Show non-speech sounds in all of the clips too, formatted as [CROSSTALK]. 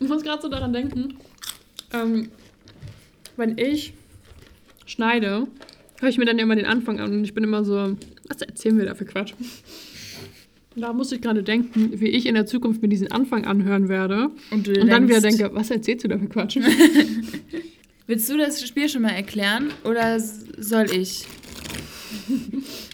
Ich muss gerade so daran denken, ähm, wenn ich schneide, höre ich mir dann immer den Anfang an und ich bin immer so, was erzählen wir da für Quatsch? Und da muss ich gerade denken, wie ich in der Zukunft mir diesen Anfang anhören werde Und, und dann wieder denke, was erzählst du da für Quatsch? [LAUGHS] Willst du das Spiel schon mal erklären oder soll ich? [LAUGHS]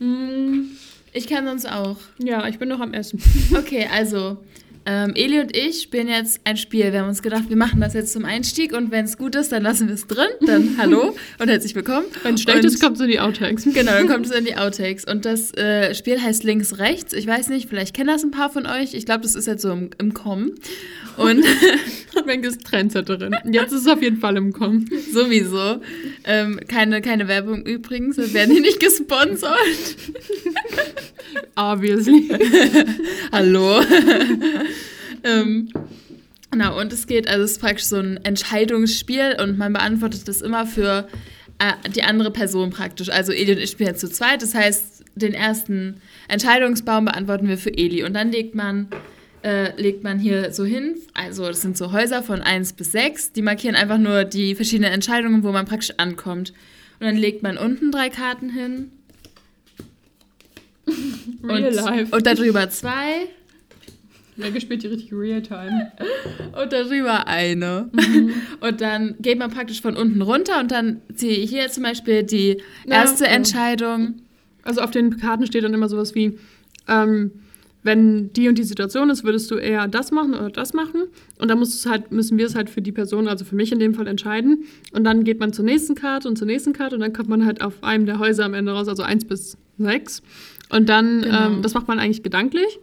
Mm, Ich kann sonst auch. ja, ich bin noch am Essen. Okay, also ähm, Eli und ich spielen jetzt ein Spiel. Wir haben uns gedacht, wir machen das jetzt zum Einstieg und wenn es gut ist, dann lassen wir es drin. Dann [LAUGHS] hallo und herzlich willkommen. Wenn es schlecht ist, kommt so in die Outtakes. [LAUGHS] Genau, dann kommt es in die Outtakes. Und das äh, Spiel heißt Links, Rechts. Ich weiß nicht, vielleicht kennen das ein paar von euch. Ich glaube, das ist jetzt so im, im Kommen. Und [LAUGHS] Menke ist Trendsetterin. Jetzt ist es auf jeden Fall im Kommen. sowieso. Ähm, keine, keine Werbung übrigens. Wir werden hier nicht gesponsert. Obviously. Hallo. [LAUGHS] ähm, genau, und es geht, also es ist praktisch so ein Entscheidungsspiel und man beantwortet das immer für äh, die andere Person praktisch. Also Eli und ich spielen jetzt zu zweit. Das heißt, den ersten Entscheidungsbaum beantworten wir für Eli. Und dann legt man, äh, legt man hier so hin, also das sind so Häuser von 1 bis 6, die markieren einfach nur die verschiedenen Entscheidungen, wo man praktisch ankommt. Und dann legt man unten drei Karten hin. Real und, life. Und darüber zwei. Menke spielt die richtig real time. [LAUGHS] Und darüber eine. Und dann geht man praktisch von unten runter und dann ziehe ich hier zum Beispiel die Ja, erste okay. Entscheidung. Also auf den Karten steht dann immer sowas wie, ähm, wenn die und die Situation ist, würdest du eher das machen oder das machen. Und dann halt, müssen wir es halt für die Person, also für mich in dem Fall, entscheiden. Und dann geht man zur nächsten Karte und zur nächsten Karte und dann kommt man halt auf einem der Häuser am Ende raus, also eins bis sechs. Und dann, Genau. ähm, das macht man eigentlich gedanklich.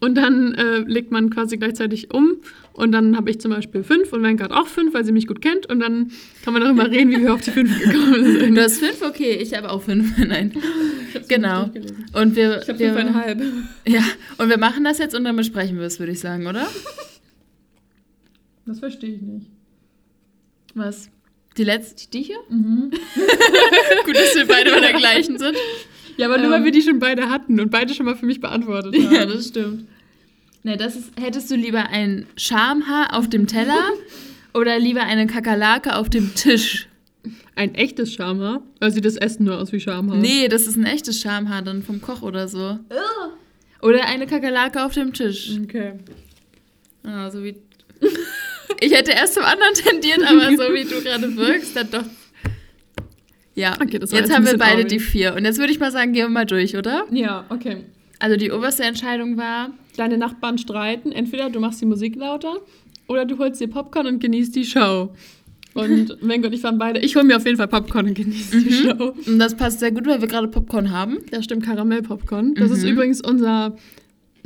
Und dann äh, legt man quasi gleichzeitig um. Und dann habe ich zum Beispiel fünf und hat auch fünf, weil sie mich gut kennt. Und dann kann man darüber reden, wie wir auf die fünf gekommen [LAUGHS] sind. Du hast fünf, okay, ich habe auch fünf. [LAUGHS] Nein. Genau. Und wir, Ich habe fünfeinhalb. [LAUGHS] ja, und wir machen das jetzt und dann besprechen wir es, würde ich sagen, oder? Das verstehe ich nicht. Was? Die letzte, die hier? Mhm. Gut, dass wir beide bei der gleichen sind. Ja, aber nur Ähm. weil wir die schon beide hatten und beide schon mal für mich beantwortet haben. Ja, das stimmt. Ne, das ist, hättest du lieber ein Schamhaar auf dem Teller [LAUGHS] oder lieber eine Kakerlake auf dem Tisch? Ein echtes Schamhaar? Oder sieht das Essen nur aus wie Schamhaar? Nee, das ist ein echtes Schamhaar dann vom Koch oder so. Oder eine Kakerlake auf dem Tisch. Okay. Ah, so wie. [LAUGHS] Ich hätte erst zum anderen tendiert, aber so wie du gerade wirkst, dann doch. Ja, Okay, das war jetzt haben wir beide traurig. die vier. Und jetzt würde ich mal sagen, gehen wir mal durch, oder? Ja, okay. Also die oberste Entscheidung war, Deine Nachbarn streiten. Entweder du machst die Musik lauter oder du holst dir Popcorn und genießt die Show. Und [LAUGHS] Mengo und ich waren beide. Ich hole mir auf jeden Fall Popcorn und genieße die Show. und das passt sehr gut, weil wir gerade Popcorn haben. Da stimmt Karamell-Popcorn. Das ist Mhm. übrigens unser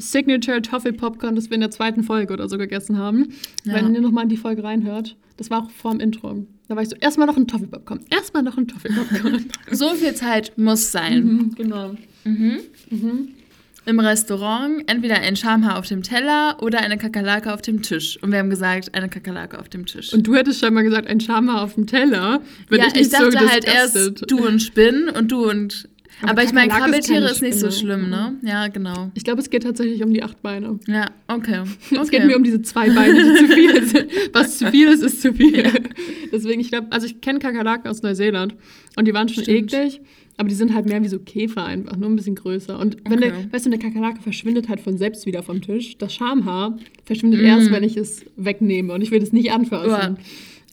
Signature Toffee Popcorn, das wir in der zweiten Folge oder so gegessen haben. Ja. Wenn ihr nochmal in die Folge reinhört. Das war auch vor dem Intro. Da war ich so, erstmal noch ein Toffee Popcorn. Erstmal noch ein Toffee Popcorn. [LAUGHS] So viel Zeit muss sein. mhm, genau. Mhm. Mhm. Im Restaurant entweder ein Schamhaar auf dem Teller oder eine Kakerlake auf dem Tisch. Und wir haben gesagt, eine Kakerlake auf dem Tisch. Und du hättest schon mal gesagt, ein Schamhaar auf dem Teller. Wenn ja, ich, nicht dachte so halt erst du und Spinnen und du und. Aber Aber, ich meine, ist Krabbeltiere ist nicht so schlimm, ne? Ja, genau. Ich glaube, es geht tatsächlich um die acht Beine. Ja, okay. [LAUGHS] Es geht mir okay. um diese zwei Beine, die zu viel [LAUGHS] sind. Was zu viel ist, ist zu viel. Deswegen, ich glaube, also ich kenne Kakerlaken aus Neuseeland und die waren schon Stimmt. eklig, aber die sind halt mehr wie so Käfer einfach, nur ein bisschen größer. Und wenn Okay. der, weißt du, eine Kakerlake verschwindet halt von selbst wieder vom Tisch. Das Schamhaar verschwindet Mm. erst, wenn ich es wegnehme und ich will es nicht anfassen.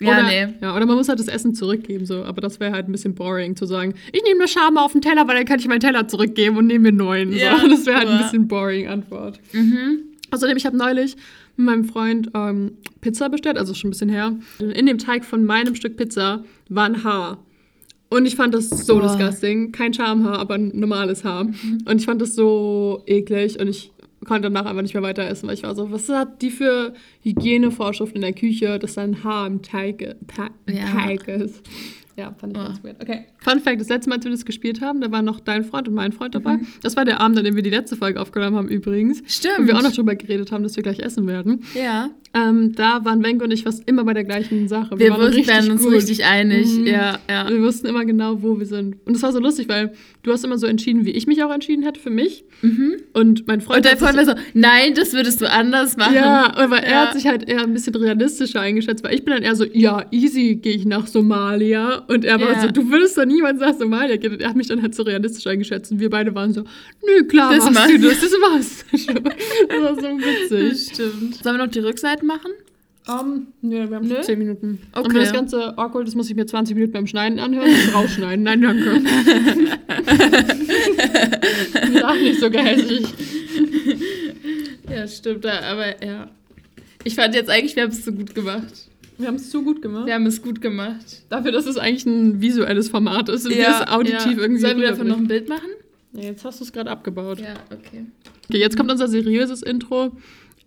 Ja, oder, nee. Ja, oder man muss halt das Essen zurückgeben, so. Aber das wäre halt ein bisschen boring zu sagen, ich nehme das Schamhaar auf den Teller, weil dann kann ich meinen Teller zurückgeben und nehme mir neuen. Ja, so. [LAUGHS] Das wäre halt ein bisschen boring Antwort. Mhm. Außerdem, ich habe neulich mit meinem Freund ähm, Pizza bestellt, also schon ein bisschen her. In dem Teig von meinem Stück Pizza war ein Haar. Und ich fand das so Boah. disgusting. Kein Schamhaar, aber ein normales Haar. Und ich fand das so eklig und ich konnte danach einfach nicht mehr weiter essen, weil ich war so, was hat die für Hygienevorschriften in der Küche, dass da ein Haar im Teig, Ta Ja. Teig ist. Ja, fand ich Oh. ganz weird. Okay. Fun Fact: Das letzte Mal, als wir das gespielt haben, da war noch dein Freund und mein Freund dabei. Mhm. Das war der Abend, an dem wir die letzte Folge aufgenommen haben, übrigens. Stimmt. Und wir auch noch drüber geredet haben, dass wir gleich essen werden. Ja. Ähm, da waren Wenke und ich fast immer bei der gleichen Sache. Wir waren wussten, uns gut. richtig einig. Mhm. Ja, ja. Wir wussten immer genau, wo wir sind. Und es war so lustig, weil du hast immer so entschieden, wie ich mich auch entschieden hätte für mich. Und mein Freund Und dein Freund war so, nein, das würdest du anders machen. Ja, aber er Ja. hat sich halt eher ein bisschen realistischer eingeschätzt, weil ich bin dann eher so, ja, easy gehe ich nach Somalia. Und er war Ja. so, du würdest doch niemals nach Somalia gehen. Und er hat mich dann halt so realistisch eingeschätzt. Und wir beide waren so, nö, klar, Das machst mach- du das, das machst du schon. Das war so witzig. Stimmt. Sollen wir noch die Rückseiten machen? Um, nee, wir haben Nö? schon 10 Minuten. Okay. Und das ganze awkward ist, muss ich mir 20 Minuten beim Schneiden anhören und rausschneiden. Nein, danke. [LAUGHS] Sag nicht so gehässig. Ja, stimmt. ja, Aber ja. Ich fand jetzt eigentlich, wir haben es so gut gemacht. Wir haben es zu gut gemacht. Wir haben es gut gemacht. Dafür, dass es eigentlich ein visuelles Format ist und wir es auditiv irgendwie Sollen wir davon noch ein Bild machen? Ja, jetzt hast du es gerade abgebaut. Ja, okay. Okay, jetzt kommt unser seriöses Intro.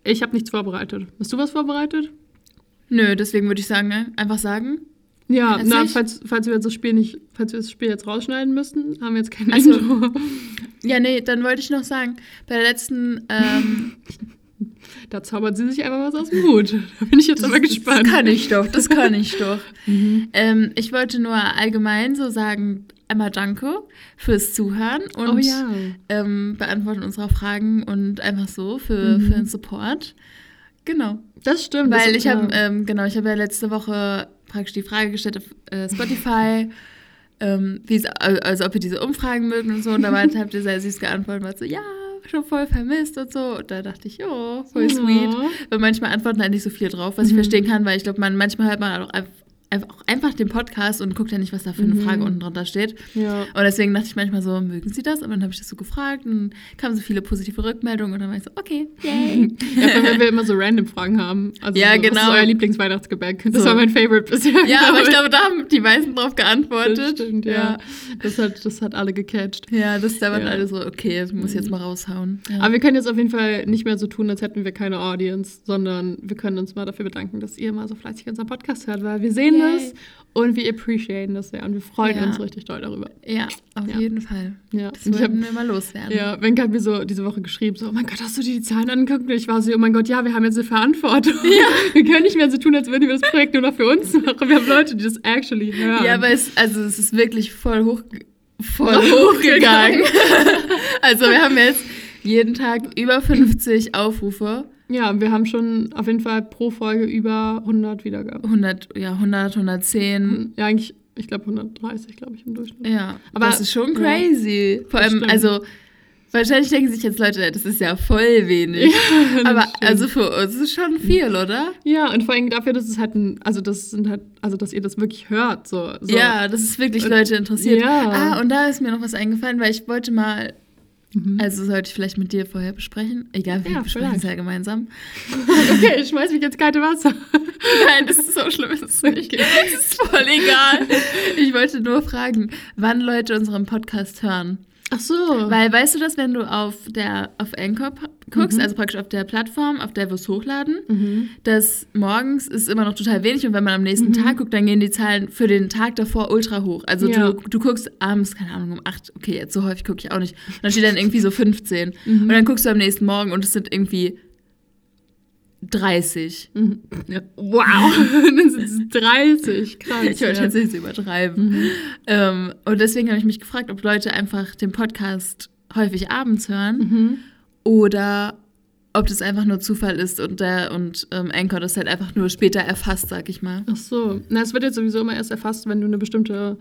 Ich habe nichts vorbereitet. Hast du was vorbereitet? Nö, deswegen würde ich sagen, ne, einfach sagen. Ja, na, falls, falls wir das Spiel nicht, falls wir das Spiel jetzt rausschneiden müssten, haben wir jetzt kein Ach so. Intro. Ja, nee, dann wollte ich noch sagen, bei der letzten, ähm, [LAUGHS] Da zaubert sie sich einfach was aus dem Hut. Da bin ich jetzt aber gespannt. Das kann ich doch, das kann ich doch. [LAUGHS] ähm, ich wollte nur allgemein so sagen, einmal danke fürs Zuhören und oh ja. ähm, Beantworten unserer Fragen und einfach so für, für den Support. Genau. Das stimmt. Weil das, ich habe, ja. ähm, genau, ich habe ja letzte Woche praktisch die Frage gestellt auf äh, Spotify, [LAUGHS] ähm, also ob ihr diese Umfragen mögt und so. Und da war- habt ihr sehr süß geantwortet und war so, ja, schon voll vermisst und so. Und da dachte ich, oh, voll sweet. Weil manchmal antworten halt nicht so viel drauf, was ich Mhm. verstehen kann, weil ich glaube, man, manchmal hört man auch einfach, auch einfach den Podcast und guckt ja nicht, was da für eine Mhm. Frage unten drunter steht. Ja. Und deswegen dachte ich manchmal so, mögen Sie das? Aber dann habe ich das so gefragt und kamen so viele positive Rückmeldungen und dann war ich so, okay, yay. [LAUGHS] ja, wenn wir immer so random Fragen haben. Also Ja, so, Was ist genau. euer Lieblingsweihnachtsgebäck? Das So. war mein Favorite bisher. ja, aber ich glaube, da haben die meisten drauf geantwortet. das stimmt, ja. Das, hat, das hat alle gecatcht. Ja, das da waren Ja. alle so, okay, das muss ich jetzt mal raushauen. Ja. Aber wir können jetzt auf jeden Fall nicht mehr so tun, als hätten wir keine Audience, sondern wir können uns mal dafür bedanken, dass ihr mal so fleißig unseren Podcast hört, weil wir sehen Das und wir appreciaten das sehr und wir freuen Ja. uns richtig doll darüber. ja, auf Ja. jeden Fall. Ja, Das ich hab, wollten wir mal loswerden. ja, Wenke hat mir so diese Woche geschrieben, so, oh mein Gott, hast du dir die Zahlen angeguckt? Und ich war so, oh mein Gott, ja, wir haben jetzt eine Verantwortung. [LAUGHS] Wir können nicht mehr so tun, als würden wir das Projekt nur noch für uns machen. Wir haben Leute, die das actually hören. Ja, aber es, also es ist wirklich voll hoch, voll [LAUGHS] hochgegangen. [LAUGHS] also wir haben jetzt jeden Tag über 50 Aufrufe. Ja, wir haben schon auf jeden Fall pro Folge über 100 Wiedergaben. 100, ja, 100, 110. Ja, eigentlich, ich glaube 130, glaube ich, im Durchschnitt. Ja, Aber- das ist schon ja. crazy. Vor Das allem, stimmt. also wahrscheinlich denken sich jetzt Leute, das ist ja voll wenig. [LAUGHS] das aber stimmt. also für uns ist es schon viel, oder? Ja, und vor allem dafür, dass es halt ein, also das sind halt, also dass ihr das wirklich hört. So, so. Ja, das ist wirklich Leute interessiert. ja. Ah, und da ist mir noch was eingefallen, weil ich wollte mal, Mhm. also sollte ich vielleicht mit dir vorher besprechen. Egal, wir Ja, besprechen es ja gemeinsam. [LAUGHS] Okay, ich schmeiß mich ins kalte Wasser. [LAUGHS] Nein, das ist so schlimm, ist es nicht. Das ist voll egal. Ich wollte nur fragen, wann Leute unseren Podcast hören. Ach so. Weil weißt du das, wenn du auf der auf Anchor guckst, Mhm. also praktisch auf der Plattform, auf der wir es hochladen, mhm. dass morgens ist immer noch total wenig und wenn man am nächsten Mhm. Tag guckt, dann gehen die Zahlen für den Tag davor ultra hoch. Also Ja. du, du guckst abends, keine Ahnung, um 8, okay, jetzt so häufig gucke ich auch nicht. Und dann steht dann irgendwie so 15. Mhm. Und dann guckst du am nächsten Morgen und es sind irgendwie 30. Mhm. Ja. Wow. Dann sind es 30. Krass. Ich wollte ja. so übertreiben. Mhm. Ähm, und deswegen habe ich mich gefragt, ob Leute einfach den Podcast häufig abends hören Mhm. oder ob das einfach nur Zufall ist und der und ähm, Anchor das halt einfach nur später erfasst, sag ich mal. Ach so. Na, es wird jetzt sowieso immer erst erfasst, wenn du eine bestimmte,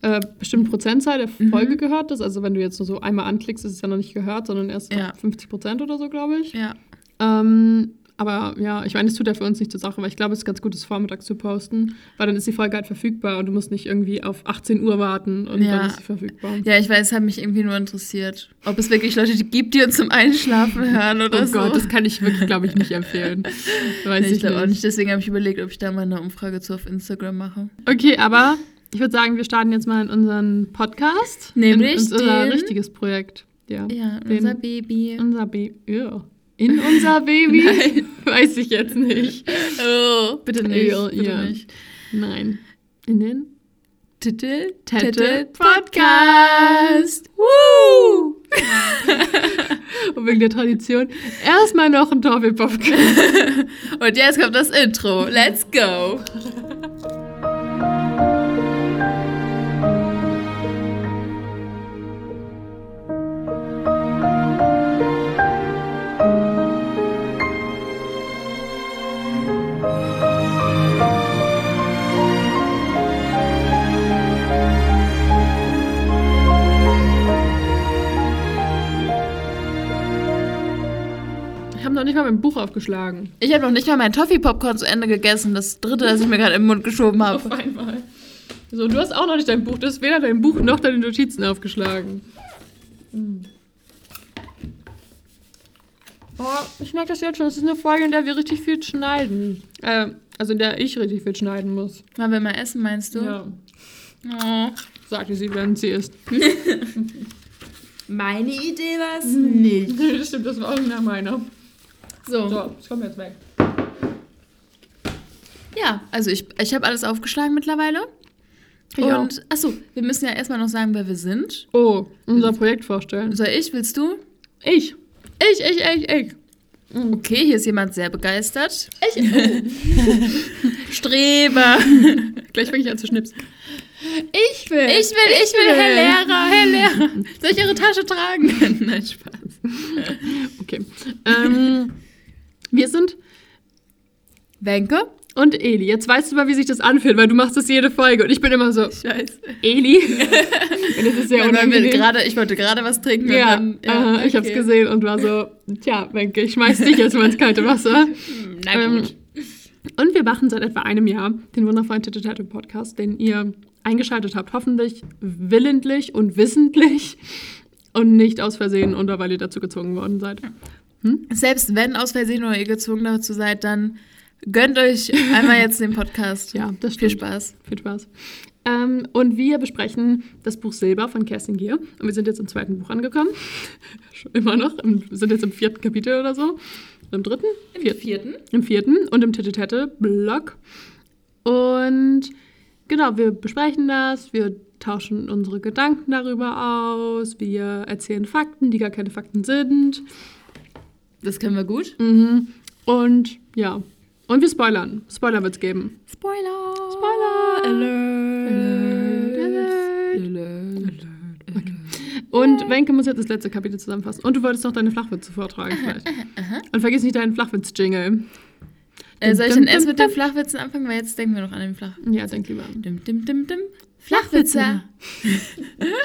äh, bestimmte Prozentzahl der Mhm. Folge gehört hast. Also wenn du jetzt nur so einmal anklickst, ist es ja noch nicht gehört, sondern erst Ja. ab 50 Prozent oder so, glaube ich. Ja. Ähm, aber ja, ich meine, es tut ja für uns nicht zur Sache, weil ich glaube, es ist ganz gut, das vormittags zu posten, weil dann ist die Folge halt verfügbar und du musst nicht irgendwie auf 18 Uhr warten und Ja. dann ist sie verfügbar. Ja, ich weiß, es hat mich irgendwie nur interessiert, ob es wirklich Leute gibt, die uns zum Einschlafen hören oder Oh so. Gott, das kann ich wirklich, glaube ich, nicht empfehlen. [LAUGHS] Weiß nee, ich glaube auch nicht. Deswegen habe ich überlegt, ob ich da mal eine Umfrage zu auf Instagram mache. Okay, aber ich würde sagen, wir starten jetzt mal in unseren Podcast. Nämlich in, in unser richtiges Projekt. Ja. Ja, unser Baby. Unser Baby. Ja. In unser Baby? [LAUGHS] Nein. Weiß ich jetzt nicht. Oh, bitte nicht. Ja, bitte ja. nicht. Nein. In den Titel, Titel Podcast. Woo! [LAUGHS] Und wegen der Tradition erstmal noch ein Toffee-Pop. [LAUGHS] Und jetzt kommt das Intro. Let's go. Aufgeschlagen. Ich habe noch nicht mal mein Toffee-Popcorn zu Ende gegessen. Das dritte, das ich mir gerade im Mund geschoben habe. [LAUGHS] Auf einmal. So, du hast auch noch nicht dein Buch. Du hast weder dein Buch noch deine Notizen aufgeschlagen. Hm. Oh, ich merke das jetzt schon. Das ist eine Folge, in der wir richtig viel schneiden. Äh, also in der ich richtig viel schneiden muss. Wollen wir mal essen, meinst du? Ja. Oh. Sagte sie, während sie isst. [LAUGHS] Meine Idee war es nicht. das [LAUGHS] stimmt, das war original meiner. So. So, das kommt jetzt weg. Ja, also ich, ich habe alles aufgeschlagen mittlerweile. Ich auch. Und, achso, wir müssen ja erstmal noch sagen, wer wir sind. Oh, unser Projekt vorstellen. Soll ich, willst du? Ich. Ich, ich, ich, ich. Okay, hier ist jemand sehr begeistert. Ich. [LAUGHS] Streber. Gleich fange ich an zu schnipsen. Ich will. Ich will, ich will, Herr Lehrer, Herr Lehrer. Soll ich Ihre Tasche tragen? [LAUGHS] Nein, Spaß. Okay. Ähm, wir sind Wenke? und Eli. Jetzt weißt du mal, wie sich das anfühlt, weil du machst das jede Folge und ich bin immer so, Ich weiß. Eli. [LAUGHS] und das ist wir unangenehm. gerade, ich wollte gerade was trinken. Ja, dann, aha, ich hab's okay. gesehen und war so, tja, Wenke, ich schmeiß dich jetzt mal ins kalte Wasser. [LAUGHS] Na Ähm, gut. Und wir machen seit etwa einem Jahr den wundervollen Tete Tattoo Podcast, den ihr eingeschaltet habt, hoffentlich willentlich und wissentlich und nicht aus Versehen oder weil ihr dazu gezwungen worden seid. Selbst wenn aus Versehen oder ihr gezwungen dazu seid, dann gönnt euch einmal jetzt den Podcast. [LAUGHS] Ja, das Viel stimmt. Spaß. Viel Spaß. Ähm, und wir besprechen das Buch Silber von Kerstin Gier. Und wir sind jetzt im zweiten Buch angekommen. [LAUGHS] Immer noch. Wir sind jetzt im vierten Kapitel oder so. Im dritten? Im vierten. Im vierten und im Tete-Tete-Blog. Und genau, wir besprechen das, wir tauschen unsere Gedanken darüber aus, wir erzählen Fakten, die gar keine Fakten sind. Das können wir gut. Mhm. Und ja. Und wir spoilern. Spoiler wird's geben. Spoiler. Spoiler. Alert. Alert. Alert. Und Wenke muss jetzt das letzte Kapitel zusammenfassen. Und du wolltest noch deine Flachwitze vortragen vielleicht. Und vergiss nicht deinen Flachwitz-Jingle. Äh, soll ich denn erst mit den. Flachwitzen anfangen? Weil jetzt denken wir noch an den Flach. Ja, denk lieber an. Dim, dim, dim, dim. Flachwitze. [LAUGHS]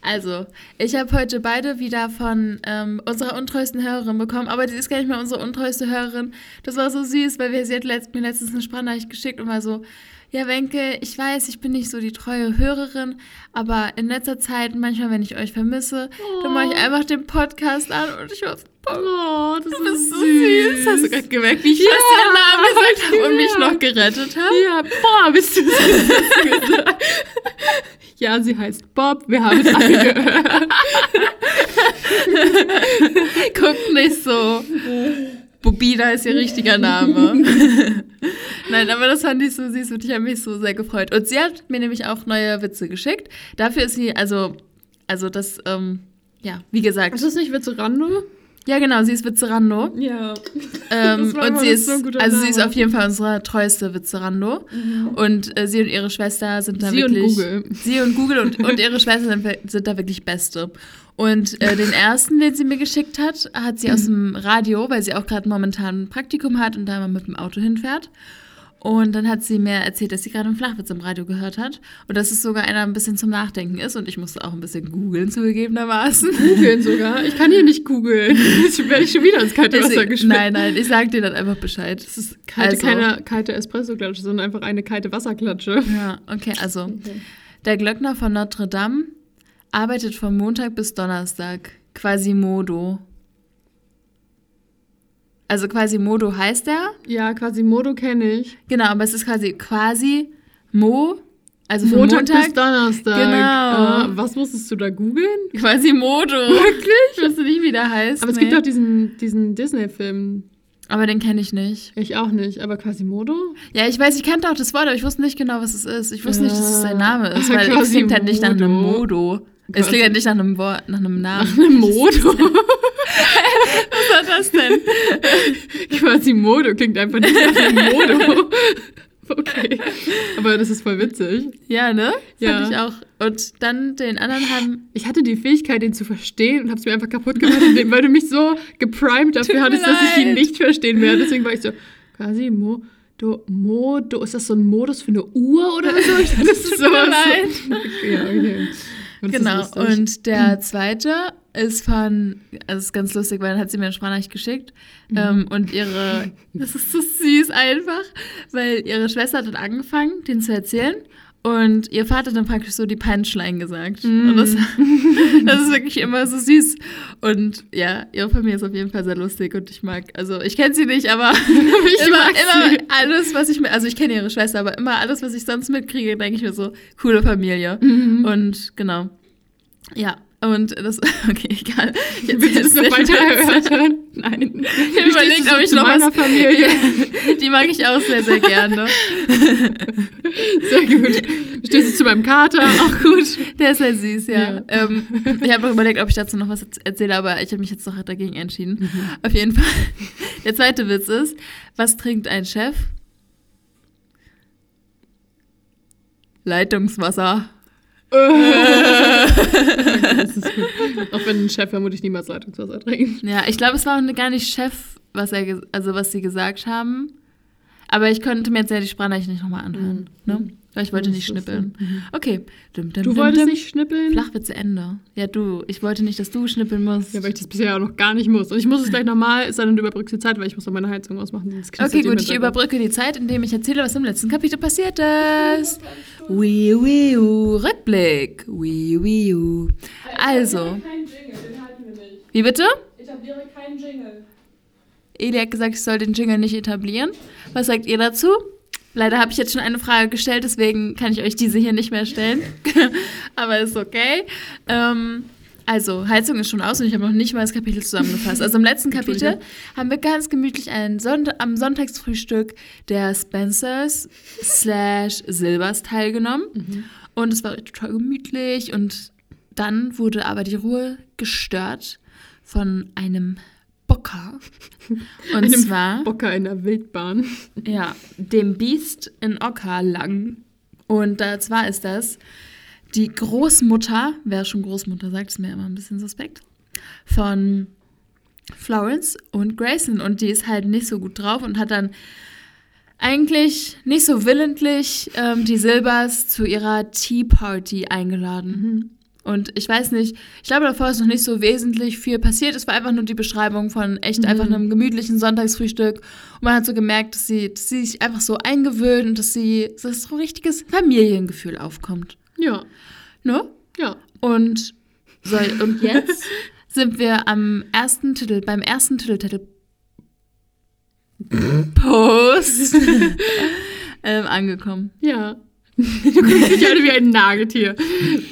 Also, ich habe heute beide wieder von ähm, unserer untreuesten Hörerin bekommen, aber sie ist gar nicht mehr unsere untreueste Hörerin. Das war so süß, weil wir, sie hat letzt, mir letztens eine Sprachnachricht geschickt und war so, ja Wenke, ich weiß, ich bin nicht so die treue Hörerin, aber in letzter Zeit, manchmal, wenn ich euch vermisse, dann mache ich einfach den Podcast an und ich so, Oh, das du bist so süß. Hast du gerade gemerkt, wie ich fast ihren Namen gesagt habe und mich noch gerettet habe? Ja, boah, bist du süß. [LAUGHS] Ja, sie heißt Bob. Wir haben es alle gehört. [LAUGHS] Guck nicht so. Bobina ist ihr richtiger Name. [LAUGHS] Nein, aber das fand ich so süß und ich habe mich so sehr gefreut. Und sie hat mir nämlich auch neue Witze geschickt. Dafür ist sie, also, also das, ähm, ja, wie gesagt. Ist das nicht Witzerando? Ja, genau, sie ist Witzerando. Ja. Ähm, Das war und immer sie ist, so also sie ist Name. auf jeden Fall unsere treueste Witzerando. Und äh, sie und ihre Schwester sind da Sie und wirklich. Google. Sie und Google und, und ihre Schwester sind, sind da wirklich Beste. Und äh, den ersten, den sie mir geschickt hat, hat sie aus dem Radio, weil sie auch gerade momentan ein Praktikum hat und da mal mit dem Auto hinfährt. Und dann hat sie mir erzählt, dass sie gerade einen Flachwitz im Radio gehört hat. Und dass es sogar einer ein bisschen zum Nachdenken ist. Und ich musste auch ein bisschen googeln, zugegebenermaßen. Googeln sogar. Ich kann hier nicht googeln. [LAUGHS] Jetzt werde ich schon wieder ins kalte Wasser geschmissen. nein, nein, ich sag dir dann einfach Bescheid. Das ist kalte, Also- keine kalte Espresso-Klatsche, sondern einfach eine kalte Wasserklatsche. Ja, okay, also. Der Glöckner von Notre Dame arbeitet von Montag bis Donnerstag. Quasimodo. Also Quasimodo heißt er. Ja, quasi Modo kenne ich. Genau, aber es ist quasi quasi Mo. Also für Montag, Montag. bis Donnerstag. Genau. Äh, was musstest du da googeln? Quasimodo. Wirklich? Ich wusste nicht, wie der heißt. Aber es nee. gibt auch diesen, diesen Disney-Film. Aber den kenne ich nicht. Ich auch nicht, aber Quasimodo? Ja, ich weiß, ich kannte auch das Wort, aber ich wusste nicht genau, was es ist. Ich wusste nicht, dass es sein Name ist, [LAUGHS] weil es klingt halt nicht nach einem. Modo. Es klingt halt nicht nach einem Wort, nach einem Namen. Eine [LAUGHS] Modo. Was war das denn? [LAUGHS] Quasimodo klingt einfach nicht nach dem Modo. [LAUGHS] Okay. Aber das ist voll witzig. Ja, ne? Ja. Fand ich auch. Und dann den anderen haben. Ich hatte die Fähigkeit, ihn zu verstehen und habe es mir einfach kaputt gemacht, indem- weil du mich so geprimed dafür Tut hattest, dass ich ihn nicht verstehen werde. Deswegen war ich so, Quasimodo, Modo, ist das so ein Modus für eine Uhr oder so? Ich dachte, das ist sowas. leid. Okay, ja, okay. Und Genau. Und der zweite ist von. Also, es ist ganz lustig, weil dann hat sie mir eine Sprachnachricht geschickt. Ähm, und ihre. [LAUGHS] Das ist so süß einfach, weil ihre Schwester hat dann angefangen, den zu erzählen. Und ihr Vater hat dann praktisch so die Punchline gesagt. Und das, [LAUGHS] das ist wirklich immer so süß. Und ja, ihre Familie ist auf jeden Fall sehr lustig und ich mag, also ich kenne sie nicht, aber [LAUGHS] [LAUGHS] ich immer, mag immer sie. alles, was ich mir, also ich kenne ihre Schwester, aber immer alles, was ich sonst mitkriege, denke ich mir so, coole Familie. Mhm. Und genau. Ja, und das, [LAUGHS] okay, egal. [LAUGHS] Ich Willst du das noch weiter [LAUGHS] hören? Nein. Ich hab überlegt, ob ich noch meiner was. Familie. Die mag ich auch sehr, sehr gerne. Sehr gut. Stehst du zu meinem Kater? Auch gut. Der ist sehr süß, ja. Ja. Ähm, ich habe noch überlegt, ob ich dazu noch was erzähle, aber ich habe mich jetzt doch dagegen entschieden. Mhm. Auf jeden Fall. Der zweite Witz ist, was trinkt ein Chef? Leitungswasser. [LAUGHS] Auch wenn ein Chef vermutlich niemals Leitungswasser trinkt. Ja, ich glaube, es war gar nicht Chef, was er, also was sie gesagt haben. Aber ich konnte mir jetzt ja die Sprachnachricht nicht nochmal anhören. Ne? Weil ich wollte nicht schnippeln. Mhm. Okay. Dum, dum, Du dum, wolltest nicht schnippeln? Flachwitze Ende. Ja, du. Ich wollte nicht, dass du schnippeln musst. Ja, weil ich das bisher auch noch gar nicht muss. Und ich muss es gleich nochmal, es sei denn, du überbrückst die Zeit, weil ich muss noch meine Heizung ausmachen. Okay, gut, ich überbrücke die Zeit, indem ich erzähle, was im letzten Kapitel passiert ist. Wii, wii, Rückblick. Wii, wii, u. Also, Kein Jingle, den halten wir nicht. wie bitte? Etabliere keinen Jingle. Eli hat gesagt, ich soll den Jingle nicht etablieren. Was sagt ihr dazu? Leider habe ich jetzt schon eine Frage gestellt, deswegen kann ich euch diese hier nicht mehr stellen. [LAUGHS] Aber ist okay. Ähm, also, Heizung ist schon aus und ich habe noch nicht mal das Kapitel zusammengefasst. Also im letzten Kapitel haben wir ganz gemütlich ein Sonnt am Sonntagsfrühstück der Spencers slash Silvers teilgenommen. Und es war total gemütlich und dann wurde aber die Ruhe gestört von einem Bocker. [LAUGHS] Und Einem zwar Bocker in der Wildbahn. ja, dem Biest in Ocker lang. Und da zwar ist das die Großmutter, wer schon Großmutter sagt, ist mir immer ein bisschen suspekt, von Florence und Grayson. Und die ist halt nicht so gut drauf und hat dann eigentlich nicht so willentlich ähm, die Silbers zu ihrer Tea Party eingeladen. Und ich weiß nicht, ich glaube, davor ist noch nicht so wesentlich viel passiert. Es war einfach nur die Beschreibung von echt einfach einem gemütlichen Sonntagsfrühstück. Und man hat so gemerkt, dass sie, dass sie sich einfach so eingewöhnt und dass sie, dass so ein richtiges Familiengefühl aufkommt. Ja, Ne? ja. Und, so, und [LAUGHS] jetzt sind wir am ersten Titel, beim ersten Titeltitel [LAUGHS] Post [LAUGHS] ähm, angekommen. Ja. [LAUGHS] Du guckst dich alle wie ein Nagetier.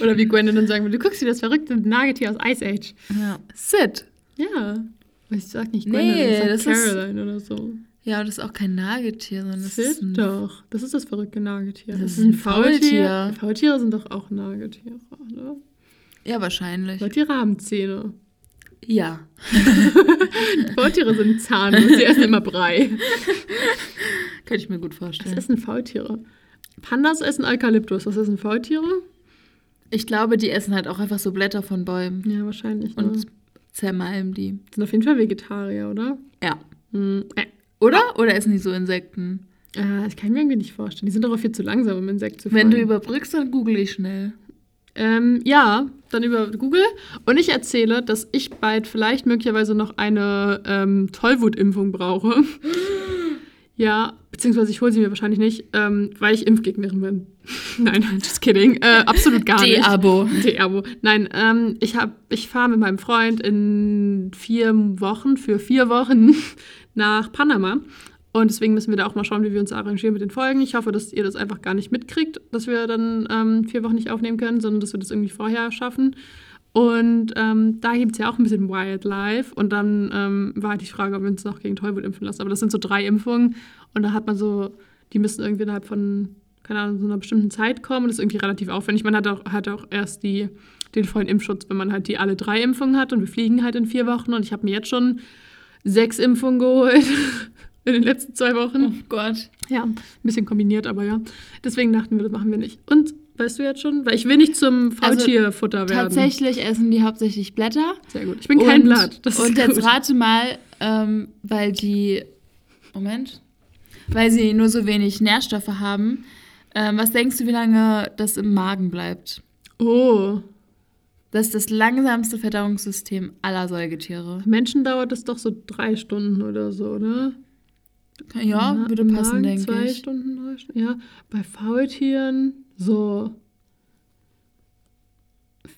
Oder wie Gwendolyn dann sagen würde, du guckst wie das verrückte Nagetier aus Ice Age. Ja. Sid. Ja. Ich sag nicht Nee, Gwendolyn, ich sag das ist- Caroline oder so. Ja, das ist auch kein Nagetier, sondern das ist ein doch. Das ist das verrückte Nagetier. Das Das, ist ist ein ein Faultier. Faultier. Faultiere sind doch auch Nagetiere, oder? Ja, wahrscheinlich. Faultiere haben Zähne. Ja. [LAUGHS] Faultiere sind zahnlos, sie essen immer Brei. [LAUGHS] Könnte ich mir gut Was vorstellen. essen Faultiere? Pandas essen Eukalyptus. Was essen Faultiere? Ich glaube, die essen halt auch einfach so Blätter von Bäumen Ja, wahrscheinlich. Ne? und zermalmen die. sind auf jeden Fall Vegetarier, oder? Ja. Hm, äh, Oder? Oder essen die so Insekten? äh, das kann ich mir irgendwie nicht vorstellen. Die sind doch auch viel zu langsam, um Insekten zu Wenn du fangen. überbrückst, dann google ich schnell. Ähm, ja, dann über Google. Und ich erzähle, dass ich bald vielleicht möglicherweise noch eine ähm, Tollwutimpfung brauche. [LAUGHS] ja, beziehungsweise ich hole sie mir wahrscheinlich nicht, ähm, weil ich Impfgegnerin bin. [LAUGHS] Nein, [LAUGHS] just kidding. Äh, absolut gar nicht. De-Abo. De-Abo. Nein, ähm, ich, hab- ich fahre mit meinem Freund in vier Wochen, für vier Wochen [LAUGHS] nach Panama. Und deswegen müssen wir da auch mal schauen, wie wir uns arrangieren mit den Folgen. Ich hoffe, dass ihr das einfach gar nicht mitkriegt, dass wir dann ähm, vier Wochen nicht aufnehmen können, sondern dass wir das irgendwie vorher schaffen. Und ähm, da gibt es ja auch ein bisschen Wildlife. Und dann ähm, war halt die Frage, ob wir uns noch gegen Tollwut impfen lassen. Aber das sind so drei Impfungen. Und da hat man so, die müssen irgendwie innerhalb von, keine Ahnung, so einer bestimmten Zeit kommen. Das ist irgendwie relativ aufwendig. Man hat auch, hat auch erst die, den vollen Impfschutz, wenn man halt die alle drei Impfungen hat und wir fliegen halt in vier Wochen und ich habe mir jetzt schon sechs Impfungen geholt [LAUGHS] in den letzten zwei Wochen. Oh Gott. Ja, ein bisschen kombiniert, aber ja. Deswegen dachten wir, das machen wir nicht. Und weißt du jetzt schon? Weil ich will nicht zum Also, Faultierfutter werden. Tatsächlich essen die hauptsächlich Blätter. Sehr gut. Ich bin kein und, Blatt. Das und jetzt gut. rate mal, ähm, weil die. Moment. Weil sie nur so wenig Nährstoffe haben. Ähm, was denkst du, wie lange das im Magen bleibt? Oh, Das ist das langsamste Verdauungssystem aller Säugetiere. Menschen dauert das doch so drei Stunden oder so, oder? Ja, Na, würde passen, Magen denke zwei ich. Stunden, drei Stunden. Ja, bei Faultieren so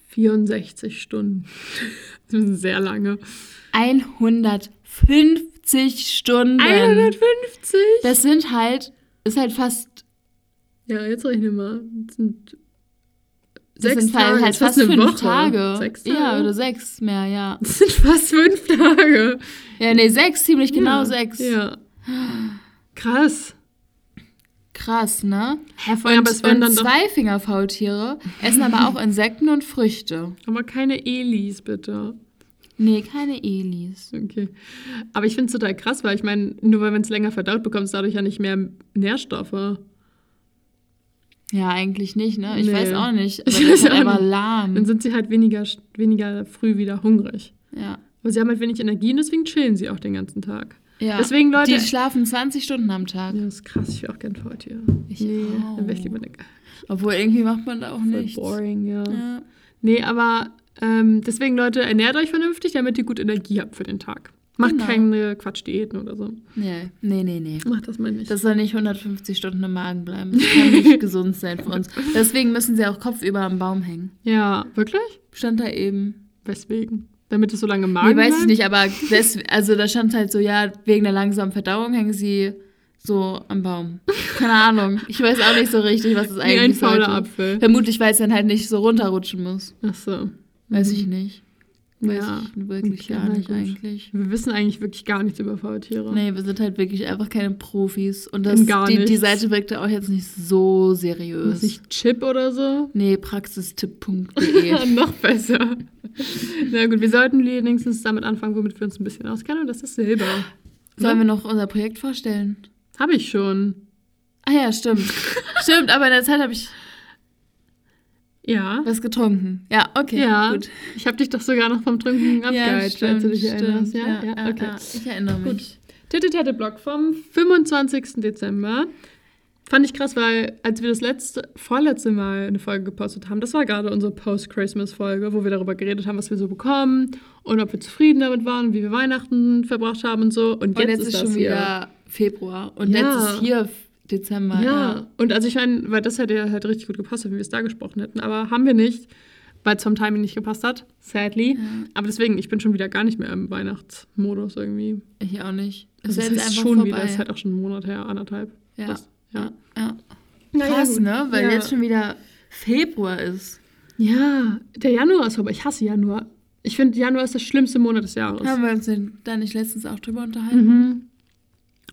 64 Stunden. [LAUGHS] Das sind sehr lange. 150 Stunden. 150? Das sind halt, ist halt fast, Ja, jetzt rechne mal. Das sind das sechs sind halt, Tage. halt ist fast eine fünf Woche. Tage. Sechs Tage. Ja, oder sechs mehr, ja. Das sind fast fünf Tage. Ja, nee, sechs, ziemlich genau ja. sechs. Ja. Krass. Krass, ne? Hä, allem, Und, aber es werden dann. Zweifingerfaultiere essen aber auch Insekten und Früchte. Aber keine Elis, bitte. Nee, keine Elis. Okay. Aber ich finde es total krass, weil ich meine, nur weil man es länger verdaut, bekommst du dadurch ja nicht mehr Nährstoffe. Ja, eigentlich nicht, ne? Ich Nee. weiß auch nicht. Aber Ich weiß ist halt einfach lahm. Dann sind sie halt weniger, weniger früh wieder hungrig. Ja. Aber sie haben halt wenig Energie und deswegen chillen sie auch den ganzen Tag. Ja. Deswegen, Leute- Die schlafen 20 Stunden am Tag. Ja, das ist krass. Ich will auch gerne Faultiere. Ich nee, auch. dann wäre ich lieber eine Obwohl irgendwie macht man da auch voll nichts. boring, ja. Ja. Nee, aber ähm, deswegen, Leute, ernährt euch vernünftig, damit ihr gut Energie habt für den Tag. Macht Genau. keine Quatschdiäten oder so. Nee, nee, nee, nee. Macht das mal nicht. Das soll nicht 150 Stunden im Magen bleiben. Das kann nicht [LAUGHS] gesund sein für uns. Deswegen müssen sie auch kopfüber am Baum hängen. ja, wirklich? Stand da eben. Weswegen? Damit es so lange im Magen Nee, weiß ich nicht, aber des, also da stand halt so, ja, wegen der langsamen Verdauung hängen sie so am Baum. Keine Ahnung. Ich weiß auch nicht so richtig, was es Wie ein eigentlich fauler. Apfel. Vermutlich, weil es dann halt nicht so runterrutschen muss. Ach so. Weiß ich nicht. Weiß Ja, ich wirklich gar nicht gut. eigentlich. Wir wissen eigentlich wirklich gar nichts über Faultiere. Nee, wir sind halt wirklich einfach keine Profis. Und das, die, die. Seite wirkte auch jetzt nicht so Ist seriös. nicht Chip oder so? Nee, praxistipp.de. [LAUGHS] Noch besser. Na gut, wir sollten wenigstens damit anfangen, womit wir uns ein bisschen auskennen. Und das ist Silber. Sollen wir noch unser Projekt vorstellen? Habe ich schon. Ah ja, stimmt. [LAUGHS] stimmt, aber in der Zeit habe ich Ja. was getrunken. Ja, okay, ja. gut. Ich habe dich doch sogar noch vom Trinken abgehalten, falls du dich erinnerst. Ja, ja, okay. Ich erinnere mich. Titte Tette Blog vom 25. Dezember. Fand ich krass, weil als wir das letzte, vorletzte Mal eine Folge gepostet haben, das war gerade unsere Post-Christmas-Folge, wo wir darüber geredet haben, was wir so bekommen und ob wir zufrieden damit waren, wie wir Weihnachten verbracht haben und so. Und Und jetzt, jetzt, ist, ist das schon hier. wieder Februar. Und Ja. jetzt ist hier Dezember. Ja. und also ich meine, weil das hätte ja halt richtig gut gepasst, wenn wir es da gesprochen hätten, aber haben wir nicht, weil es vom Timing nicht gepasst hat, sadly. Aber deswegen, ich bin schon wieder gar nicht mehr im Weihnachtsmodus irgendwie. Ich auch nicht. Es Also ist das jetzt ist einfach schon vorbei. wieder, ist halt auch schon einen Monat her, anderthalb. ja. Fast, ja. ja. ja. Krass, ne? Weil Ja. jetzt schon wieder Februar ist. Ja, der Januar ist vorbei. Ich hasse Januar. Ich finde, Januar ist der schlimmste Monat des Jahres. Haben wir uns denn da nicht letztens auch drüber unterhalten? Mhm.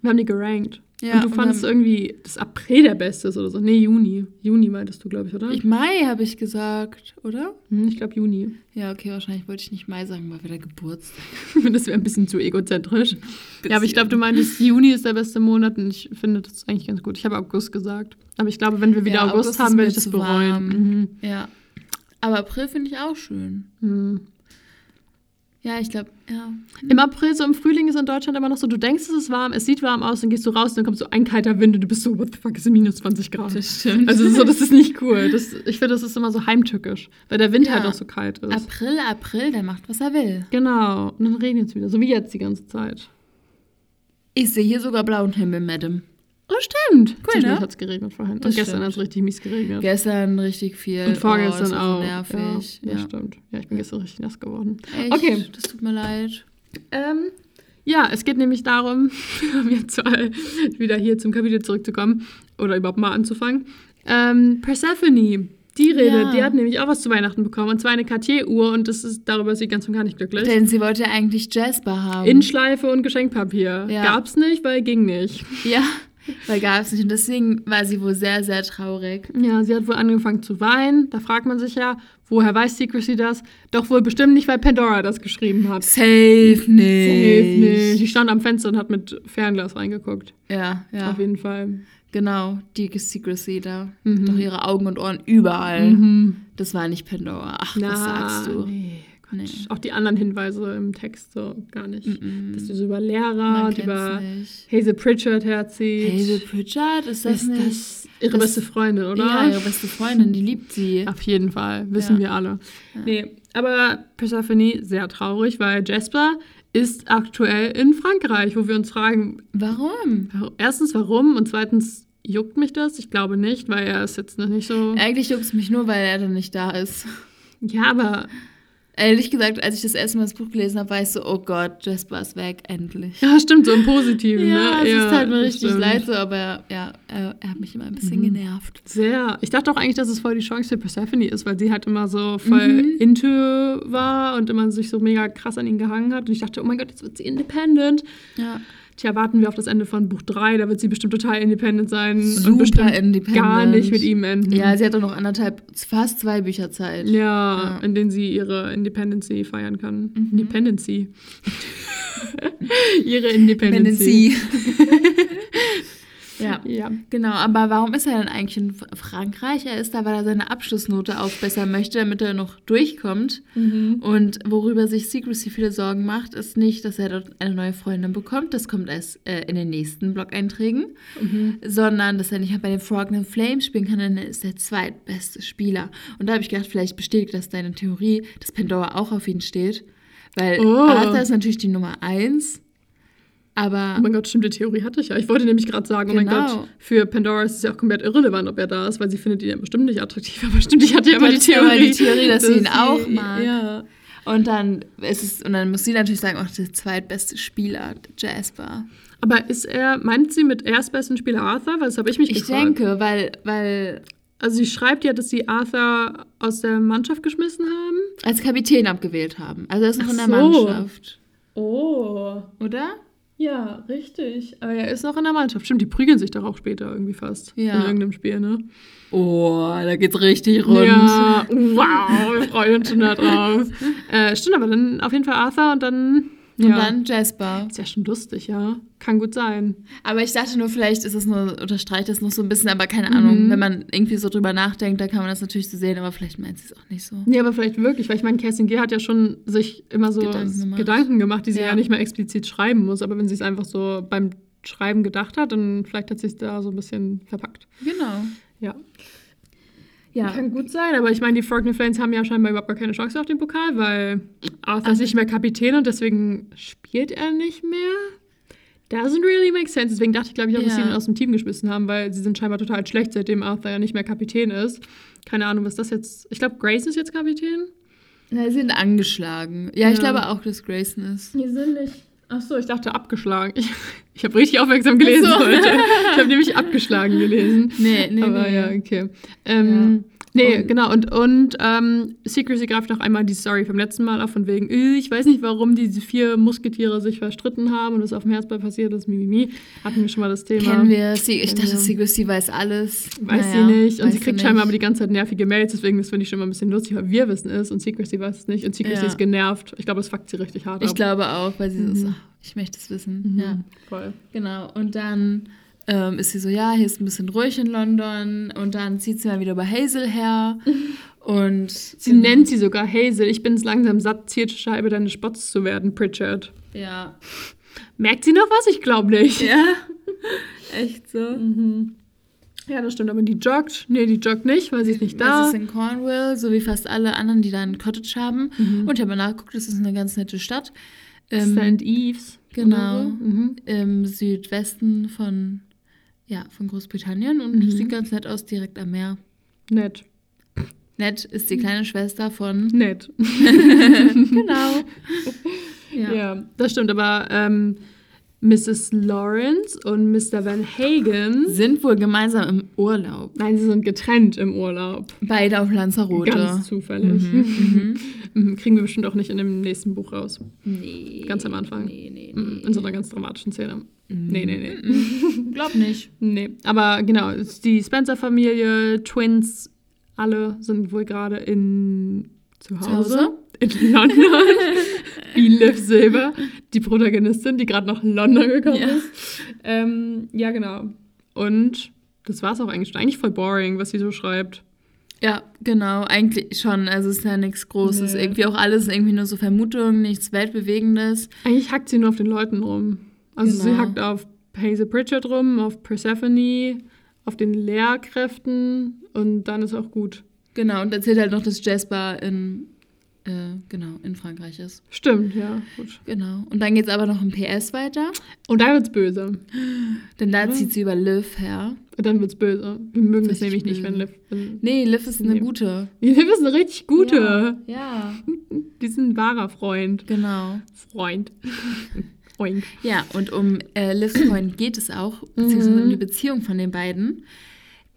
Wir haben die gerankt. Ja, und du und fandest irgendwie, dass April der beste ist oder so. Nee, Juni. Juni meintest du, glaube ich, oder? Ich, Mai habe ich gesagt, oder? Hm, ich glaube Juni. Ja, okay, wahrscheinlich wollte ich nicht Mai sagen, weil wieder Geburtstag. [LAUGHS] das wäre ein bisschen zu egozentrisch. Ja, aber ich glaube, du meintest, Juni ist der beste Monat und ich finde das eigentlich ganz gut. Ich habe August gesagt. Aber ich glaube, wenn wir wieder Ja, August, August haben, werde ich das bereuen. Mhm. Ja. Aber April finde ich auch schön. Mhm. Ja, ich glaube, ja. Im April, so im Frühling ist in Deutschland immer noch so, du denkst, es ist warm, es sieht warm aus, dann gehst du raus, dann kommt so ein kalter Wind und du bist so, what the fuck, es sind minus 20 Grad. stimmt. Also so, das ist nicht cool. [LAUGHS] Das, ich finde, das ist immer so heimtückisch, weil der Wind Ja. halt auch so kalt ist. April, April, der macht, was er will. Genau. Und dann regnet es wieder, so wie jetzt die ganze Zeit. Ich sehe hier sogar blauen Himmel, Madam. Oh, stimmt. Cool, ne? hat es geregnet vorhin. Das und gestern hat es richtig mies geregnet. Gestern richtig viel. und vorgestern oh, auch. Nervig. Ja, Ja, stimmt. Ja, ich bin gestern richtig nass geworden. Echt? Okay. Das tut mir leid. Ähm, ja, es geht nämlich darum, [LAUGHS] um jetzt wieder hier zum Kapitel zurückzukommen oder überhaupt mal anzufangen. Ähm, Persephone, die redet, Ja. die hat nämlich auch was zu Weihnachten bekommen und zwar eine Cartier-Uhr und das ist, darüber ist sie ganz und gar nicht glücklich. Denn sie wollte eigentlich Jasper haben. In Schleife und Geschenkpapier. Ja. Gab's nicht, weil ging nicht. ja. [LAUGHS] Weil gab es nicht. Und deswegen war sie wohl sehr, sehr traurig. Ja, sie hat wohl angefangen zu weinen. Da fragt man sich ja, woher weiß Secrecy das? Doch wohl bestimmt nicht, weil Pandora das geschrieben hat. Safe nicht. Safe nicht. Die stand am Fenster und hat mit Fernglas reingeguckt. Ja, ja. Auf jeden Fall. Genau, die Secrecy da. Mhm. Doch ihre Augen und Ohren überall. Mhm. Das war nicht Pandora. Ach, Na, was sagst du? Nee. Nee. Auch die anderen Hinweise im Text so gar nicht. Mm-mm. Dass du so über Lehrer und über nicht. Hazel Pritchard herzieht. Hazel Pritchard, ist das ist nicht? das ihre das- beste Freundin, oder? Ja, ihre beste Freundin, die liebt sie. Auf jeden Fall, wissen Ja. wir alle. Nee, aber Persephone sehr traurig, weil Jasper ist aktuell in Frankreich, wo wir uns fragen, Warum? erstens warum und zweitens juckt mich das? Ich glaube nicht, weil er ist jetzt noch nicht so. Eigentlich juckt es mich nur, weil er dann nicht da ist. Ja, aber Ehrlich gesagt, als ich das erste Mal das Buch gelesen habe, war ich so, oh Gott, Jasper ist weg, endlich. ja, stimmt, so im Positiven. Ja, ne? es ist halt mir das richtig stimmt. leid so, aber ja, er, er hat mich immer ein bisschen Mhm. genervt. Sehr. Ich dachte auch eigentlich, dass es voll die Chance für Persephone ist, weil sie halt immer so voll Mhm. into war und immer sich so mega krass an ihn gehangen hat. Und ich dachte, oh mein Gott, jetzt wird sie independent. Ja. Tja, warten wir auf das Ende von Buch 3, da wird sie bestimmt total independent sein Super und bestimmt independent. gar nicht mit ihm enden. Ja, sie hat doch noch anderthalb, fast zwei Bücher Zeit. Ja, Ja. in denen sie ihre Independency feiern kann. Mhm. Independency. [LAUGHS] ihre Independency. [LAUGHS] ja. Ja. Genau, aber warum ist er denn eigentlich in Frankreich? Er ist da, weil er seine Abschlussnote aufbessern möchte, damit er noch durchkommt. Mhm. Und worüber sich Secrecy viele Sorgen macht, ist nicht, dass er dort eine neue Freundin bekommt. Das kommt erst äh, in den nächsten Blog-Einträgen. Mhm. Sondern, dass er nicht mehr bei den Froggen Flames spielen kann, denn er ist der zweitbeste Spieler. Und da habe ich gedacht, vielleicht bestätigt das deine Theorie, dass Pandora auch auf ihn steht. Weil Oh. Arthur ist natürlich die Nummer eins. Aber Oh mein Gott, stimmt, die Theorie hatte ich ja. Ich wollte nämlich gerade sagen, oh mein Genau. Gott, für Pandora ist es ja auch komplett irrelevant, ob er da ist, weil sie findet ihn ja bestimmt nicht attraktiv. [LAUGHS] Aber stimmt, ich hatte ja immer die Theorie. die Theorie, dass sie ihn auch mag. Ja. Und dann ist es, und dann muss sie natürlich sagen, auch der zweitbeste Spieler, Jasper. Aber ist er, meint sie mit erstbesten Spieler Arthur? Weil das habe ich mich Ich gefragt. denke, weil, weil Also sie schreibt ja, dass sie Arthur aus der Mannschaft geschmissen haben. als Kapitän abgewählt haben. Also er ist noch Ach in der so. Mannschaft. Oh. Oder? Ja, richtig. Aber er ist noch in der Mannschaft. Stimmt, die prügeln sich doch auch später irgendwie fast. Ja. In irgendeinem Spiel, ne? Oh, da geht's richtig rund. Ja, wow, wir freuen uns schon da drauf. [LAUGHS] äh, stimmt, aber dann auf jeden Fall Arthur und dann. Und ja. dann Jasper. Ist ja schon lustig, ja. Kann gut sein. Aber ich dachte nur, vielleicht ist es nur, unterstreicht das noch so ein bisschen, aber keine Ahnung. Mhm. Wenn man irgendwie so drüber nachdenkt, dann kann man das natürlich so sehen, aber vielleicht meint sie es auch nicht so. Nee, aber vielleicht wirklich, weil ich meine, Kerstin G. hat ja schon sich immer so Gedanken Gedanken gemacht. gemacht, die sie ja. Ja. nicht mehr explizit schreiben muss. Aber wenn sie es einfach so beim Schreiben gedacht hat, dann vielleicht hat sie es da so ein bisschen verpackt. Genau. Ja. Ja. [LAUGHS] Kann gut sein, aber ich meine, die Frogner Flames haben ja scheinbar überhaupt gar keine Chance auf den Pokal, weil Arthur ist nicht mehr Kapitän und deswegen spielt er nicht mehr. Doesn't really make sense. Deswegen dachte ich, glaube ich, auch, dass sie Ja. ihn aus dem Team geschmissen haben, weil sie sind scheinbar total schlecht, seitdem Arthur ja nicht mehr Kapitän ist. Keine Ahnung, was das jetzt. Ich glaube, Grace ist jetzt Kapitän. Na, sie sind angeschlagen. Ja, ich Ja. glaube auch, dass Grayson ist. Die sind nicht. Achso, ich dachte abgeschlagen. Ich, ich habe richtig aufmerksam gelesen Ach so. heute. Ich habe nämlich abgeschlagen gelesen. Nee, nee, Aber nee. ja, okay. Ähm, Nee, Und- genau. Und, und ähm, Secrecy greift noch einmal die Story vom letzten Mal auf, von wegen, ich weiß nicht, warum diese vier Musketiere sich verstritten haben und das auf dem Herzball passiert ist, Mimimi. Hatten wir schon mal das Thema. Kennen wir. Sie, ich dachte. Secrecy weiß alles. Weiß Naja, sie nicht. Und sie kriegt scheinbar aber die ganze Zeit nervige Mails, deswegen das finde ich schon mal ein bisschen lustig, weil wir wissen es und Secrecy weiß es nicht. Und Secrecy Ja. ist genervt. Ich glaube, das fuckt sie richtig hart Ich ab. glaube auch, weil sie so Mhm. ist, ach, ich möchte es wissen. Mhm, Ja, Voll. genau. Und dann ähm, ist sie so, ja, hier ist ein bisschen ruhig in London. Und dann zieht sie mal wieder bei Hazel her. [LAUGHS] Und Sie nennt sie sogar Hazel. Ich bin es langsam satt, Zielscheibe deines Spotts zu werden, Pritchard. Ja. Merkt sie noch was? Ich glaube nicht. Ja. [LAUGHS] Echt so. Mhm. Ja, das stimmt, aber die joggt. Nee, die joggt nicht, weil sie ist nicht Das da. ist in Cornwall, so wie fast alle anderen, die da ein Cottage haben. Mhm. Und ich habe mal nachgeguckt, das ist eine ganz nette Stadt. St. Ähm, Eves. genau. So. Mhm. Im Südwesten von, ja, von Großbritannien und Mhm. sieht ganz nett aus, direkt am Meer. Nett. Nett ist die kleine Schwester von. [LAUGHS] Nett. [LAUGHS] genau. [LAUGHS] Ja. Ja. das stimmt, aber ähm, Mrs. Lawrence und Mr. Van Hagen. Sind wohl gemeinsam im Urlaub. Nein, sie sind getrennt im Urlaub. Beide auf Lanzarote. Ganz zufällig. Mhm, Mhm, kriegen wir bestimmt auch nicht in dem nächsten Buch raus. Nee. Ganz am Anfang. Nee, nee, Mhm, nee. In so einer ganz dramatischen Szene. Nee, nee, nee. nee. Glaub nicht. Nee, aber genau, die Spencer-Familie, Twins, alle sind wohl gerade in zu Hause, Hause? in London. [LAUGHS] Wie Liv Silver, die Protagonistin, die gerade nach London gekommen Ja. ist. Ähm, ja, genau. Und das war es auch eigentlich schon. Eigentlich voll boring, was sie so schreibt. Ja, genau, eigentlich schon. Also es ist ja nichts Großes. Nee. Irgendwie auch alles irgendwie nur so Vermutungen, nichts Weltbewegendes. Eigentlich hackt sie nur auf den Leuten rum. Also sie Genau. hackt auf Hazel Pritchard rum, auf Persephone, auf den Lehrkräften und dann ist auch gut. Genau, und erzählt halt noch, dass Jasper in, äh, genau, in Frankreich ist. Stimmt, ja, gut. Genau. Und dann geht es aber noch im PS weiter. Und dann wird's böse. Denn da Oder? zieht sie über Liv her. Und dann wird's böse. Wir mögen das nämlich nicht, wenn. Liv. Wenn Nee, Liv ist eine Nee. gute. Liv ist eine richtig gute. Ja, ja, [LAUGHS] Die ist ein wahrer Freund. genau. Freund. [LAUGHS] Freund. Ja, und um äh, Livs Freund geht es auch, beziehungsweise Mhm. um die Beziehung von den beiden.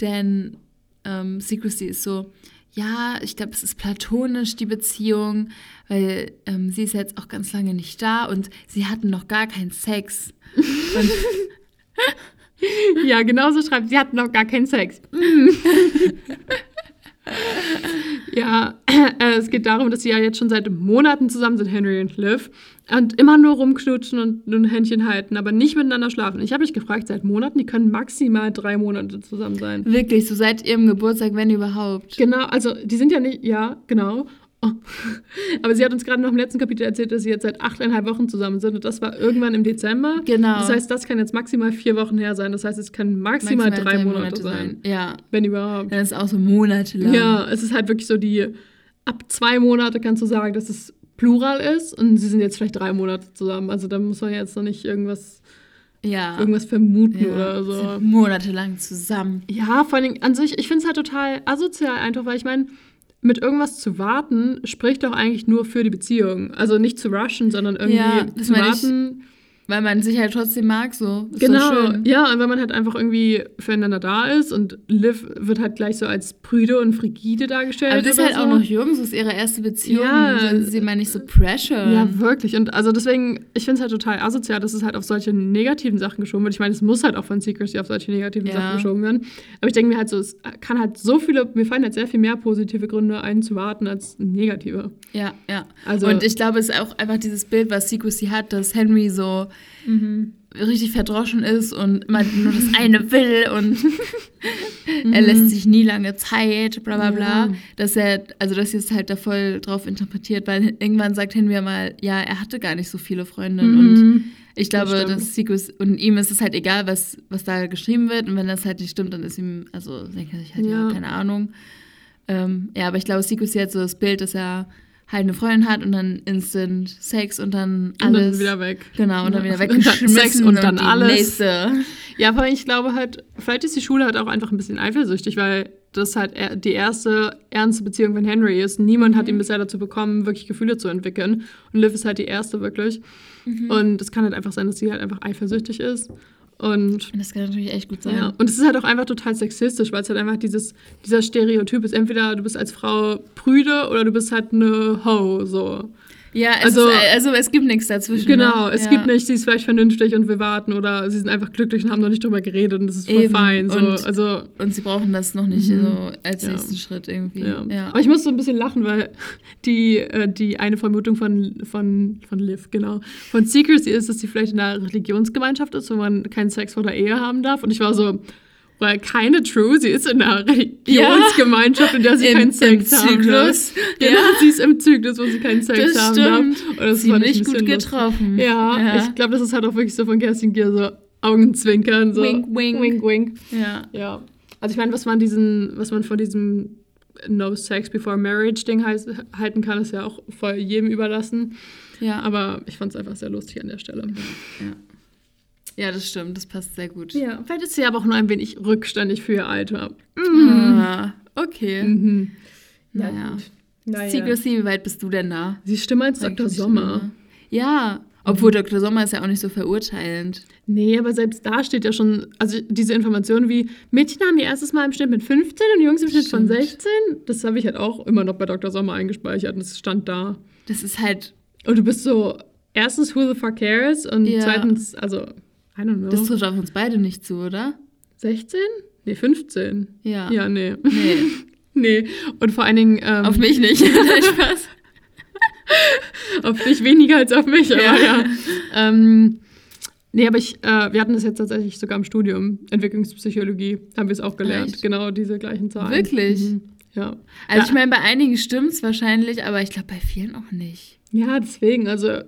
Denn ähm, Secrecy ist so, ja, ich glaube, es ist platonisch, die Beziehung, weil ähm, sie ist jetzt auch ganz lange nicht da und sie hatten noch gar keinen Sex. Und [LAUGHS] Ja, genau so schreibt. Sie hatten noch gar keinen Sex. [LAUGHS] Ja, äh, es geht darum, dass sie ja jetzt schon seit Monaten zusammen sind, Henry und Liv. Und immer nur rumknutschen und ein Händchen halten, aber nicht miteinander schlafen. Ich habe mich gefragt, seit Monaten, die können maximal drei Monate zusammen sein. wirklich, so seit ihrem Geburtstag, wenn überhaupt. Genau, also die sind ja nicht, ja, genau. Oh. Aber sie hat uns gerade noch im letzten Kapitel erzählt, dass sie jetzt seit achteinhalb Wochen zusammen sind und das war irgendwann im Dezember. Genau. Das heißt, das kann jetzt maximal vier Wochen her sein. Das heißt, es können maximal, drei, Monate, sein. Ja, Wenn überhaupt. dann ist auch so monatelang. Ja, es ist halt wirklich so die, ab zwei Monate kannst du sagen, dass es Plural ist und sie sind jetzt vielleicht drei Monate zusammen. Also da muss man jetzt noch nicht irgendwas, ja. irgendwas vermuten ja. oder so. Monatelang zusammen. Ja, vor allem an sich, ich finde es halt total asozial einfach, weil ich meine, mit irgendwas zu warten, spricht doch eigentlich nur für die Beziehung. Also nicht zu rushen, sondern irgendwie Ja, zu meine ich. Weil man sich halt trotzdem mag, so. Ist Genau, ja, und wenn man halt einfach irgendwie füreinander da ist und Liv wird halt gleich so als prüde und frigide dargestellt. Aber sie ist halt so. auch noch jung, so ist ihre erste Beziehung. Ja. Sollen sie mal nicht so pressure. Ja, wirklich. Und also deswegen, ich finde es halt total asozial, dass es halt auf solche negativen Sachen geschoben wird. Ich meine, es muss halt auch von Secrecy auf solche negativen Ja. Sachen geschoben werden. Aber ich denke mir halt so, es kann halt so viele, mir fallen halt sehr viel mehr positive Gründe ein zu warten als negative. ja, ja. Also- Und ich glaube, es ist auch einfach dieses Bild, was Secrecy hat, dass Henry so richtig verdroschen ist und immer nur das eine [LAUGHS] will und er lässt sich nie lange Zeit, bla bla bla. Ja. Dass er, also dass sie es halt da voll drauf interpretiert, weil irgendwann sagt Henry ja mal, ja, er hatte gar nicht so viele Freundinnen und Mhm. ich glaube, Das dass Secrecy und ihm ist es halt egal, was, was da geschrieben wird und wenn das halt nicht stimmt, dann ist ihm, also denkt er sich halt, ja, Ja. keine Ahnung. Ähm, ja, aber ich glaube, Secrecy hat so das Bild, dass er halt eine Freundin hat und dann Instant Sex und dann Und alles. dann wieder weg. Genau, und dann wieder [LAUGHS] Und dann weggeschmissen Sex und dann die alles. Nächste. Ja, aber ich glaube halt, vielleicht ist die Schule halt auch einfach ein bisschen eifersüchtig, weil das halt die erste ernste Beziehung von Henry ist. Niemand hat ihn bisher dazu bekommen, wirklich Gefühle zu entwickeln. Und Liv ist halt die erste wirklich. Und es kann halt einfach sein, dass sie halt einfach eifersüchtig ist. Und Das kann natürlich echt gut sein. ja, und es ist halt auch einfach total sexistisch, weil es halt einfach dieses, dieser Stereotyp ist. Entweder du bist als Frau prüde oder du bist halt eine Ho, so. Ja, es Also- ist, also es gibt nichts dazwischen. Genau, ne? es ja. gibt nicht, sie ist vielleicht vernünftig und wir warten oder sie sind einfach glücklich und haben noch nicht drüber geredet und das ist voll Eben. fein. So. Und- also, Und sie brauchen das noch nicht Mhm. so als Ja. nächsten Schritt irgendwie. ja. Ja. Aber ich muss so ein bisschen lachen, weil die, äh, die eine Vermutung von, von, von Liv, genau, von Secrecy ist, dass sie vielleicht in einer Religionsgemeinschaft ist, wo man keinen Sex vor der Ehe haben darf. Und ich war so, well, keine true, sie ist in einer Religionsgemeinschaft, in der sie Im- keinen im Sex haben Zyklus. darf. Genau, sie ist im Zyklus, wo sie keinen Sex Das haben stimmt. darf. Und das fand ich Ziemlich ein gut getroffen. Ja, ich glaube, das ist halt auch wirklich so von Kerstin Gier so Augenzwinkern, so Wink, wink. wink, wink. Ja. Ja. Also ich meine, was man diesen, was man von diesem No Sex Before Marriage Ding halten kann, ist ja auch voll jedem überlassen. Ja. Aber ich fand es einfach sehr lustig an der Stelle. ja. Ja, das stimmt. Das passt sehr gut. Ja, vielleicht ist sie aber auch nur ein wenig rückständig für ihr Alter. Ah, okay. Mhm. Naja. Naja. Secrecy, wie weit bist du denn da? Sie ist Stimme als Dr. Sommer. Ja. Obwohl Dr. Sommer ist ja auch nicht so verurteilend. Nee, aber selbst da steht ja schon, also diese Informationen wie Mädchen haben ihr erstes Mal im Schnitt mit 15 und Jungs im Schnitt von Stimmt. 16, das habe ich halt auch immer noch bei Dr. Sommer eingespeichert und es stand da. Das ist halt, Und du bist so, erstens, who the fuck cares? Und Ja. zweitens, also, I don't know. das trifft auf uns beide nicht zu, oder? 16? Nee, 15. Ja. Ja, nee. Nee, [LAUGHS] nee. Und vor allen Dingen. Ähm, auf mich nicht. [LAUGHS] Nein, Spaß. auf dich weniger als auf mich, aber Ja. ja. Ähm, nee, aber ich, äh, wir hatten das jetzt tatsächlich sogar im Studium, Entwicklungspsychologie, haben wir es auch gelernt. Echt? Genau diese gleichen Zahlen. Wirklich? Mhm. Ja. Also Ja. ich meine, bei einigen stimmt es wahrscheinlich, aber ich glaube bei vielen auch nicht. Ja, deswegen, also.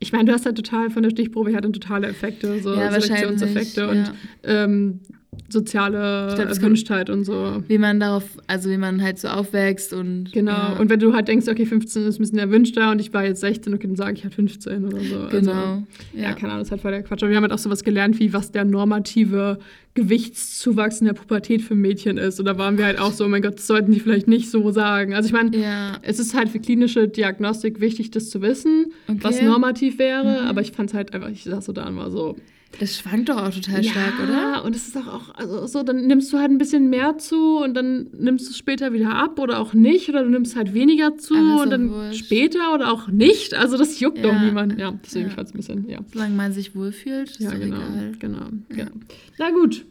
Ich meine, du hast halt total von der Stichprobe her dann totale Effekte, so Ja, Selektionseffekte und ähm, soziale glaub, Erwünschtheit und so. Wie man darauf, also wie man halt so aufwächst und. Genau. Ja, Und wenn du halt denkst, okay, 15 ist ein bisschen erwünschter und ich war jetzt 16, okay, dann sage ich halt 15 oder so. Also, genau. ja. ja. keine Ahnung, das ist halt voll der Quatsch. Aber wir haben halt auch sowas gelernt, wie was der normative Gewichtszuwachs in der Pubertät für Mädchen ist. Und da waren wir halt auch so, oh mein Gott, das sollten die vielleicht nicht so sagen. Also ich meine, ja. es ist halt für klinische Diagnostik wichtig, das zu wissen, Okay. was normativ wäre. Mhm. Aber ich fand es halt einfach, ich saß so da und war so. Das schwankt doch auch total stark, oder? Ja, und es ist auch, auch also so, dann nimmst du halt ein bisschen mehr zu und dann nimmst du es später wieder ab oder auch nicht. Oder du nimmst halt weniger zu und doch dann wurscht. später oder auch nicht. Also das juckt doch Ja. niemand. Ja, deswegen Ja. ein bisschen, ja. Solange man sich wohlfühlt, ist Ja, doch genau, egal. genau, genau. Na gut,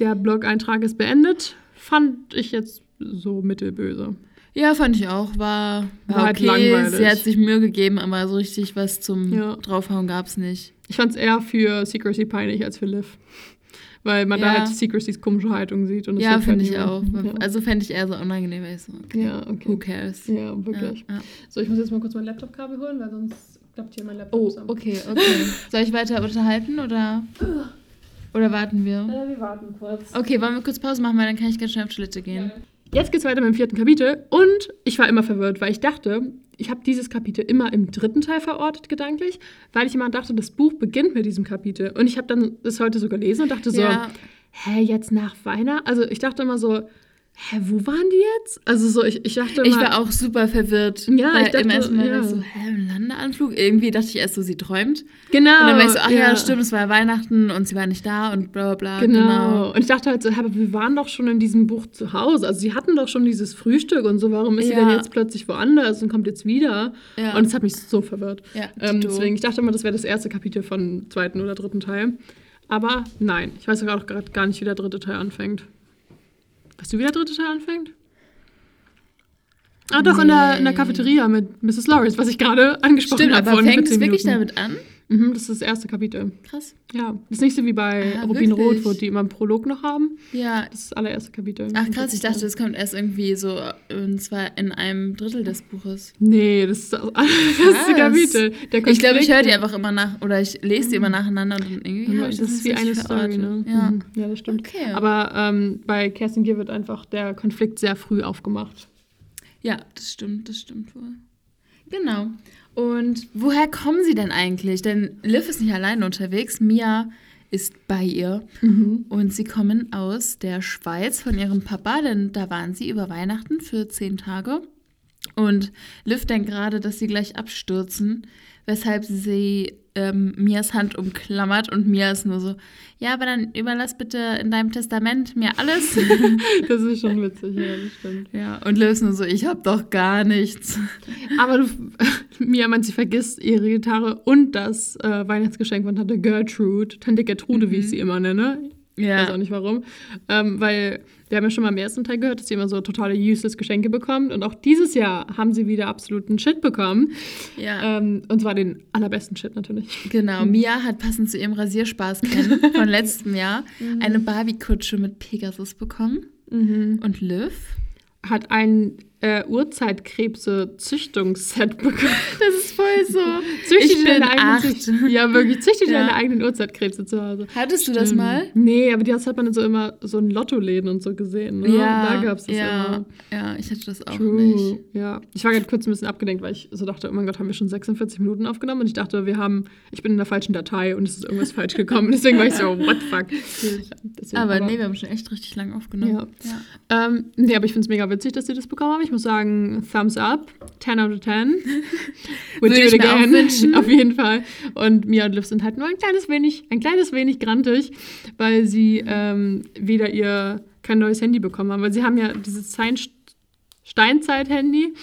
der Blog-Eintrag ist beendet. Fand ich jetzt so mittelböse. Ja, fand ich auch. War, war, War halt okay. langweilig. Sie hat sich Mühe gegeben, aber so richtig was zum Ja. Draufhauen gab es nicht. Ich fand es eher für Secrecy peinlich als für Liv. Weil man da Ja. halt Secrecys komische Haltung sieht. Und das Ja, juckt halt finde ich auch. Ja. Also fände ich eher so unangenehm, weil ich so, okay, ja, who okay. cares? Ja, wirklich. Ja, ja. So, ich muss jetzt mal kurz mein Laptop-Kabel holen, weil sonst klappt hier mein Laptop Oh, zusammen. okay, okay. Soll ich weiter unterhalten oder, oder warten wir? Äh, wir warten kurz. Okay, wollen wir kurz Pause machen, weil dann kann ich ganz schnell auf Toilette gehen. Jetzt geht's weiter mit dem vierten Kapitel und ich war immer verwirrt, weil ich dachte, ich habe dieses Kapitel immer im dritten Teil verortet gedanklich, weil ich immer dachte, das Buch beginnt mit diesem Kapitel und ich habe dann das heute so gelesen und dachte so, Ja. hä, jetzt nach Weihnachten? Also ich dachte immer so, hä, wo waren die jetzt? Also so, ich, ich dachte immer, Ich war auch super verwirrt. Ja, ich dachte, im ersten Mal ja. so, hä, ein Landeanflug? Irgendwie dachte ich erst so, sie träumt. genau, Und dann war ich so, ach ja, stimmt, es war ja Weihnachten und sie war nicht da und bla bla bla. Genau. Und ich dachte halt so, hä, aber wir waren doch schon in diesem Buch zu Hause. Also sie hatten doch schon dieses Frühstück und so. Warum ist sie Ja. denn jetzt plötzlich woanders und kommt jetzt wieder? Ja. Und es hat mich so verwirrt. Ja, ähm, deswegen, ich dachte immer, das wäre das erste Kapitel von zweiten oder dritten Teil. Aber nein, ich weiß sogar auch gerade gar nicht, wie der dritte Teil anfängt. Weißt du, wie der dritte Teil anfängt? Ah, doch, in, der, in der Nee. Cafeteria mit Mrs. Lawrence, was ich gerade angesprochen Stimmt, habe. aber fängt es 10 wirklich damit an? Mhm, das ist das erste Kapitel. Krass. Ja, das ist nicht so wie bei Ah, Rubin Rot, wo die immer einen Prolog noch haben. Ja. Das ist das allererste Kapitel. Ach krass, ich dachte, das kommt erst irgendwie so, und zwar in einem Drittel des Buches. Nee, das ist das allererste. Kapitel. Ich glaube, ich höre die einfach immer nach, oder ich lese die immer nacheinander und dann irgendwie Ja, ich das ist wie eine Story, ne? Ja. Mhm. ja, das stimmt. Okay. Aber ähm, bei Kerstin Gier wird einfach der Konflikt sehr früh aufgemacht. Ja, das stimmt, das stimmt wohl. Genau. Und woher kommen sie denn eigentlich? Denn Liv ist nicht alleine unterwegs, Mia ist bei ihr. Und sie kommen aus der Schweiz von ihrem Papa, denn da waren sie über Weihnachten für zehn Tage. Und Liv denkt gerade, dass sie gleich abstürzen, weshalb sie ähm, Mias Hand umklammert und Mia ist nur so, ja, aber dann überlass bitte in deinem Testament mir alles. [LAUGHS] Das ist schon witzig, ja, das stimmt. ja, und Liv ist nur so, ich hab doch gar nichts. Aber du, [LAUGHS] Mia meint, sie vergisst ihre Gitarre und das äh, Weihnachtsgeschenk von Tante Gertrude, Tante Gertrude, wie ich sie immer nenne. Ich weiß auch nicht warum. Ähm, weil wir haben ja schon mal im ersten Teil gehört, dass sie immer so totale useless Geschenke bekommt. Und auch dieses Jahr haben sie wieder absoluten Shit bekommen. Ja. Ähm, und zwar den allerbesten Shit natürlich. Genau, Mia hat passend zu ihrem Rasierspaß von [LAUGHS] letztem Jahr eine Barbie-Kutsche mit Pegasus bekommen. Und Liv? Hat ein äh, Urzeitkrebse-Züchtungsset bekommen. [LAUGHS] Das ist voll so. Züchte Ich bin deine eigenen acht. Ja, wirklich. Züchte Ja. deine eigenen Urzeitkrebse zu Hause. Hattest du das mal? Nee, aber das hat man so immer so in Lottoläden und so gesehen. Ne? da gab es das ja, immer. ja, ich hatte das auch True. nicht. Ja, ich war gerade kurz ein bisschen abgelenkt, weil ich so dachte, oh mein Gott, haben wir schon 46 Minuten aufgenommen? Und ich dachte, wir haben, ich bin in der falschen Datei und es ist irgendwas falsch gekommen. [LAUGHS] Deswegen war ich so, what the fuck. Deswegen, Aber, nee, wir haben schon echt richtig lang aufgenommen. Ja. Ähm, nee, aber ich finde es mega witzig, dass sie das bekommen haben. Ich muss sagen, Thumbs up, 10 out of 10. [LAUGHS] Würde ich mir auch wünschen. [LAUGHS] Auf jeden Fall. Und Mia und Liv sind halt nur ein kleines wenig, ein kleines wenig grantig, weil sie ähm, wieder ihr kein neues Handy bekommen haben. Weil sie haben ja dieses Stein Steinzeit-Handy,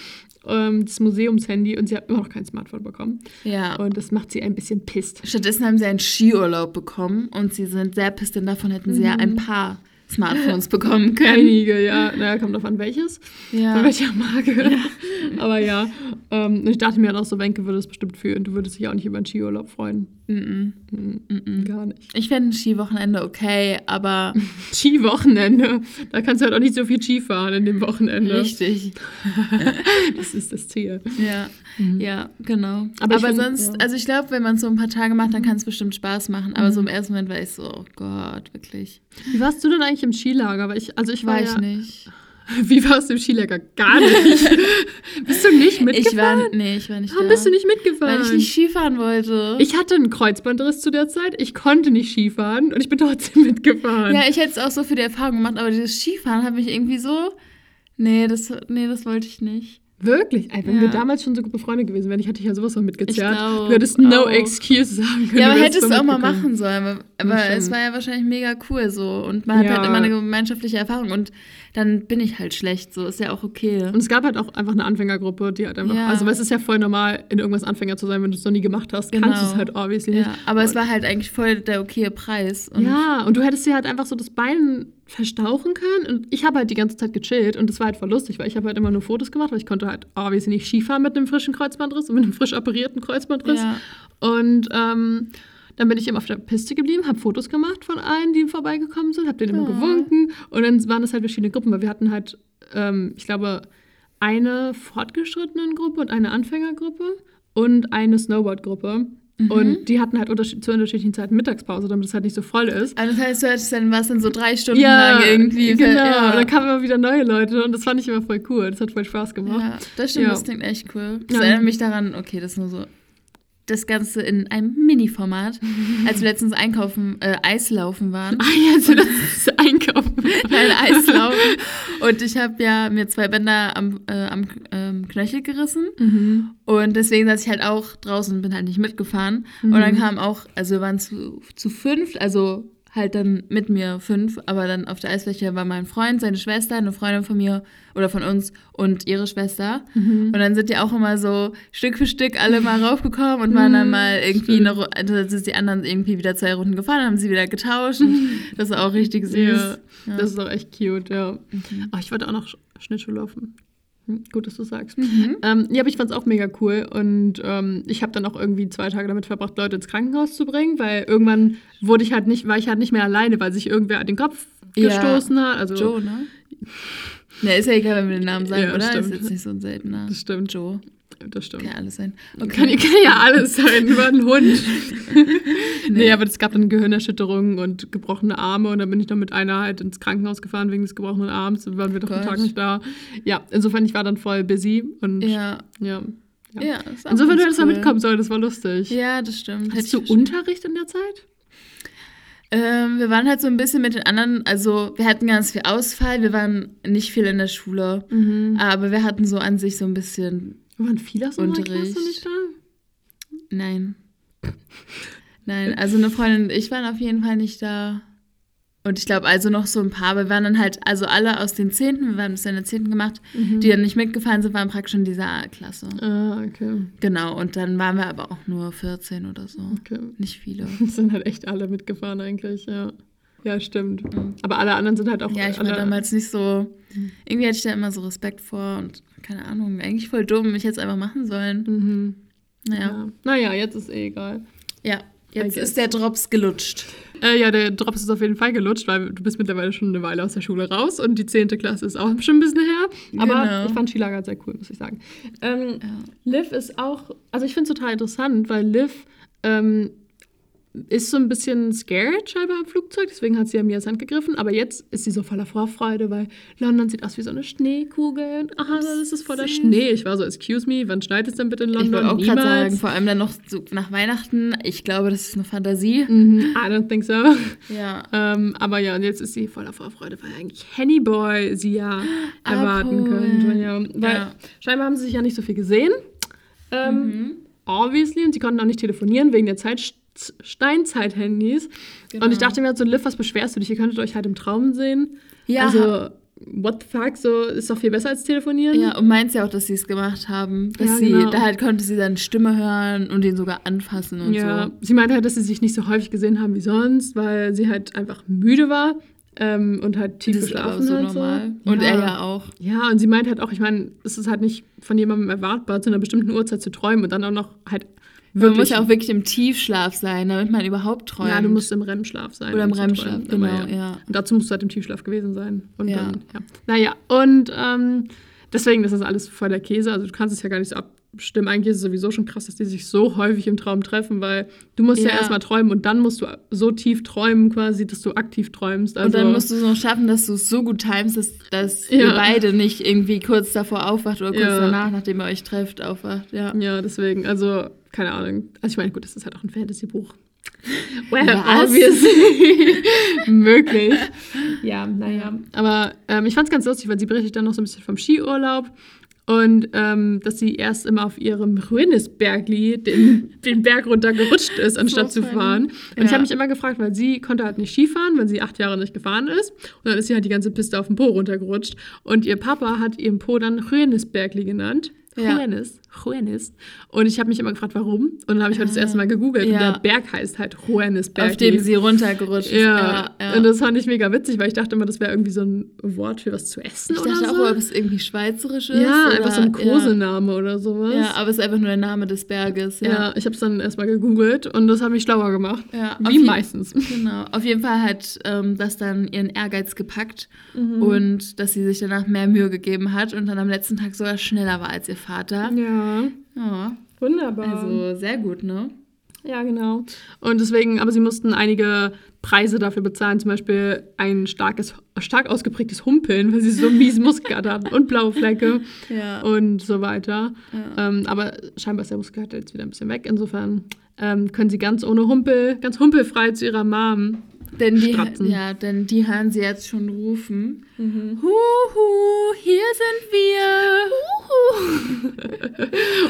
ähm, das Museumshandy und sie hat immer noch kein Smartphone bekommen. Ja. Und das macht sie ein bisschen pisst. Stattdessen haben sie einen Skiurlaub bekommen und sie sind sehr pisst, denn davon hätten sie ja ein paar Smartphones bekommen können. Einige, ja. Naja, kommt an, welches. Ja. Bei welcher Marke. [LAUGHS] Aber ja. Ähm, ich dachte mir halt auch so, Wenke würde es bestimmt fühlen. Du würdest dich auch nicht über einen Skiurlaub freuen. Mhm. Mhm. Gar nicht. Ich fände ein Skiwochenende okay, aber [LAUGHS] Skiwochenende. Da kannst du halt auch nicht so viel Ski fahren in dem Wochenende. richtig. [LAUGHS] Das ist das Ziel. Ja, ja, genau. Aber Aber, find, sonst, ja. also ich glaube, wenn man es so ein paar Tage macht, dann kann es bestimmt Spaß machen. Aber so im ersten Moment war ich so, oh Gott, wirklich. Wie warst du denn eigentlich im Skilager? Weil ich, also ich war, War ja, ich nicht. [LAUGHS] Wie warst du im Skilager? Gar nicht. [LAUGHS] bist du nicht mitgefahren? Ich war, nee, ich war nicht Warum da. bist du nicht mitgefahren? Weil ich nicht Skifahren wollte. Ich hatte einen Kreuzbandriss zu der Zeit. Ich konnte nicht Skifahren und ich bin trotzdem [LAUGHS] mitgefahren. ja, ich hätte es auch so für die Erfahrung gemacht, aber dieses Skifahren hat mich irgendwie so. Nee, das, nee, das wollte ich nicht. Wirklich? Ey, wenn Ja. wir damals schon so gute Freunde gewesen wären, ich hätte dich ja sowas mal mitgezerrt. Glaub du hättest no auch. excuse sagen können. Ja, aber hättest du auch mal machen sollen. Aber, es war ja wahrscheinlich mega cool so. Und man hat Ja. halt immer eine gemeinschaftliche Erfahrung. Und dann bin ich halt schlecht. So ist ja auch okay. Und es gab halt auch einfach eine Anfängergruppe, die halt einfach. Ja. Also, weil es ist ja voll normal, in irgendwas Anfänger zu sein, wenn du es noch nie gemacht hast. Kannst du es Genau. halt obviously nicht. Ja, aber es war halt eigentlich voll der okaye Preis. Und ja, und du hättest dir halt einfach so das Bein verstauchen können. Und ich habe halt die ganze Zeit gechillt und das war halt voll lustig, weil ich habe halt immer nur Fotos gemacht, weil ich konnte halt obviously nicht Skifahren mit einem frischen Kreuzbandriss und mit einem frisch operierten Kreuzbandriss. Ja. Und ähm, dann bin ich immer auf der Piste geblieben, habe Fotos gemacht von allen, die vorbeigekommen sind, habe denen immer Oh. gewunken. Und dann waren das halt verschiedene Gruppen, weil wir hatten halt, ähm, ich glaube, eine fortgeschrittenen Gruppe und eine Anfängergruppe und eine Snowboard-Gruppe. Mhm. Und die hatten halt unterschied zu unterschiedlichen Zeiten Mittagspause, damit es halt nicht so voll ist. Also das heißt, du hattest dann was dann so drei Stunden lang irgendwie. Genau. Ja. Und dann kamen immer wieder neue Leute und das fand ich immer voll cool. Das hat voll Spaß gemacht. ja, das stimmt, Ja. das klingt echt cool. Das Ja. erinnert mich daran, okay, das ist nur so. Das Ganze in einem Mini-Format, [LAUGHS] als wir letztens einkaufen, äh, Eislaufen waren. Ah, jetzt das ist Einkaufen. [LAUGHS] Nein, Eislaufen. [LAUGHS] Und ich habe ja mir zwei Bänder am, äh, am ähm, Knöchel gerissen. Mhm. Und deswegen saß ich halt auch draußen bin halt nicht mitgefahren. Und dann kam auch, also wir waren zu, zu fünf, also halt dann mit mir fünf, aber dann auf der Eisfläche war mein Freund, seine Schwester, eine Freundin von mir oder von uns und ihre Schwester. Mhm. Und dann sind die auch immer so Stück für Stück alle mal raufgekommen und waren dann Mhm, mal irgendwie stimmt. eine, Ru- also dann sind die anderen irgendwie wieder zwei Runden gefahren, haben sie wieder getauscht. [LAUGHS] Das ist auch richtig süß. Ja, Ja. das ist auch echt cute, ja. Mhm. Ach, ich wollte auch noch Sch- Schnittschuh laufen. Hm, Gut, dass du sagst. Mhm. Ähm, ja, aber ich fand es auch mega cool und ähm, ich habe dann auch irgendwie zwei Tage damit verbracht, Leute ins Krankenhaus zu bringen, weil irgendwann wurde ich halt nicht, war ich halt nicht mehr alleine, weil sich irgendwer an den Kopf Ja. gestoßen hat. Also, Joe, ne? Ne, ist ja egal, wenn wir den Namen sagen, Ja, oder? stimmt. Ist jetzt nicht so ein seltener. Das stimmt. Joe. Das stimmt. Kann ja alles sein. Kann, [LAUGHS] kann ja alles sein, über einen Hund. [LAUGHS] nee. Nee. aber es gab dann Gehirnerschütterungen und gebrochene Arme und dann bin ich noch mit einer halt ins Krankenhaus gefahren wegen des gebrochenen Arms. Dann waren wir doch einen Gott. Tag nicht da. Ja, insofern, ich war dann voll busy und ja. Ja. ja. Ja, Insofern, du hättest mal cool. mitkommen sollen, das war lustig. Ja, das stimmt. Hattest du. Unterricht in der Zeit? Ähm, wir waren halt so ein bisschen mit den anderen, also wir hatten ganz viel Ausfall, wir waren nicht viel in der Schule, Mhm. aber wir hatten so an sich so ein bisschen, Waren viele aus unserer. Klasse nicht da? nein. Nein, also eine Freundin und ich waren auf jeden Fall nicht da. Und ich glaube, also noch so ein paar, wir waren dann halt, also alle aus den Zehnten, wir waren bis in der Zehnten gemacht, die dann nicht mitgefahren sind, waren praktisch in dieser Klasse. Ah, okay. Genau, und dann waren wir aber auch nur 14 oder so. okay. Nicht viele. Es [LAUGHS] sind halt echt alle mitgefahren eigentlich, ja. Ja, stimmt. Mhm. Aber alle anderen sind halt auch. Ja, ich war damals nicht so. Irgendwie hatte ich da immer so Respekt vor und keine Ahnung, eigentlich voll dumm. Ich hätte es einfach machen sollen. Mhm. Naja. Ja. Naja, jetzt ist eh egal. Ja, jetzt ist der Drops gelutscht. Äh, ja, der Drops ist auf jeden Fall gelutscht, weil du bist mittlerweile schon eine Weile aus der Schule raus und die 10. Klasse ist auch schon ein bisschen her. Aber Genau. ich fand Skilager sehr cool, muss ich sagen. Ähm, Ja. Liv ist auch, also ich finde es total interessant, weil Liv ähm, ist so ein bisschen scared scheinbar am Flugzeug, deswegen hat sie ja Mias Hand gegriffen. Aber jetzt ist sie so voller Vorfreude, weil London sieht aus wie so eine Schneekugel. Aha, das ist voller. Schnee. Ich war so, excuse me, wann schneit es denn bitte in Ich London? wollte auch gerade sagen, vor allem dann noch so nach Weihnachten. Ich glaube, das ist eine Fantasie. Mhm, I don't think so. Ja. Ähm, aber ja, und jetzt ist sie voller Vorfreude, weil eigentlich Henny Boy sie ja erwarten Abholen. könnte. Ja. Weil Ja. scheinbar haben sie sich ja nicht so viel gesehen. Ähm, Obviously. Und sie konnten auch nicht telefonieren wegen der Zeit Steinzeit-Handys. Genau. Und ich dachte mir halt so, Liv, was beschwerst du dich? Ihr könntet euch halt im Traum sehen. Ja. Also, what the fuck, so ist doch viel besser als telefonieren. Ja, und meint ja auch, dass sie es gemacht haben. Dass Ja, sie, genau. da halt konnte sie seine Stimme hören und ihn sogar anfassen und Ja, so. sie meinte halt, dass sie sich nicht so häufig gesehen haben wie sonst, weil sie halt einfach müde war ähm, und halt tief Das ist aber geschlafen so hat. normal. So. Und er ja auch. Ja, und sie meint halt auch, ich meine, es ist halt nicht von jemandem erwartbar, zu einer bestimmten Uhrzeit zu träumen und dann auch noch halt Man muss ja auch wirklich im Tiefschlaf sein, damit man überhaupt träumt. ja, du musst im REM-Schlaf sein. Oder im REM-Schlaf, genau, Aber ja. Und dazu musst du halt im Tiefschlaf gewesen sein. Und Ja. dann, ja. Naja, und ähm, deswegen ist das alles voll der Käse. Also du kannst es ja gar nicht so abstimmen. Eigentlich ist es sowieso schon krass, dass die sich so häufig im Traum treffen, weil du musst ja, Ja. erstmal träumen und dann musst du so tief träumen quasi, dass du aktiv träumst. Also, Und dann musst du es noch schaffen, dass du es so gut timest, dass, dass Ja. ihr beide nicht irgendwie kurz davor aufwacht oder kurz Ja. danach, nachdem ihr euch trefft, aufwacht. Ja. Ja, deswegen, also, keine Ahnung. Also ich meine, gut, das ist halt auch ein Fantasy-Buch. [LAUGHS] Well, Was? obviously. [LAUGHS] Möglich. Ja, naja. Aber ähm, ich fand es ganz lustig, weil sie berichtet dann noch so ein bisschen vom Skiurlaub und ähm, dass sie erst immer auf ihrem Ruinesbergli den, [LAUGHS] den Berg runtergerutscht ist, anstatt zu funny. fahren. Und ich Ja. habe mich immer gefragt, weil sie konnte halt nicht Skifahren, weil sie acht Jahre nicht gefahren ist. Und dann ist sie halt die ganze Piste auf den Po runtergerutscht. Und ihr Papa hat ihren Po dann Ruinesbergli genannt. Ja. Juanes, Juanes. Und ich habe mich immer gefragt, warum. Und dann habe ich heute das erste Mal gegoogelt. Und Ah, Ja. der Berg heißt halt Juanesberg. Auf dem sie runtergerutscht ist. ja. ja. und das fand ich mega witzig, weil ich dachte immer, das wäre irgendwie so ein Wort für was zu essen ich oder dachte so. auch, ob es irgendwie schweizerisch ist. ja, oder, einfach so ein ja. Kosename oder sowas. Ja, aber es ist einfach nur der Name des Berges. Ja, Ja, ich habe es dann erstmal gegoogelt und das hat mich schlauer gemacht. Ja, Wie meistens. [LAUGHS] Genau. Auf jeden Fall hat ähm, das dann ihren Ehrgeiz gepackt Mhm. und dass sie sich danach mehr Mühe gegeben hat und dann am letzten Tag sogar schneller war als ihr Vater. Ja, Ja, wunderbar. also sehr gut, ne? Ja, genau. Und deswegen, aber sie mussten einige Preise dafür bezahlen, zum Beispiel ein starkes, stark ausgeprägtes Humpeln, weil sie so mies Muskelkater hatten und blaue Flecke [LAUGHS] Ja. und so weiter. Ja. Ähm, aber scheinbar ist der Muskelkater jetzt wieder ein bisschen weg. Insofern ähm, können sie ganz ohne Humpel, ganz humpelfrei zu ihrer Mom. Denn die, Stratzen. ja, denn die hören sie jetzt schon rufen. Huhu, hier sind wir.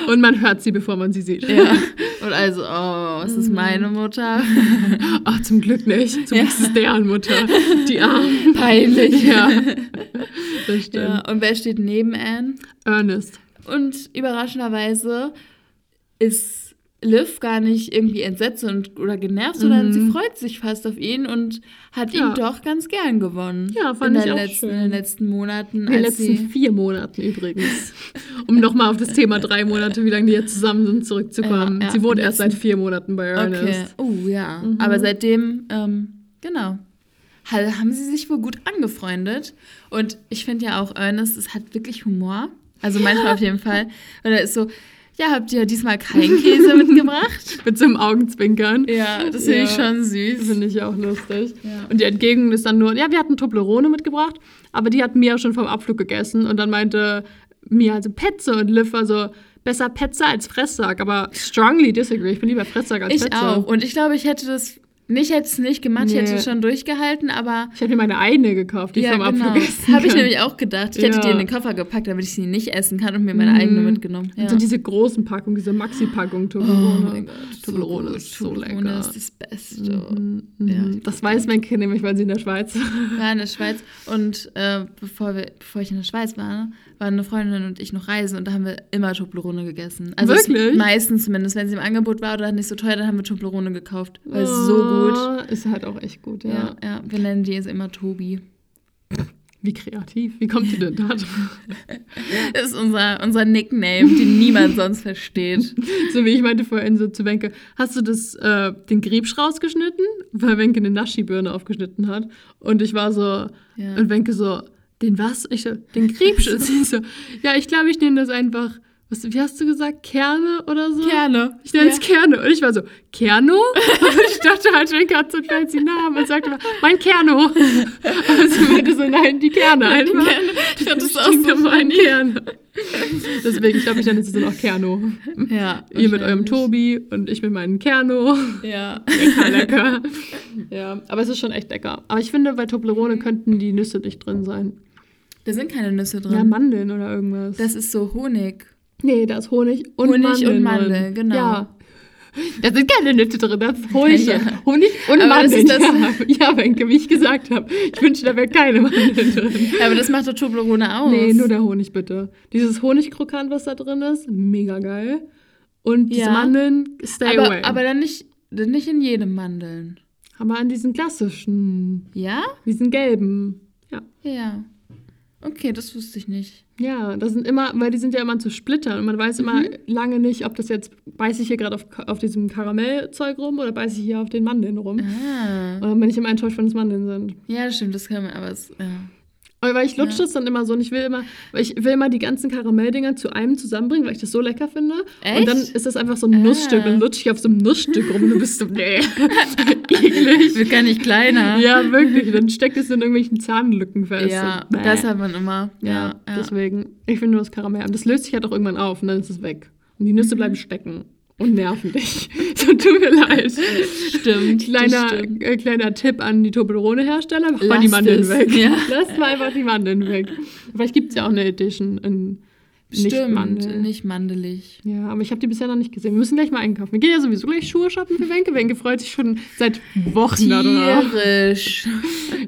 [LAUGHS] Und man hört sie, bevor man sie sieht. Ja. [LAUGHS] Und also, oh, es ist meine Mutter. [LAUGHS] Ach, zum Glück nicht. Zum Ja. Glück ist es deren Mutter. Die Armen. Peinlich. Ja. Das stimmt. Ja, und wer steht neben Anne? Ernest. Und überraschenderweise ist Liv gar nicht irgendwie entsetzt und, oder genervt, sondern sie freut sich fast auf ihn und hat Mhm. Ja. ihn doch ganz gern gewonnen. Ja, fand in ich auch letzten, schön. In den letzten Monaten. In den letzten vier Monaten übrigens. Um nochmal auf das Thema drei Monate, wie lange die jetzt zusammen sind, zurückzukommen. Ja, ja, sie wohnt erst seit vier Monaten bei Okay. Ernest. Oh ja. Mhm. Aber seitdem, ähm, genau. ha- Haben sie sich wohl gut angefreundet. Und ich finde ja auch, Ernest, es hat wirklich Humor. Also manchmal auf jeden [LAUGHS] Fall. Und er ist so, ja, habt ihr diesmal keinen Käse [LAUGHS] mitgebracht? Mit so einem Augenzwinkern. Ja, das finde ich Ja. schon süß. Finde ich auch lustig. Ja. Und die Entgegnung ist dann nur, ja, wir hatten Toblerone mitgebracht, aber die hat Mia schon vom Abflug gegessen. Und dann meinte Mia also Petze und Liv war so, besser Petze als Fresssack. Aber strongly disagree. Ich bin lieber Fresssack als Ich Petze. auch. Und ich glaube, ich hätte das nicht hätte es nicht gemacht, ich hätte Nee. es schon durchgehalten, aber Ich habe mir meine eigene gekauft, die ich vom Abflug essen Habe ich nämlich auch gedacht. Ich hätte Ja. die in den Koffer gepackt, damit ich sie nicht essen kann und mir meine Mhm. eigene mitgenommen. Ja. So diese großen Packungen, diese Maxi-Packung oh Toblerone. mein Gott. Toblerone so ist so lecker. Toblerone ist das Beste. Mhm, Ja, mhm. das weiß mein Kind nämlich, weil sie in der Schweiz Ich war in der [LAUGHS] Schweiz und äh, bevor, wir, bevor ich in der Schweiz war, waren eine Freundin und ich noch reisen und da haben wir immer Toblerone gegessen. Also Wirklich? meistens zumindest, wenn sie im Angebot war oder nicht so teuer, dann haben wir Toblerone gekauft. Weil es so gut. Oh, Ist halt auch echt gut, ja. Ja, ja, wir nennen die jetzt immer Tobi. Wie kreativ. Wie kommt ihr denn da drauf? Das [LAUGHS] ist unser, unser Nickname, den niemand sonst versteht. So wie ich meinte vorhin so zu Wenke, hast du das, äh, den Griebsch rausgeschnitten? Weil Wenke eine Naschi-Birne aufgeschnitten hat. Und ich war so, Ja. und Wenke so, den was? Ich so, den Griebsch. Und [LAUGHS] sie so, ja, ich glaube, ich nehme das einfach, was, wie hast du gesagt? Kerne oder so? Kerne. Ich nenne es Kerne. Und ich war so, Kerno? [LAUGHS] Und ich dachte halt, Wenke hat so einen fancy Namen und sagte immer, mein Kerno. [LAUGHS] Sie meinte so, nein, die Kerne einfach. Ich fand das auch Stinkt so mein. Kerne. Deswegen, ich glaube, ich nenne sie dann auch Kerno. Ja. Ihr mit eurem. Tobi und ich mit meinem Kerno. Ja. Lecker, lecker. Ja, aber es ist schon echt lecker. Aber ich finde, bei Toblerone könnten die Nüsse nicht drin sein. Da sind keine Nüsse drin. Ja, Mandeln oder irgendwas. das ist so Honig. nee, da ist Honig und Honig Mandeln. und Mandel, drin. genau. Ja. Da sind keine Nüsse drin, das ist Honig, Ja. Honig und Aber das Mandeln. ist das- ja, ja, Wenke, wie ich gesagt habe. Ich wünsche, da wäre keine Mandeln drin. Ja, aber das macht doch Toblerone aus. Nee, nur der Honig bitte. Dieses Honigkrokant, was da drin ist, mega geil. Und diese Ja. Mandeln, stay away. aber, aber dann nicht, dann nicht in jedem Mandeln. aber an diesen klassischen, Ja? diesen gelben. Ja. Ja. Okay, das wusste ich nicht. Ja, das sind immer, weil die sind ja immer zu splittern und man weiß immer Mhm. lange nicht, ob das jetzt, beiß ich hier gerade auf, auf diesem Karamellzeug rum oder beiß ich hier auf den Mandeln rum. Ah. Und dann bin ich immer enttäuscht, wenn es Mandeln sind. Ja, das stimmt, das kann man, aber es, ja. Weil ich lutsche Ja. das dann immer so und ich will immer, weil ich will immer die ganzen Karamelldinger zu einem zusammenbringen, weil ich das so lecker finde. Und dann Echt? ist das einfach so ein Nussstück. Ah. Dann lutsche ich auf so einem Nussstück rum und du bist so, nee, [LAUGHS] eklig. Wird gar nicht kleiner. Ja, wirklich. Dann steckt es in irgendwelchen Zahnlücken fest. Ja, bäh. das hat man immer. Ja, Ja, deswegen. Ich finde nur das Karamell. Und das löst sich halt auch irgendwann auf und dann ist es weg. Und die Mhm. Nüsse bleiben stecken und nerven dich. [LAUGHS] so tut mir leid. Stimmt. Kleiner, stimmt. äh, kleiner Tipp an die Toblerone-Hersteller: Macht mal die Mandeln es. weg. Ja. [LAUGHS] Lasst mal einfach die Mandeln weg. Vielleicht gibt es ja auch eine Edition in nicht Stimmt, Mandel. nicht mandelig. Ja, aber ich habe die bisher noch nicht gesehen. Wir müssen gleich mal einkaufen. Wir gehen ja sowieso gleich Schuhe shoppen für Wenke. Wenke freut sich schon seit Wochen darauf. Tierisch.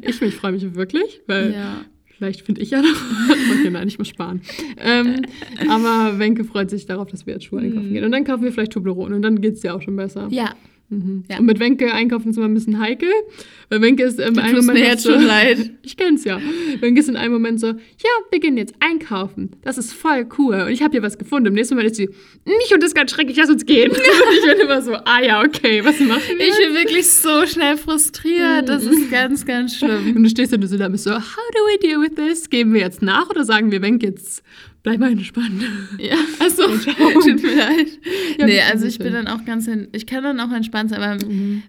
Ich mich freue mich wirklich, weil ja. Vielleicht finde ich ja noch. [LAUGHS] okay, nein, ich muss sparen. Ähm, [LAUGHS] aber Wenke freut sich darauf, dass wir jetzt Schuhe einkaufen Mhm. gehen. Und dann kaufen wir vielleicht Toblerone und dann geht es dir auch schon besser. Ja, Mhm. Ja. Und mit Wenke einkaufen ist immer ein bisschen heikel, weil Wenke ist im du einen Moment mir jetzt so, schon leid. [LAUGHS] Ich kenn's ja. Wenke ist in einem Moment so, ja, wir gehen jetzt einkaufen. Das ist voll cool. Und ich habe hier was gefunden. Im nächsten Moment ist sie, ich und das ist ganz schrecklich, lass uns gehen. Und [LAUGHS] [LAUGHS] ich bin immer so, ah ja, okay, was machen wir? Ich bin wirklich so schnell frustriert. Das ist ganz, ganz schlimm. Und du stehst dann so da bist so, how do we deal with this? Geben wir jetzt nach oder sagen wir, Wenke, jetzt bleib mal entspannt? Ja, also, [LAUGHS] tut mir leid. Ja, nee, also ich bin dann auch ganz, hin, ich kann dann auch entspannt sein, aber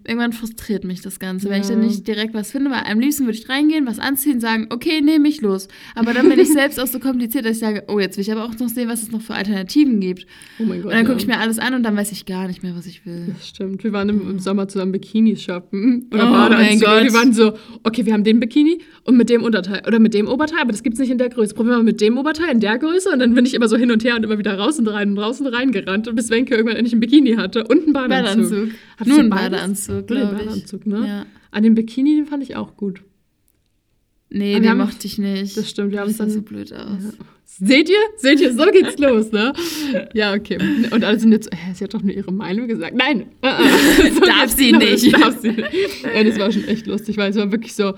irgendwann frustriert mich das Ganze, wenn ich Ja. dann nicht direkt was finde, weil am liebsten würde ich reingehen, was anziehen, sagen, okay, nehme ich los. Aber dann bin ich [LAUGHS] selbst auch so kompliziert, dass ich sage, oh, jetzt will ich aber auch noch sehen, was es noch für Alternativen gibt. Oh mein Gott. Und dann gucke ja. ich mir alles an und dann weiß ich gar nicht mehr, was ich will. Das stimmt. Wir waren im, im Sommer zusammen Bikinis shoppen. Oder Oh Badeanzüge. mein Gott. Wir waren so, okay, wir haben den Bikini und mit dem Unterteil. Oder mit dem Oberteil, aber das gibt es nicht in der Größe. Probieren wir mal mit dem Oberteil in der Größe. Und dann bin ich immer so hin und her und immer wieder raus und rein und raus und rein gerannt. Und bis Wenke irgendwann endlich ein Bikini hatte und einen Badeanzug. Badeanzug. Hattest Nur du ein beides? Badeanzug, glaube ich. Badeanzug, ne? Ja. An den Bikini, den fand ich auch gut. Nee, den mochte ich nicht. Das stimmt, wir haben das es sah dann- so blöd aus. Seht ihr? Seht ihr? So geht's los, ne? [LAUGHS] Ja, okay. Und alle sind jetzt, äh, sie hat doch nur ihre Meinung gesagt. Nein, äh, [LAUGHS] äh. So Darf sie los, nicht. [LAUGHS] Darf sie nicht. Ja, das war schon echt lustig, weil es war wirklich so,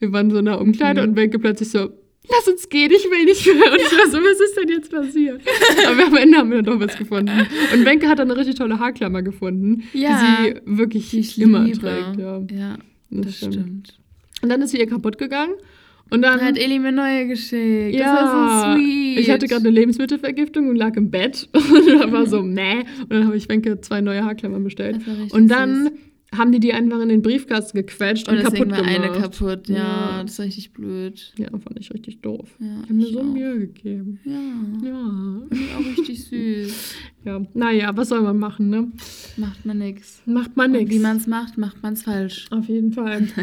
wir waren so in einer Umkleide Mhm. und Wenke plötzlich so, lass uns gehen, ich will nicht mehr. Und ich war so, was ist denn jetzt passiert? Aber am Ende haben wir dann doch was gefunden. Und Wenke hat dann eine richtig tolle Haarklammer gefunden, Ja, die sie wirklich Die immer liebe. trägt. Ja, ja das das stimmt. stimmt. Und dann ist sie ihr kaputt gegangen. Und dann Dann hat Eli mir neue geschickt. Ja, das war so sweet. ich hatte gerade eine Lebensmittelvergiftung und lag im Bett [LAUGHS] und da war so, meh. Und dann habe ich Wenke zwei neue Haarklammern bestellt. Und dann süß. Haben die die einfach in den Briefkasten gequetscht und, und kaputt gemacht. eine kaputt. Ja, Ja. das war richtig blöd. Ja, fand ich richtig doof. Ja, ich habe mir so auch. Mühe gegeben. Ja, Ja. ich auch richtig süß. [LAUGHS] ja. Naja, was soll man machen, ne? Macht man nix. Macht man Und nichts. Wie man es macht, macht man es falsch. Auf jeden Fall. [LAUGHS]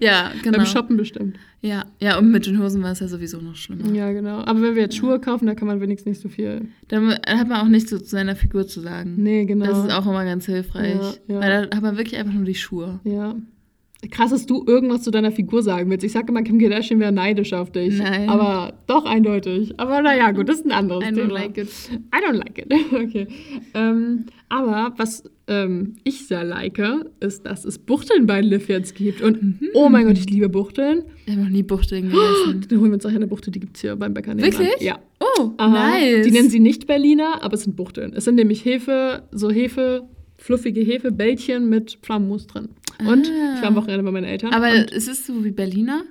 Ja, genau. Beim Shoppen bestimmt. Ja, ja, und mit den Hosen war es ja sowieso noch schlimmer. Ja, genau. Aber wenn wir jetzt Schuhe kaufen, da kann man wenigstens nicht so viel. Dann hat man auch nichts zu seiner Figur zu sagen. Nee, genau. Das ist auch immer ganz hilfreich. Ja, ja. Weil da hat man wirklich einfach nur die Schuhe. Ja. Krass, dass du irgendwas zu deiner Figur sagen willst. Ich sage immer, Kim Kardashian wäre neidisch auf dich. Nein. Aber doch eindeutig. Aber naja, gut, das ist ein anderes I don't Thema. like it. I don't like it. [LAUGHS] Okay. Ähm, aber was ähm, ich sehr like, ist, dass es Buchteln bei Liv jetzt gibt. Und Mhm. oh mein Gott, ich liebe Buchteln. Ich habe noch nie Buchteln gegessen. [GASPS] Dann holen wir uns auch eine Buchtel, die gibt es hier beim Bäcker. Wirklich? Ja. Oh, Aha. nice. Die nennen sie nicht Berliner, aber es sind Buchteln. Es sind nämlich Hefe, so Hefe, fluffige Hefebällchen mit Pflaumenmus drin. Und Ah. ich war am Wochenende bei meinen Eltern. Aber ist es so wie Berliner?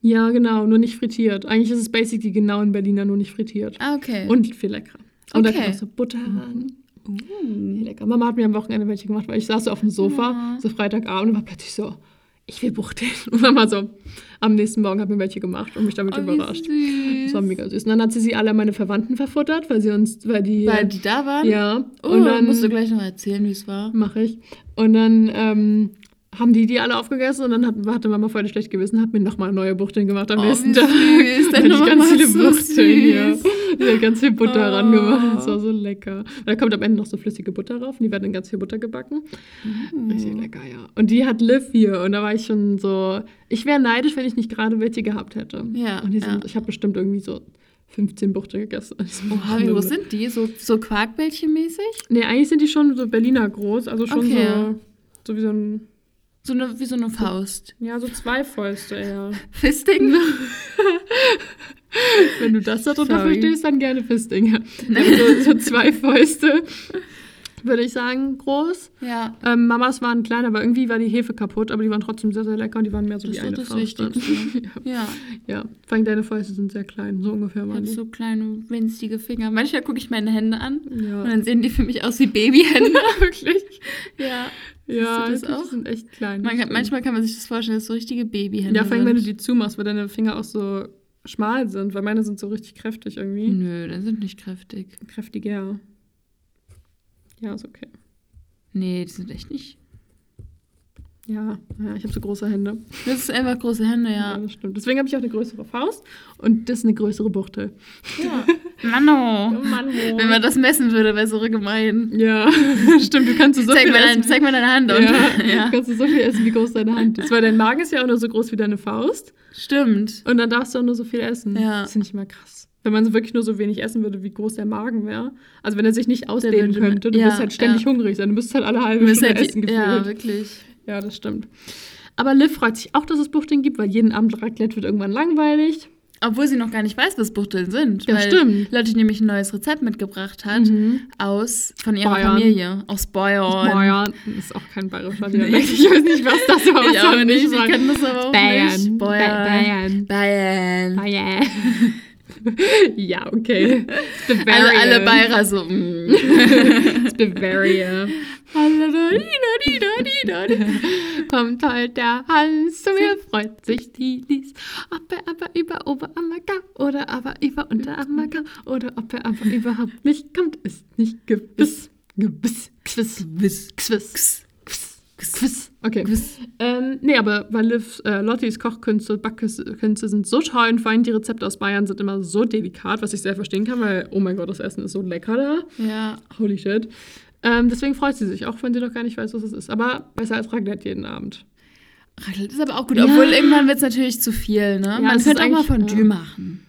Ja, genau, nur nicht frittiert. Eigentlich ist es basically genau in Berliner, nur nicht frittiert. Ah, okay. Und viel leckerer. Und da Okay. kommt auch so Butter ran. Viel lecker. Mama hat mir am Wochenende welche gemacht, weil ich saß so auf dem Sofa, Ja. so Freitagabend und war plötzlich so, ich will Buchteln. [LAUGHS] Und Mama so, am nächsten Morgen hat mir welche gemacht und mich damit Oh, überrascht. süß. Das war mega süß. Und dann hat sie sie alle an meine Verwandten verfuttert, weil sie uns, weil die. Weil die da waren? ja. Oh, und dann musst du gleich noch erzählen, wie es war. mache ich. Und dann ähm, haben die die alle aufgegessen und dann hat, hatte Mama voll schlecht gewesen, hat mir nochmal neue Buchteln gemacht am Oh, nächsten Tag. [LAUGHS] süß. Da Deine hatte ich ganz viele so Buchteln hier. hat ganz viel Butter Oh. rangemacht. Das war so lecker. Und da kommt am Ende noch so flüssige Butter drauf und die werden in ganz viel Butter gebacken. Richtig lecker, ja. Und die hat Liv hier und da war ich schon so, ich wäre neidisch, wenn ich nicht gerade welche gehabt hätte. Ja, Und die sind, ja. ich habe bestimmt irgendwie so 15 Buchteln gegessen. [LAUGHS] Oha, wie groß sind die? So, so Quarkbällchen-mäßig? Nee, eigentlich sind die schon so Berliner groß, also schon Okay. so, so wie so ein, So eine, wie so eine Faust. ja, so zwei Fäuste eher. [LAUGHS] Fisting? [LAUGHS] Wenn du das darunter Sorry. verstehst, dann gerne Fisting. Ja. [LAUGHS] Also so zwei Fäuste, würde ich sagen, groß. Ja. Ähm, Mamas waren klein, aber irgendwie war die Hefe kaputt, aber die waren trotzdem sehr, sehr lecker und die waren mehr so Das wie ist eine das Faust. dann. Wichtigste. [LAUGHS] ja. Ja. ja, vor allem deine Fäuste sind sehr klein, so ungefähr Ich waren habe die. so kleine, winzige Finger. Manchmal gucke ich meine Hände an Ja, und dann sehen die für mich aus wie Babyhände. [LAUGHS] wirklich. ja. Ja, das auch? die sind echt klein. Man das kann, manchmal kann man sich das vorstellen, dass so richtige Babyhände Ja, vor allem, wenn du sind. die zumachst, weil deine Finger auch so schmal sind, weil meine sind so richtig kräftig irgendwie. Nö, die sind nicht kräftig. Kräftiger. Ja, ist okay. Nee, die sind echt nicht. Ja, ja ich habe so große Hände. Das ist einfach große Hände, Ja, ja. das stimmt. Deswegen habe ich auch eine größere Faust und das ist eine größere Buchtel. ja. [LAUGHS] Mano. Oh Mann, wo? Wenn man das messen würde, wäre so gemein. Ja, [LAUGHS] stimmt. Du kannst so zeig, viel mal essen. dein, zeig mal deine Hand. Und, ja, [LAUGHS] ja. kannst du so viel essen, wie groß deine Hand ist. Weil dein Magen ist ja auch nur so groß wie deine Faust. Stimmt. Und dann darfst du auch nur so viel essen. Ja. Das finde ich immer krass. Wenn man wirklich nur so wenig essen würde, wie groß der Magen wäre. Also wenn er sich nicht ausdehnen könnte, du ja, wirst halt ständig ja. hungrig sein. Du müsstest halt alle halbe Stunde halt, essen ja, gefühlt. wirklich. Ja, das stimmt. Aber Liv freut sich auch, dass es Buchteln gibt, weil jeden Abend Raclette wird irgendwann langweilig. Obwohl sie noch gar nicht weiß, was Buchteln sind. Ja, weil stimmt. Lotte nämlich ein neues Rezept mitgebracht hat Mhm. aus von ihrer Bayern. Familie. Aus Bayern. Bayern ist auch kein bayerischer Dialekt. Ich weiß nicht, was das [LAUGHS] war. Ich auch nicht. Ich kann das aber auch Bayern. nicht. Ba- Bayern. Bayern. Bayern. Bayern. [LAUGHS] [LAUGHS] ja, okay. Alle, alle Bayer so. mm. [LAUGHS] It's Bavaria. Kommt heute der Hans zu mir, freut sich die Lies. Ob er aber über Oberammergau oder aber über Unterammergau oder ob er aber überhaupt nicht kommt, ist nicht gewiss. Gewiss. Quiz. Quiz. Quiz. Quiz. Quiz. Okay. Ähm, nee, aber weil Liv, äh, Lottis Kochkünste, Backkünste sind so toll und vor allem die Rezepte aus Bayern sind immer so delikat, was ich sehr verstehen kann, weil, oh mein Gott, das Essen ist so lecker da. Ja. Holy shit. Ähm, deswegen freut sie sich, auch wenn sie noch gar nicht weiß, was es ist. Aber besser als Raclette jeden Abend. Raclette ist aber auch gut. Ja. Obwohl irgendwann wird es natürlich zu viel, ne? Man es könnte auch mal Fondue ja. machen.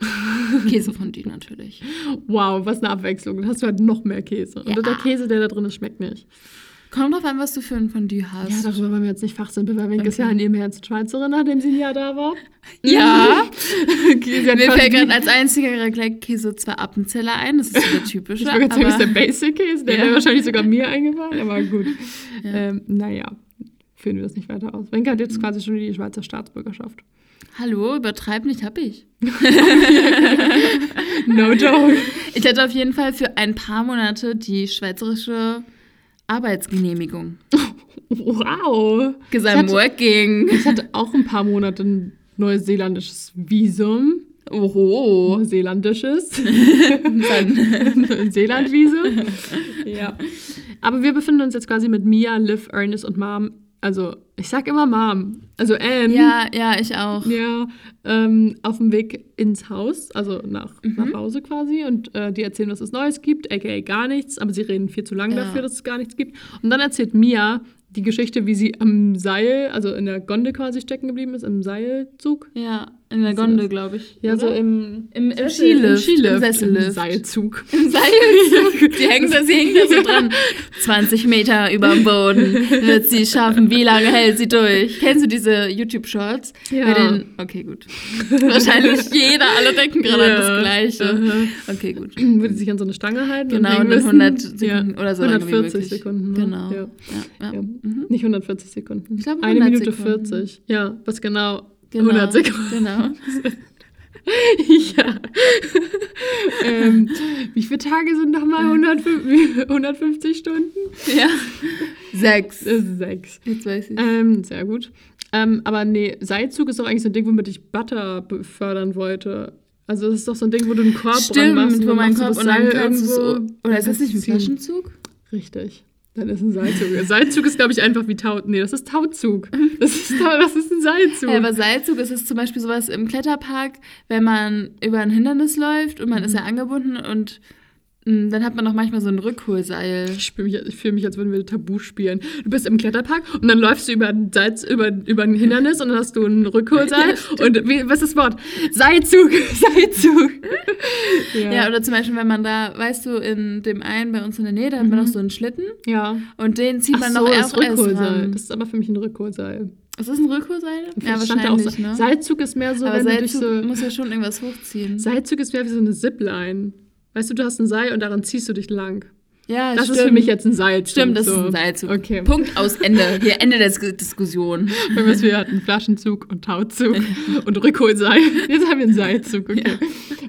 [LAUGHS] Käsefondue natürlich. Wow, was eine Abwechslung. Dann hast du halt noch mehr Käse. Und Ja. der Käse, der da drin ist, schmeckt nicht. Kommt drauf an, was du für ein Fondue Ja, hast. darüber wollen wir jetzt nicht fachsimpeln, weil Wenke ist Okay. ja in ihrem Herzen Schweizerin, nachdem sie ein Jahr da war. [LAUGHS] Ja. Okay, Mir fällt gerade als einziger Raclette-Käse zwar Appenzeller ein, das ist so der typische. Ich gerade sagen, das ist der Basic-Käse, der Ja. wäre wahrscheinlich sogar mir eingefallen, aber gut. Ja. Ähm, naja, führen wir das nicht weiter aus. Wenke hat jetzt quasi schon die Schweizer Staatsbürgerschaft. Hallo, übertreib nicht, hab ich. [LAUGHS] No joke. Ich hatte auf jeden Fall für ein paar Monate die schweizerische Arbeitsgenehmigung. Wow. Because Ich I'm hatte- working. Ich hatte auch ein paar Monate ein neuseeländisches Visum. Oho. Neuseeländisches. [LAUGHS] [LAUGHS] Seelandvisum. ja. Aber wir befinden uns jetzt quasi mit Mia, Liv, Ernest und Mom. Also, ich sag immer Mom. Also Anne. ja, ja, ich auch. Ja, ähm, auf dem Weg ins Haus, also nach, Mhm. nach Hause quasi. Und äh, die erzählen, was es Neues gibt, aka gar nichts. Aber sie reden viel zu lange Ja. dafür, dass es gar nichts gibt. Und dann erzählt Mia die Geschichte, wie sie am Seil, also in der Gondel quasi stecken geblieben ist, im Seilzug. Ja, in der Gondel, glaube ich. Ja, so oder? im, Im, im Sessel- Skilift. Im Skilift. Im Sessellift. Im Seilzug. Im Seilzug. [LAUGHS] Die hängt da, sie hängt da so dran. 20 Meter über dem Boden wird sie schaffen. Wie lange hält sie durch? Kennst du diese YouTube-Shorts? Ja. Den, okay, gut. Wahrscheinlich jeder. Alle denken gerade an das Gleiche. Okay, gut. Würde sie sich an so eine Stange halten. Genau, hängen und dann müssen. 100 Sekunden oder so lange wie 140 möglich. Sekunden. ne? Genau. Ja. Ja, ja. Ja. Mhm. Nicht 140 Sekunden. Ich glaube, Eine 100 Minute Sekunden. 40. Ja, was genau Genau, 100 Sekunden. Genau. [LAUGHS] ja. ähm, wie viele Tage sind nochmal 150, 150 Stunden? Ja. Sechs. Sechs. Jetzt weiß ich. Ähm, sehr gut. Ähm, aber nee, Seilzug ist doch eigentlich so ein Ding, womit ich Butter befördern wollte. Also das ist doch so ein Ding, wo du einen Korb dran Stimmt, machst und wo mein das und dann kannst du irgendwo so. Oder ist das nicht ein. Flaschenzug? Richtig. Dann ist ein Seilzug. Seilzug ist, glaube ich, einfach wie Tau. Nee, das ist Tauzug. Das ist, das ist ein Seilzug. Ja, aber Seilzug ist es zum Beispiel sowas im Kletterpark, wenn man über ein Hindernis läuft und man Mhm. ist ja angebunden und dann hat man auch manchmal so ein Rückholseil. Ich fühle mich, ich fühl mich, als würden wir Tabu spielen. Du bist im Kletterpark und dann läufst du über ein, Seil, über, über ein Hindernis und dann hast du ein Rückholseil. [LAUGHS] und wie, was ist das Wort? Seilzug. [LAUGHS] Seilzug. Ja. oder zum Beispiel, wenn man da, weißt du, in dem einen bei uns in der Nähe, da hat man noch so einen Schlitten ja. und den zieht Ach man so, noch das erst Rückholseil. Das ist aber für mich ein Rückholseil. Ist das ein Rückholseil? Ja, auch wahrscheinlich, so. ne? Seilzug ist mehr so, aber wenn du dich Seilzug so. muss ja schon irgendwas hochziehen. Seilzug ist mehr wie so eine Zipline. Weißt du, du hast ein Seil und daran ziehst du dich lang. ja, Das stimmt. ist für mich jetzt ein Seilzug. Stimmt, das so. ist ein Seilzug. Okay. Punkt aus Ende. Hier Ende der Dis- Diskussion. [LAUGHS] Wenn wir hatten Flaschenzug und Tauzug [LAUGHS] und Rückholseil. Jetzt haben wir einen Seilzug, okay.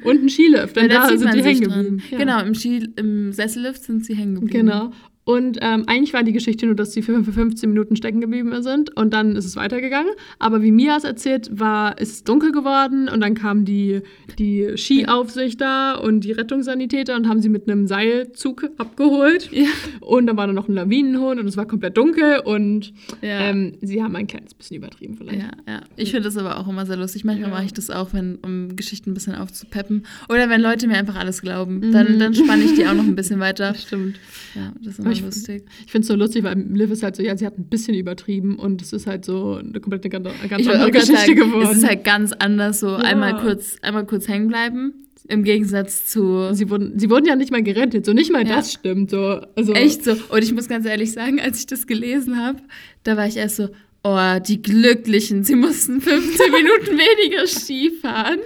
Und ein Skilift, denn Weil da sind die hängen geblieben. Ja. Genau, im, Ski, im Sessellift sind sie hängen geblieben. Genau. Und ähm, eigentlich war die Geschichte nur, dass sie für für 15 Minuten stecken geblieben sind und dann ist es weitergegangen. Aber wie Mia es erzählt, war ist es dunkel geworden und dann kamen die, die Skiaufsicht da und die Rettungssanitäter und haben sie mit einem Seilzug abgeholt. Ja. Und dann war da noch ein Lawinenhund und es war komplett dunkel und Ja. ähm, sie haben ein kleines bisschen übertrieben vielleicht. Ja, ja. Ich finde das aber auch immer sehr lustig. Manchmal mache ich das auch, wenn, um Geschichten ein bisschen aufzupeppen. Oder wenn Leute mir einfach alles glauben. Dann, dann spanne ich die auch noch ein bisschen weiter. [LAUGHS] Stimmt. Ja, das ist immer ich- lustig. Ich finde es so lustig, weil Liv ist halt so, ja, sie hat ein bisschen übertrieben und es ist halt so eine komplett eine ganz, eine ganz andere Geschichte sagen, geworden. es ist halt ganz anders, so Ja. einmal kurz, einmal kurz hängen bleiben. Im Gegensatz zu. sie, wurden, sie wurden ja nicht mal gerettet, so nicht mal Ja. das stimmt. So. Also, Echt so. Und ich muss ganz ehrlich sagen, als ich das gelesen habe, da war ich erst so, oh, die Glücklichen, sie mussten 15 [LAUGHS] Minuten weniger Ski fahren.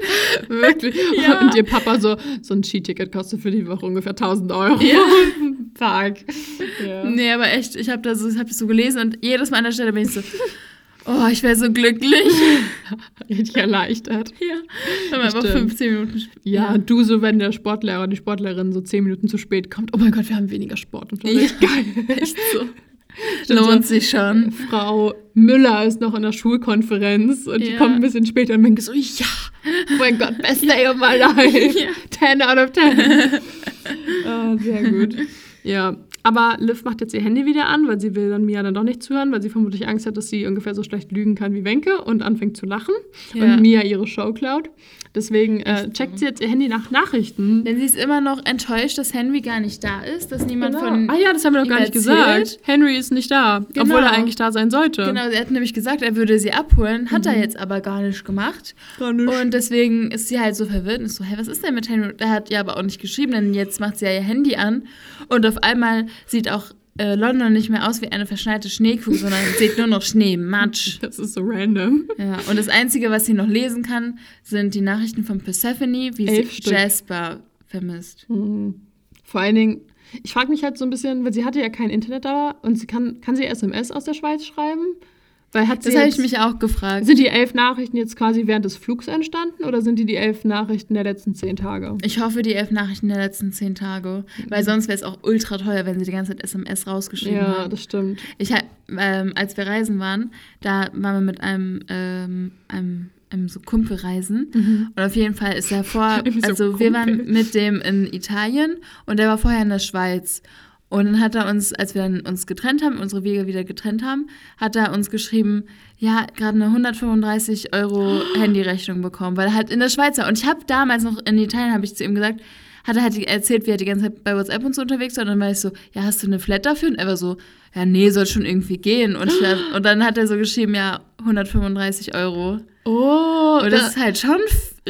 Wirklich. [LAUGHS] Ja. Und ihr Papa so, so ein Skiticket kostet für die Woche ungefähr 1000 Euro. Ja. [LAUGHS] Tag. Ja. Nee, aber echt, ich habe da so, ich hab das so gelesen und jedes Mal an der Stelle bin ich so, oh, ich wäre so glücklich. Richtig erleichtert. Ja, wenn man einfach Stimmt. 15 Minuten sp- Ja, du so, wenn der Sportlehrer, die Sportlerin so 10 Minuten zu spät kommt. Oh mein Gott, wir haben weniger Sportunterricht. Ja. Geil. Echt so. Stimmt Lohnt sich schon. Frau Müller ist noch in der Schulkonferenz und die Ja. kommt ein bisschen später und denkt so, ja, oh mein Gott, best day of my life. [LAUGHS] Ja. 10 out of 10. [LAUGHS] Ah, sehr gut. Ja, aber Liv macht jetzt ihr Handy wieder an, weil sie will dann Mia dann doch nicht zuhören, weil sie vermutlich Angst hat, dass sie ungefähr so schlecht lügen kann wie Wenke und anfängt zu lachen Ja. und Mia ihre Show klaut. Deswegen äh, checkt sie jetzt ihr Handy nach Nachrichten. Denn sie ist immer noch enttäuscht, dass Henry gar nicht da ist, dass niemand von. ah ja, das haben wir noch gar nicht erzählt. gesagt. Henry ist nicht da, Genau. obwohl er eigentlich da sein sollte. Genau, er hat nämlich gesagt, er würde sie abholen, hat er jetzt aber gar nicht gemacht. Gar nicht. Und deswegen ist sie halt so verwirrt und ist so, hä, was ist denn mit Henry? Er hat ja aber auch nicht geschrieben, denn jetzt macht sie ja ihr Handy an und auf einmal sieht auch äh, London nicht mehr aus wie eine verschneite Schneekugel, sondern [LAUGHS] sieht nur noch Schnee, Matsch. Das ist so random. Ja, und das Einzige, was sie noch lesen kann, sind die Nachrichten von Persephone, wie Elf sie Stück. Jasper vermisst. Mhm. Vor allen Dingen, ich frage mich halt so ein bisschen, weil sie hatte ja kein Internet da und sie kann, kann sie SMS aus der Schweiz schreiben? Weil hat Das habe ich mich auch gefragt. Sind die elf Nachrichten jetzt quasi während des Flugs entstanden oder sind die die elf Nachrichten der letzten zehn Tage? Ich hoffe, die elf Nachrichten der letzten zehn Tage. Weil sonst wäre es auch ultra teuer, wenn sie die ganze Zeit SMS rausgeschrieben Ja, haben. das stimmt. Ich ähm, als wir reisen waren, da waren wir mit einem, ähm, einem, einem so Kumpel reisen. Und auf jeden Fall ist er vor, [LAUGHS] Irgendwie so also wir waren mit dem in Italien und der war vorher in der Schweiz. Und dann hat er uns, als wir dann uns getrennt haben, unsere Wege wieder getrennt haben, hat er uns geschrieben, ja, gerade eine 135 Euro [GASPS] Handyrechnung bekommen, weil er halt in der Schweiz war. Und ich habe damals noch in Italien, habe ich zu ihm gesagt, hat er halt erzählt, wie er die ganze Zeit bei WhatsApp und so unterwegs war. Und dann war ich so, ja, hast du eine Flat dafür? Und er war so, ja, nee, soll schon irgendwie gehen. Und, war, [GASPS] und dann hat er so geschrieben, ja, 135 Euro. Oh, Und da, das ist halt schon,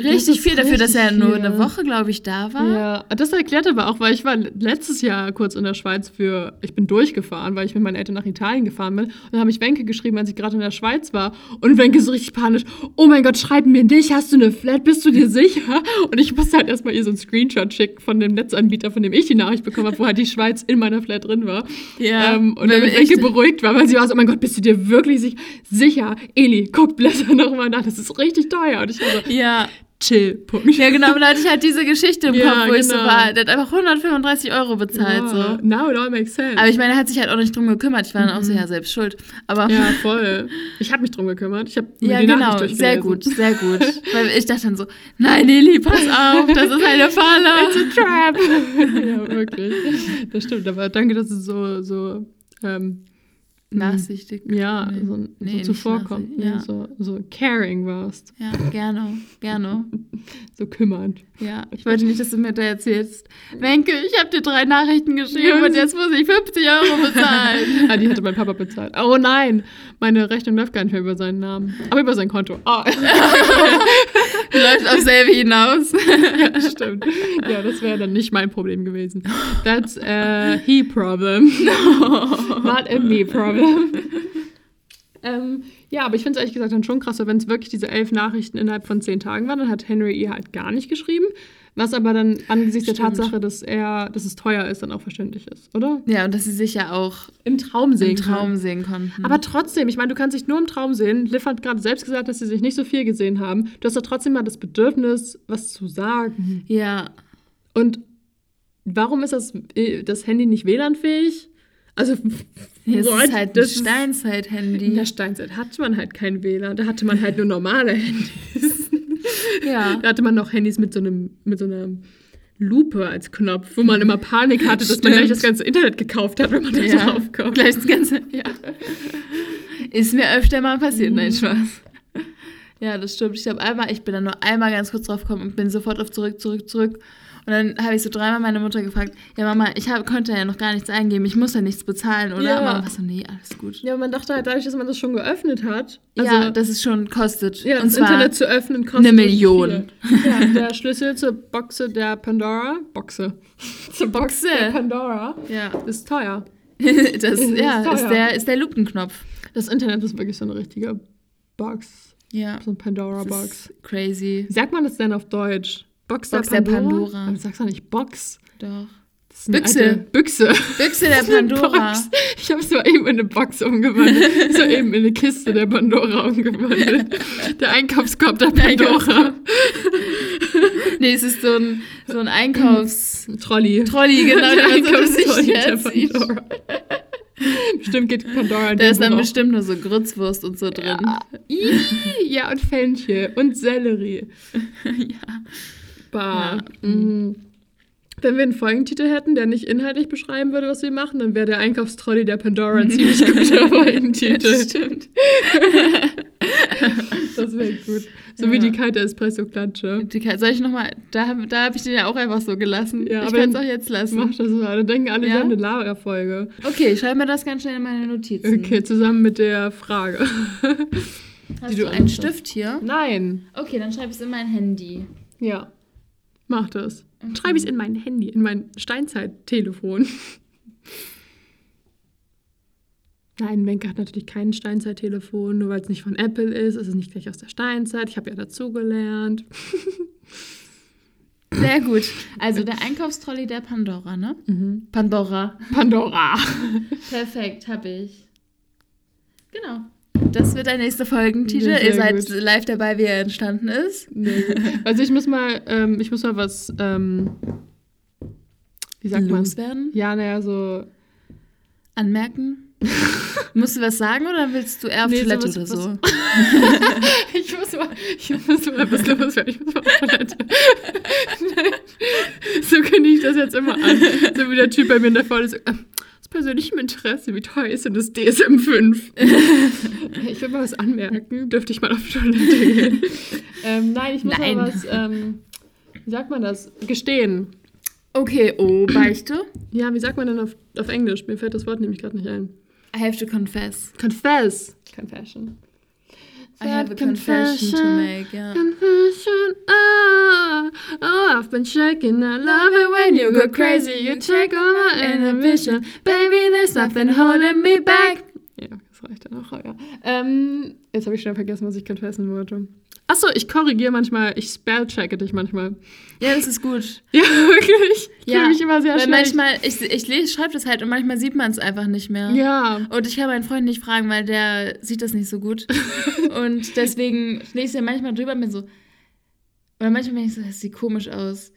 richtig viel dafür, dass er richtig nur viel. eine Woche, glaube ich, da war. Ja, das erklärt aber auch, weil ich war letztes Jahr kurz in der Schweiz für, ich bin durchgefahren, weil ich mit meinen Eltern nach Italien gefahren bin. Und dann habe ich Wenke geschrieben, als ich gerade in der Schweiz war. Und Wenke so richtig panisch, oh mein Gott, schreib mir nicht, hast du eine Flat, bist du dir sicher? Und ich musste halt erstmal ihr so einen Screenshot schicken von dem Netzanbieter, von dem ich die Nachricht bekommen habe, wo halt die Schweiz in meiner Flat drin war. Ja, Ähm, und ich- Wenke beruhigt war, weil sie war so, oh mein Gott, bist du dir wirklich sich- sicher? Eli, guck, blätter nochmal nach, das ist richtig teuer. Und ich war so, Ja. Chill, Punkt. Ja, genau, und da hatte ich halt diese Geschichte im Ja, Kopf, wo ich so genau. war. Der hat einfach 135 Euro bezahlt. Ja, So. Now it all makes sense. Aber ich meine, er hat sich halt auch nicht drum gekümmert. Ich war dann auch so, ja, selbst schuld. Aber Mhm. ja, voll. Ich habe mich drum gekümmert. Ich habe Ja, die genau, sehr gut, sehr gut. [LAUGHS] Weil ich dachte dann so, nein, Lili, pass auf, das ist eine Falle. It's a trap. [LAUGHS] ja, wirklich. Das stimmt. Aber danke, dass es so, so, ähm, Nachsichtig. ja, Nee. so, Nee, so ne? ja. So, so caring warst. Ja, gerne, gerne. [LAUGHS] So kümmernd. Ja, [LAUGHS] ich wollte nicht, dass du mir da erzählst. Wenke, ich habe dir drei Nachrichten geschrieben und jetzt muss ich 50 Euro bezahlen. [LAUGHS] ah, die hatte mein Papa bezahlt. Oh nein, meine Rechnung läuft gar nicht mehr über seinen Namen. Aber über sein Konto. Ah, [LAUGHS] Läuft auf selbe hinaus. [LAUGHS] ja, stimmt. Ja, das wäre dann nicht mein Problem gewesen. That's a he problem. [LAUGHS] Not a me problem. ähm, ja, aber ich finde es ehrlich gesagt dann schon krass, wenn es wirklich diese elf Nachrichten innerhalb von zehn Tagen waren, dann hat Henry ihr halt gar nicht geschrieben. Was aber dann angesichts der Stimmt. Tatsache, dass er, dass es teuer ist, dann auch verständlich ist, oder? Ja, und dass sie sich ja auch Im Traum im sehen Traum kann. sehen konnten. Aber trotzdem, ich meine, du kannst dich nur im Traum sehen. Liv hat gerade selbst gesagt, dass sie sich nicht so viel gesehen haben. Du hast doch trotzdem mal das Bedürfnis, was zu sagen. ja, Und warum ist das, äh, das Handy nicht WLAN-fähig? Also, es what? ist halt Das Steinzeit-Handy. in der Steinzeit hatte man halt kein WLAN, da hatte man halt nur normale Handys. [LAUGHS] Ja. [LAUGHS] Da hatte man noch Handys mit so einem, mit so einer Lupe als Knopf, wo man immer Panik hatte, dass man Stimmt. gleich das ganze Internet gekauft hat, wenn man da Ja, drauf kommt. gleich das Ganze. Ja. Ist mir öfter mal passiert, nein, Spaß. Ja, das stimmt. Ich glaube, einmal, ich bin dann nur einmal ganz kurz drauf gekommen und bin sofort auf zurück, zurück, zurück. Und dann habe ich so dreimal meine Mutter gefragt, ja Mama, ich hab, konnte ja noch gar nichts eingeben, ich muss ja nichts bezahlen, oder? Ja. Mama so, nee, alles gut. Ja, man dachte halt dadurch, dass man das schon geöffnet hat. ja, das ist schon kostet. Ja, und das Internet zu öffnen kostet eine Million. Ja, der Schlüssel zur Boxe der Pandora, Boxe, [LAUGHS] zur Boxe der Pandora Ja. ist teuer. [LAUGHS] das Ist ja, teuer. ist der, ist der Lupenknopf. Das Internet ist wirklich so eine richtige Box, Ja. so eine Das Pandora-Box. ist crazy. Wie sagt man das denn auf Deutsch? Box, Box der Pandora. Aber du sagst doch nicht Box. Doch. Büchse. alte Büchse. Büchse der Pandora. Box. Ich habe es mal eben in eine Box umgewandelt. [LAUGHS] so eben in eine Kiste der Pandora umgewandelt. Der Einkaufskorb der Pandora. [LAUGHS] Nee, es ist so ein, so ein Einkaufs... Trolley. Trolley, genau, der Einkaufstrolley der. Pandora. Bestimmt geht Pandora in Da ist dann Buch bestimmt nur so Grützwurst und so drin. Ja. Ja, und Fenchel und Sellerie. [LAUGHS] Ja. Bah. Ja. Mhm. Wenn wir einen Folgentitel hätten, der nicht inhaltlich beschreiben würde, was wir machen, dann wäre der Einkaufstrolley der Pandora ein ziemlich [LAUGHS] guter Folgentitel. Stimmt. Das wäre gut. So Ja. wie die kalte Espresso-Klatsche. Soll ich nochmal, da, da habe ich den ja auch einfach so gelassen. Ja, ich kann es auch jetzt lassen. Mach das mal. Dann denken alle, Ja? wir haben eine Lagerfolge. Okay, ich schreibe mir das ganz schnell in meine Notizen. Okay, zusammen mit der Frage. Hast du einen. Stift hier? Nein. Okay, dann schreibe ich es in mein Handy. Ja. Mach das. Schreibe ich es in mein Handy, in mein Steinzeit-Telefon. [LAUGHS] Nein, Menke hat natürlich kein Steinzeit-Telefon, nur weil es nicht von Apple ist. Es ist nicht gleich aus der Steinzeit. Ich habe ja dazugelernt. [LAUGHS] Sehr gut. Also der Einkaufstrolley der Pandora, ne? Pandora. Pandora. [LAUGHS] Perfekt, habe ich. Genau. Das wird der nächste Folgentitel. Ihr seid gut. live dabei, wie er entstanden ist. Nee. Also ich muss mal, ähm, ich muss mal was, ähm, wie sagt man? Loswerden? Ja, naja, so. Anmerken? [LAUGHS] Musst du was sagen oder willst du eher auf Nee, Toilette sowas- oder so? [LAUGHS] Ich muss mal, ich muss mal was loswerden. Ich muss mal auf Toilette. [LAUGHS] so kündige ich das jetzt immer an. So wie der Typ bei mir in der Vorlesung. Aus persönlichem Interesse, wie teuer ist denn das DSM 5? [LAUGHS] ich will mal was anmerken. Dürfte ich mal auf Toilette gehen? [LAUGHS] ähm, nein, ich muss Nein. mal was, ähm, wie sagt man das? Gestehen. Okay, oh, Beichte. Ja, wie sagt man denn auf, auf Englisch? Mir fällt das Wort nämlich gerade nicht ein. I have to confess. Confess. Confession. I have a confession to make, ja. Confession and shaking. I love it when you go crazy. You take all my inhibition. Baby, there's nothing holding me back. Ja, das reicht dann auch. Ja. Ähm, jetzt habe ich schon vergessen, was ich confessen wollte. Achso, ich korrigiere manchmal, ich spellchecke dich manchmal. Ja, das ist gut. [LAUGHS] Ja, wirklich. Ich ja, mich immer sehr weil schlecht. manchmal, ich, ich lese, schreibe das halt und manchmal sieht man es einfach nicht mehr. Ja. Und ich kann meinen Freund nicht fragen, weil der sieht das nicht so gut. [LAUGHS] und deswegen lese ich ja manchmal drüber und bin so, oder manchmal bin ich so, das sieht komisch aus.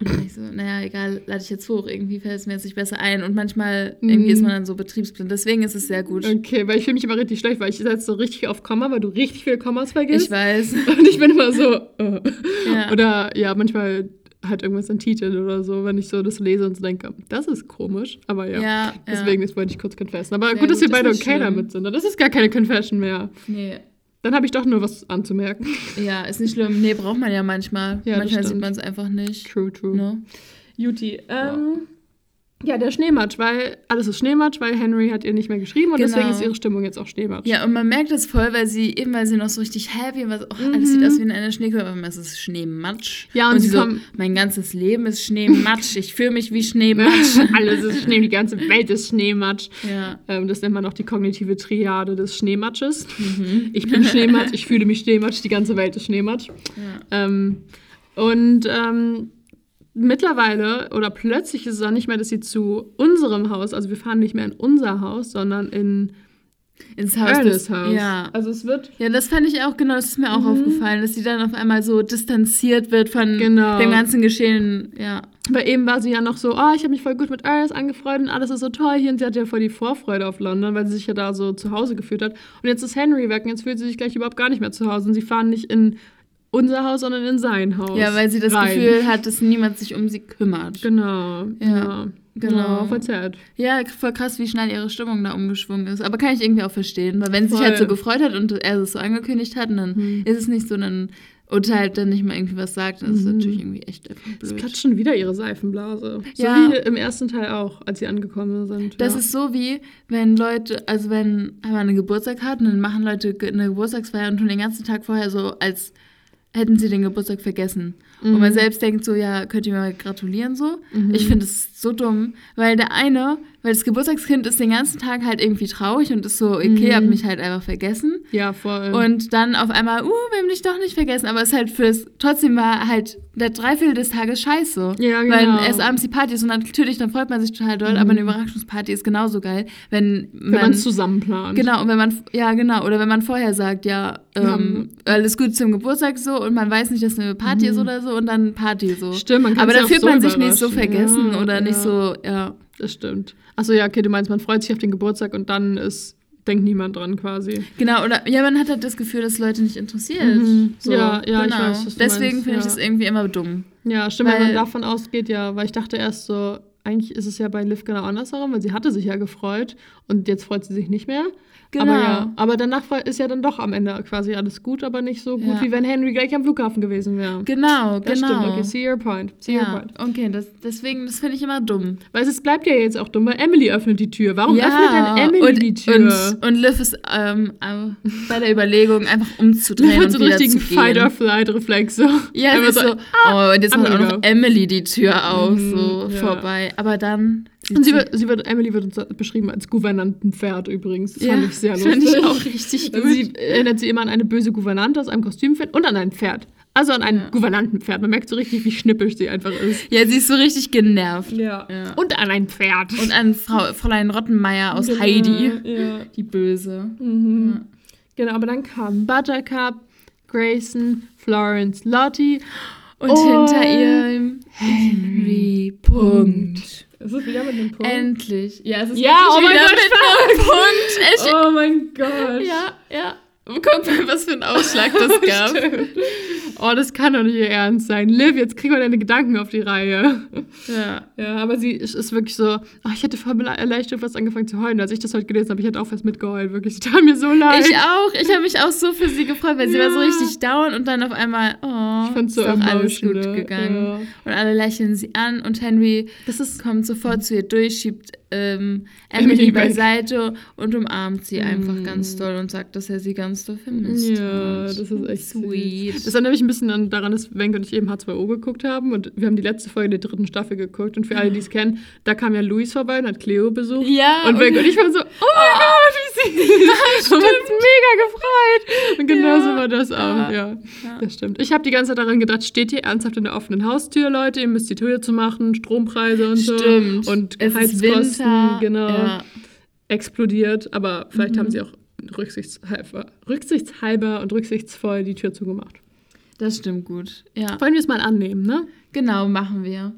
Und ich so, naja, egal, lade ich jetzt hoch, irgendwie fällt es mir jetzt nicht besser ein. Und manchmal irgendwie Mhm. ist man dann so betriebsblind. Deswegen ist es sehr gut. Okay, weil ich fühle mich immer richtig schlecht, weil ich setze so richtig auf Komma, weil du richtig viele Kommas vergisst. Ich weiß. Und ich bin immer so. äh. Ja. Oder ja, manchmal halt irgendwas in Titel oder so, wenn ich so das lese und so denke, das ist komisch. Aber ja. Ja, ja. Deswegen, das wollte ich kurz confessen. Aber Sehr gut, dass gut, wir beide okay schlimm. damit sind. Das ist gar keine Confession mehr. Nee. Dann habe ich doch nur was anzumerken. Ja, ist nicht schlimm. Nee, braucht man ja manchmal. Ja, manchmal sieht man es einfach nicht. True, true. Ne? Juti. Ähm, ja, der Schneematsch, weil alles ist Schneematsch, weil Henry hat ihr nicht mehr geschrieben und Genau. deswegen ist ihre Stimmung jetzt auch Schneematsch. Ja, und man merkt das voll, weil sie eben, weil sie noch so richtig happy war, so, oh, alles sieht aus wie eine Schneekurve, aber es ist Schneematsch. Mhm. Ja, und sie sie so, mein ganzes Leben ist Schneematsch, ich fühle mich wie Schneematsch. [LAUGHS] alles ist Schnee, die ganze Welt ist Schneematsch. ja. Ähm, das nennt man auch die kognitive Triade des Schneematsches. Mhm. Ich bin Schneematsch, ich fühle mich Schneematsch, die ganze Welt ist Schneematsch. ja. Ähm, und ähm, mittlerweile oder plötzlich ist es auch nicht mehr, dass sie zu unserem Haus, also wir fahren nicht mehr in unser Haus, sondern in Ins Haus. Ernest des- Haus. Ja. Also es wird Ja, das fand ich auch, genau, das ist mir auch aufgefallen, dass sie dann auf einmal so distanziert wird von Genau. dem ganzen Geschehen. Ja. Weil eben war sie ja noch so, oh, ich habe mich voll gut mit Ernest angefreundet und alles ist so toll hier. Und sie hatte ja voll die Vorfreude auf London, weil sie sich ja da so zu Hause gefühlt hat. Und jetzt ist Henry weg und jetzt fühlt sie sich gleich überhaupt gar nicht mehr zu Hause. Und sie fahren nicht in unser Haus, sondern in sein Haus. ja, weil sie das rein. Gefühl hat, dass niemand sich um sie kümmert. Genau, ja. Ja, genau. Ja, verzerrt. Ja, voll krass, wie schnell ihre Stimmung da umgeschwungen ist. Aber kann ich irgendwie auch verstehen, weil wenn sie sich halt so gefreut hat und er es so angekündigt hat, dann Mhm. ist es nicht so, dann urteilt dann nicht mal irgendwie was sagt, dann ist es Mhm. natürlich irgendwie echt einfach Es blöd. platzt schon wieder ihre Seifenblase. So Ja. wie im ersten Teil auch, als sie angekommen sind. Das ja. ist so wie, wenn Leute, also wenn man einen Geburtstag hat und dann machen Leute eine Geburtstagsfeier und tun den ganzen Tag vorher so, als hätten sie den Geburtstag vergessen. Und man selbst denkt so, ja, könnt ihr mir mal gratulieren so? Ich finde es so dumm, weil der eine, weil das Geburtstagskind ist den ganzen Tag halt irgendwie traurig und ist so, okay, hab mich halt einfach vergessen. Ja, voll. Und dann auf einmal, uh, wir haben dich doch nicht vergessen. Aber es ist halt fürs, trotzdem war halt der Dreiviertel des Tages scheiße. Ja, Weil genau. erst abends die Party ist und natürlich, dann freut man sich total doll, aber eine Überraschungsparty ist genauso geil, wenn wenn man man. es zusammenplant. Genau, und wenn man, ja, genau, oder wenn man vorher sagt, ja, ähm, alles gut zum Geburtstag so und man weiß nicht, dass eine Party ist oder so und dann Party so. Stimmt, man kann Aber da fühlt so man sich nicht so vergessen Ja, oder nicht ja. so, ja. Das stimmt. Achso, ja, okay, du meinst, man freut sich auf den Geburtstag und dann ist, denkt niemand dran quasi. Genau, oder ja, man hat halt das Gefühl, dass Leute nicht interessiert. Mhm. So, Ja, ja, ich genau. weiß, was du Deswegen finde ich ja. das irgendwie immer dumm. Ja, stimmt, wenn man Weil- davon ausgeht, ja, weil ich dachte erst so, eigentlich ist es ja bei Liv genau andersherum, weil sie hatte sich ja gefreut und jetzt freut sie sich nicht mehr. Genau. Aber ja, aber danach ist ja dann doch am Ende quasi alles gut, aber nicht so gut, Ja. wie wenn Henry gleich am Flughafen gewesen wäre. Genau, Das genau. stimmt, okay, see your point. See your ja, point. okay, das, deswegen, das finde ich immer dumm. Weil es bleibt ja jetzt auch dumm, weil Emily öffnet die Tür. Warum öffnet denn Emily und, die Tür? Und, und Liv ist ähm, bei der Überlegung, einfach umzudrehen und so einen richtigen zu gehen. Fight-or-Flight-Reflex. So. Ja, Einfach ist so, oh, und jetzt macht auch noch. Emily die Tür auf, Mhm, so ja. vorbei. Aber dann. Und sie wird, sie wird, Emily wird uns beschrieben als Gouvernantenpferd übrigens. Das ja, fand ich sehr lustig. fand ich auch richtig gut. Sie erinnert sie immer an eine böse Gouvernante aus einem Kostümpferd und an ein Pferd. Also an ein Ja. Gouvernantenpferd. Man merkt so richtig, wie schnippisch sie einfach ist. ja, sie ist so richtig genervt. Ja. Ja. Und an ein Pferd. Und an Frau, Fräulein Rottenmeier aus Genau, Heidi. Ja. Die Böse. Mhm. Genau, aber dann kamen Buttercup, Grayson, Florence, Lottie. Und Und hinter ihr Henry. Punkt. Ist es wieder mit einem Punkt? Endlich. Ja, es ist Ja, oh mein wieder Gott, mit einem Punkt. Echt? oh mein Gott. Ja, ja. Guck mal, [LAUGHS] was für ein Ausschlag das gab. Stimmt. Oh, das kann doch nicht ihr Ernst sein. Liv, jetzt kriegen wir deine Gedanken auf die Reihe. ja. Ja, aber sie ist, wirklich so, oh, ich hätte voll erleichtert fast angefangen zu heulen. Als ich das heute gelesen habe, ich hätte auch fast mitgeheult. Wirklich, sie tat mir so leid. Ich auch. Ich habe mich auch so für sie gefreut, weil sie war so Ja. richtig down und dann auf einmal, oh. oh, Ich fand's so ist doch alles gut gegangen. ja. Und alle lächeln sie an und Henry Das ist kommt sofort zu ihr durch, schiebt ähm, Emily Emily beiseite und umarmt sie einfach Mm. ganz doll und sagt, dass er sie ganz doll vermisst Ja, hat. das ist echt sweet. Süß. Das erinnert mich ein bisschen an, daran, dass Wenke und ich eben H2O geguckt haben und wir haben die letzte Folge der dritten Staffel geguckt und für alle, die es kennen, da kam ja Luis vorbei und hat Cleo besucht. Ja, Und Wenke und ich waren so, oh mein Gott, wie süß. [LAUGHS] Wir haben uns mega gefreut. Und genauso Ja. war das auch, Ja. ja. Ja. Das stimmt. Ich habe die ganze Zeit daran gedacht, steht ihr ernsthaft in der offenen Haustür, Leute? Ihr müsst die Tür zu machen, Strompreise und so. Stimmt. Und es Heizkosten, genau Ja. explodiert, aber vielleicht Mhm. haben sie auch rücksichtshalber, rücksichtshalber und rücksichtsvoll die Tür zugemacht. Das stimmt gut. Ja, Wollen wir es mal annehmen, ne? genau, machen wir.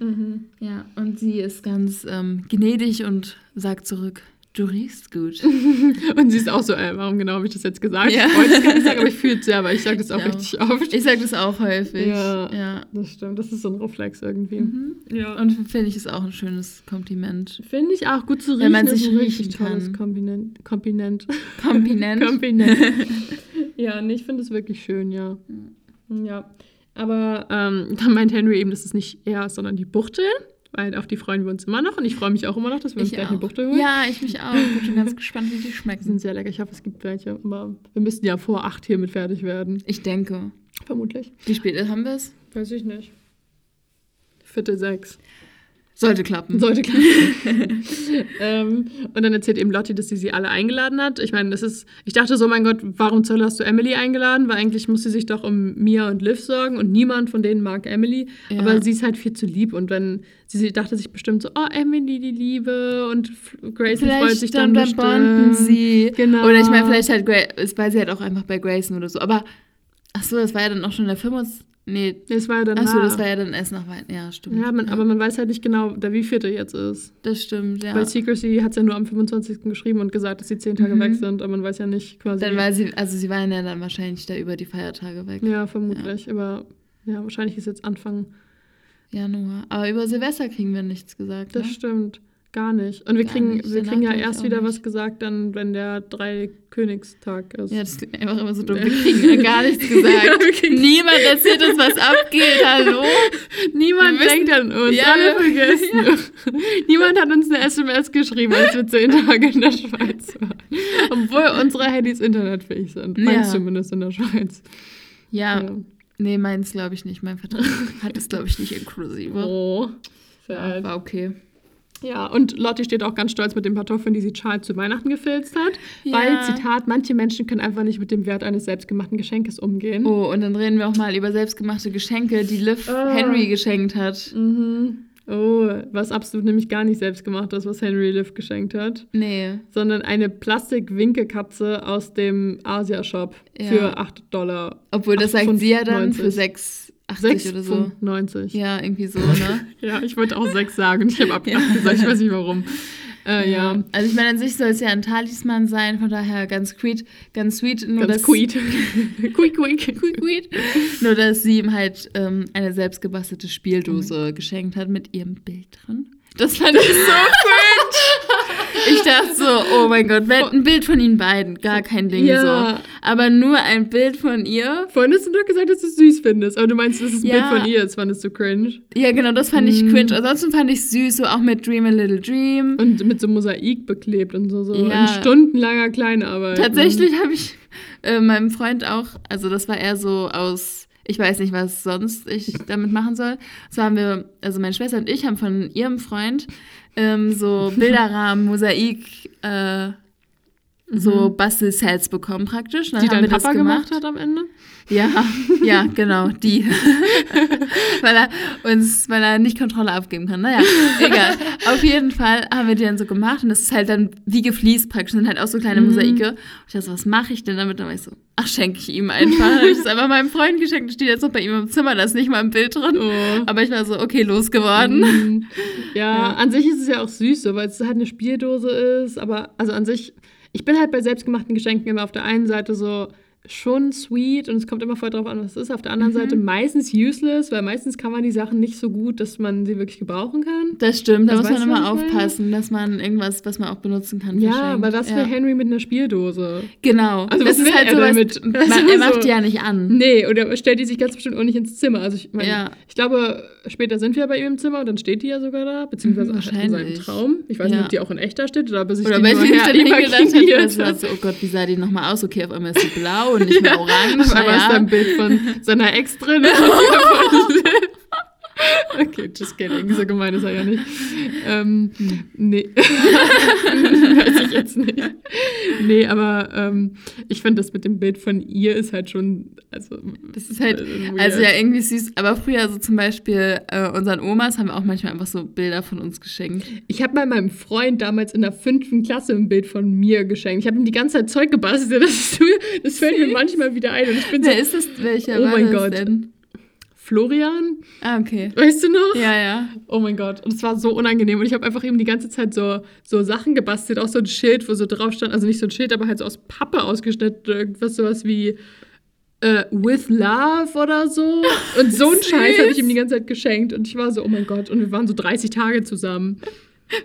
Ja, und sie ist ganz ähm, gnädig und sagt zurück, du riechst gut. [LAUGHS] Und sie ist auch so, ey, warum genau habe ich das jetzt gesagt? Ja. Ich wollte es gar nicht sagen, aber ich fühle es ja, aber ich sage das auch Ja. richtig oft. Ich sage das auch häufig. Ja. ja. das stimmt, das ist so ein Reflex irgendwie. Mhm. Ja. Und finde ich es auch ein schönes Kompliment. Finde ich auch gut zu riechen. Wenn man ist sich ein riechen richtig tolles kann. [LAUGHS] Kompliment. Kompliment. Kompliment. [LAUGHS] Kompliment. ja, nee, ich finde es wirklich schön, ja. Ja. Aber ähm, dann meint Henry eben, dass es nicht er ist, sondern die Buchtel. Weil auf die freuen wir uns immer noch. Und ich freue mich auch immer noch, dass wir uns Ich gleich eine. Buchtel holen. Ja, ich mich auch. Ich bin ganz gespannt, wie die Die schmecken. sind sehr lecker. Ich hoffe, es gibt welche. Aber wir müssten ja vor acht hiermit fertig werden. Ich denke. Vermutlich. Wie spät haben wir es? Weiß ich nicht. Viertel sechs. Sollte klappen. Sollte klappen. [LAUGHS] ähm, und dann erzählt eben Lottie, dass sie sie alle eingeladen hat. Ich meine, das ist. Ich dachte so, mein Gott, warum zur Hölle hast du Emily eingeladen? Weil eigentlich muss sie sich doch um Mia und Liv sorgen und niemand von denen mag Emily. Ja. Aber sie ist halt viel zu lieb. Und wenn sie, sie dachte sich bestimmt so, oh, Emily, die Liebe und Grayson freut sich dann, dann bestimmt. bonden sie. Genau. Oder ich meine, vielleicht halt, ist, weil sie halt auch einfach bei Grayson oder so. Aber, ach so, das war ja dann auch schon der 25. Nee, Das war ja dann. ach so, das war ja dann erst nach Weihnachten. Ja, stimmt. ja, man, aber man weiß halt nicht genau, der wievielte jetzt ist. Das stimmt, ja. Weil Secrecy hat es ja nur am 25. geschrieben und gesagt, dass sie zehn Tage Mhm. weg sind, aber man weiß ja nicht quasi. Dann war sie, also sie waren ja dann wahrscheinlich da über die Feiertage weg. ja, vermutlich. Aber ja, wahrscheinlich ist jetzt Anfang. Januar. Aber über Silvester kriegen wir nichts gesagt. Das ne? stimmt. Gar nicht. Und wir Gar kriegen, nicht. wir Danach kriegen ja erst wieder nicht. was gesagt, dann, wenn der Dreikönigstag ist. Ja, das klingt einfach immer so dumm. Wir [LAUGHS] kriegen ja gar nichts gesagt. Ja, Niemand erzählt uns, was abgeht. Hallo? Niemand wir denkt an uns. Ja, Alle vergessen. [LAUGHS] Niemand hat uns eine SMS geschrieben, als wir zehn Tage in der Schweiz waren. Obwohl unsere Handys internetfähig sind. Meins Ja. zumindest in der Schweiz. Ja, Ja. nee, meins glaube ich nicht. Mein Vertrag hat es, glaube ich, nicht inklusive. Oh. Ja, Sad. war okay. Ja, und Lotti steht auch ganz stolz mit den Kartoffeln, die sie Charles zu Weihnachten gefilzt hat. Ja. Weil, Zitat, manche Menschen können einfach nicht mit dem Wert eines selbstgemachten Geschenkes umgehen. Oh, und dann reden wir auch mal über selbstgemachte Geschenke, die Liv Ah. Henry geschenkt hat. Mhm. Oh, was absolut nämlich gar nicht selbstgemacht ist, was Henry Liv geschenkt hat. Nee. Sondern eine Plastik-Winkelkatze aus dem Asia-Shop Ja. für 8 Dollar. Obwohl, das sagt sie ja dann 8,90. für 6,80 oder so. 6,90. Ja, irgendwie so, ne? [LAUGHS] Ja, ich wollte auch 6 sagen. Ich habe ab [LAUGHS] 8 gesagt, ich weiß nicht warum. Äh, ja. Also ich meine, an sich soll es ja ein Talisman sein, von daher ganz sweet, ganz sweet. Nur Ganz dass, quiet. [LAUGHS] quick, quick. Quick, quick. Nur, dass sie ihm halt ähm, eine selbstgebastelte Spieldose geschenkt hat mit ihrem Bild drin. Das fand ich so cringe. Ich dachte so, oh mein Gott, ein Bild von ihnen beiden, gar kein Ding Ja. so. Aber nur ein Bild von ihr. Vorhin hast du doch gesagt, dass du es süß findest. Aber du meinst, das ist ein Ja. Bild von ihr. Das fandest du cringe. Ja, genau, das fand ich Mm. cringe. Ansonsten fand ich süß, so auch mit Dream a Little Dream. Und mit so Mosaik beklebt und so. so Ja. In stundenlanger Kleinarbeit. Tatsächlich habe ich äh, meinem Freund auch, also das war eher so aus, ich weiß nicht, was sonst ich damit machen soll. So haben wir, also meine Schwester und ich haben von ihrem Freund ähm, so [LAUGHS] Bilderrahmen, Mosaik, äh, so Bastelsets bekommen praktisch. Dann Mhm. Die haben dein das Papa gemacht hat am Ende? Ja, [LAUGHS] ja, genau, die. [LAUGHS] weil er uns, weil er nicht Kontrolle abgeben kann. Naja, egal. Auf jeden Fall haben wir die dann so gemacht und das ist halt dann wie gefliest praktisch, sind halt auch so kleine Mhm. Mosaike. Und ich dachte so, was mache ich denn damit? Dann war ich so, ach, schenke ich ihm einfach. Dann habe ich es einfach meinem Freund geschenkt, das steht jetzt noch bei ihm im Zimmer, da ist nicht mal ein Bild drin. Oh. Aber ich war so, okay, losgeworden. Mhm. Ja, Ja. an sich ist es ja auch süß, so, weil es halt eine Spieldose ist. Aber also an sich, ich bin halt bei selbstgemachten Geschenken immer auf der einen Seite so, schon sweet und es kommt immer voll drauf an, was es ist. Auf der anderen Mhm. Seite meistens useless, weil meistens kann man die Sachen nicht so gut, dass man sie wirklich gebrauchen kann. Das stimmt, da Also muss man immer was aufpassen, dass man irgendwas, was man auch benutzen kann, Ja, verschenkt. aber das ja. wäre Henry mit einer Spieldose. Genau. Also das was ist halt er [LAUGHS] so was, damit? Das man, er macht die ja nicht an. Nee, oder stellt die sich ganz bestimmt auch nicht ins Zimmer. Also ich meine, Ja. ich glaube, später sind wir ja bei ihm im Zimmer und dann steht die ja sogar da, beziehungsweise Mhm, in seinem. Traum. Ich weiß Ja. nicht, ob die auch in echt da steht oder ob er sich Oder die weil her dann hat, imaginiert sie war so, oh Gott, wie sah die nochmal aus? Okay, auf einmal ist sie blau und nicht [LAUGHS] mehr orange. Auf einmal ist da ja. ein Bild von seiner Ex drin. [LAUGHS] [LAUGHS] [LAUGHS] okay, just kidding. So gemein ist er ja nicht. Ähm, nee. [LAUGHS] Weiß ich jetzt nicht. Nee, aber ähm, ich finde, das mit dem Bild von ihr ist halt schon. Also, Das ist halt, äh, weird. also ja, irgendwie süß. Aber früher so zum Beispiel äh, unseren Omas haben wir auch manchmal einfach so Bilder von uns geschenkt. Ich habe mal meinem Freund damals in der fünften Klasse ein Bild von mir geschenkt. Ich habe ihm die ganze Zeit Zeug gebastelt. [LAUGHS] Das, ist, das fällt mir manchmal wieder ein. Und ich bin so, Wer ist das? Welcher Oh mein Gott. denn? Florian, Ah, okay. weißt du noch? Ja, ja. Oh mein Gott. Und es war so unangenehm. Und ich habe einfach ihm die ganze Zeit so, so Sachen gebastelt. Auch so ein Schild, wo so drauf stand. Also nicht so ein Schild, aber halt so aus Pappe ausgeschnitten. Irgendwas sowas wie äh, With Love oder so. [LAUGHS] Und so einen Süß. Scheiß habe ich ihm die ganze Zeit geschenkt. Und ich war so, oh mein Gott. Und wir waren so 30 Tage zusammen.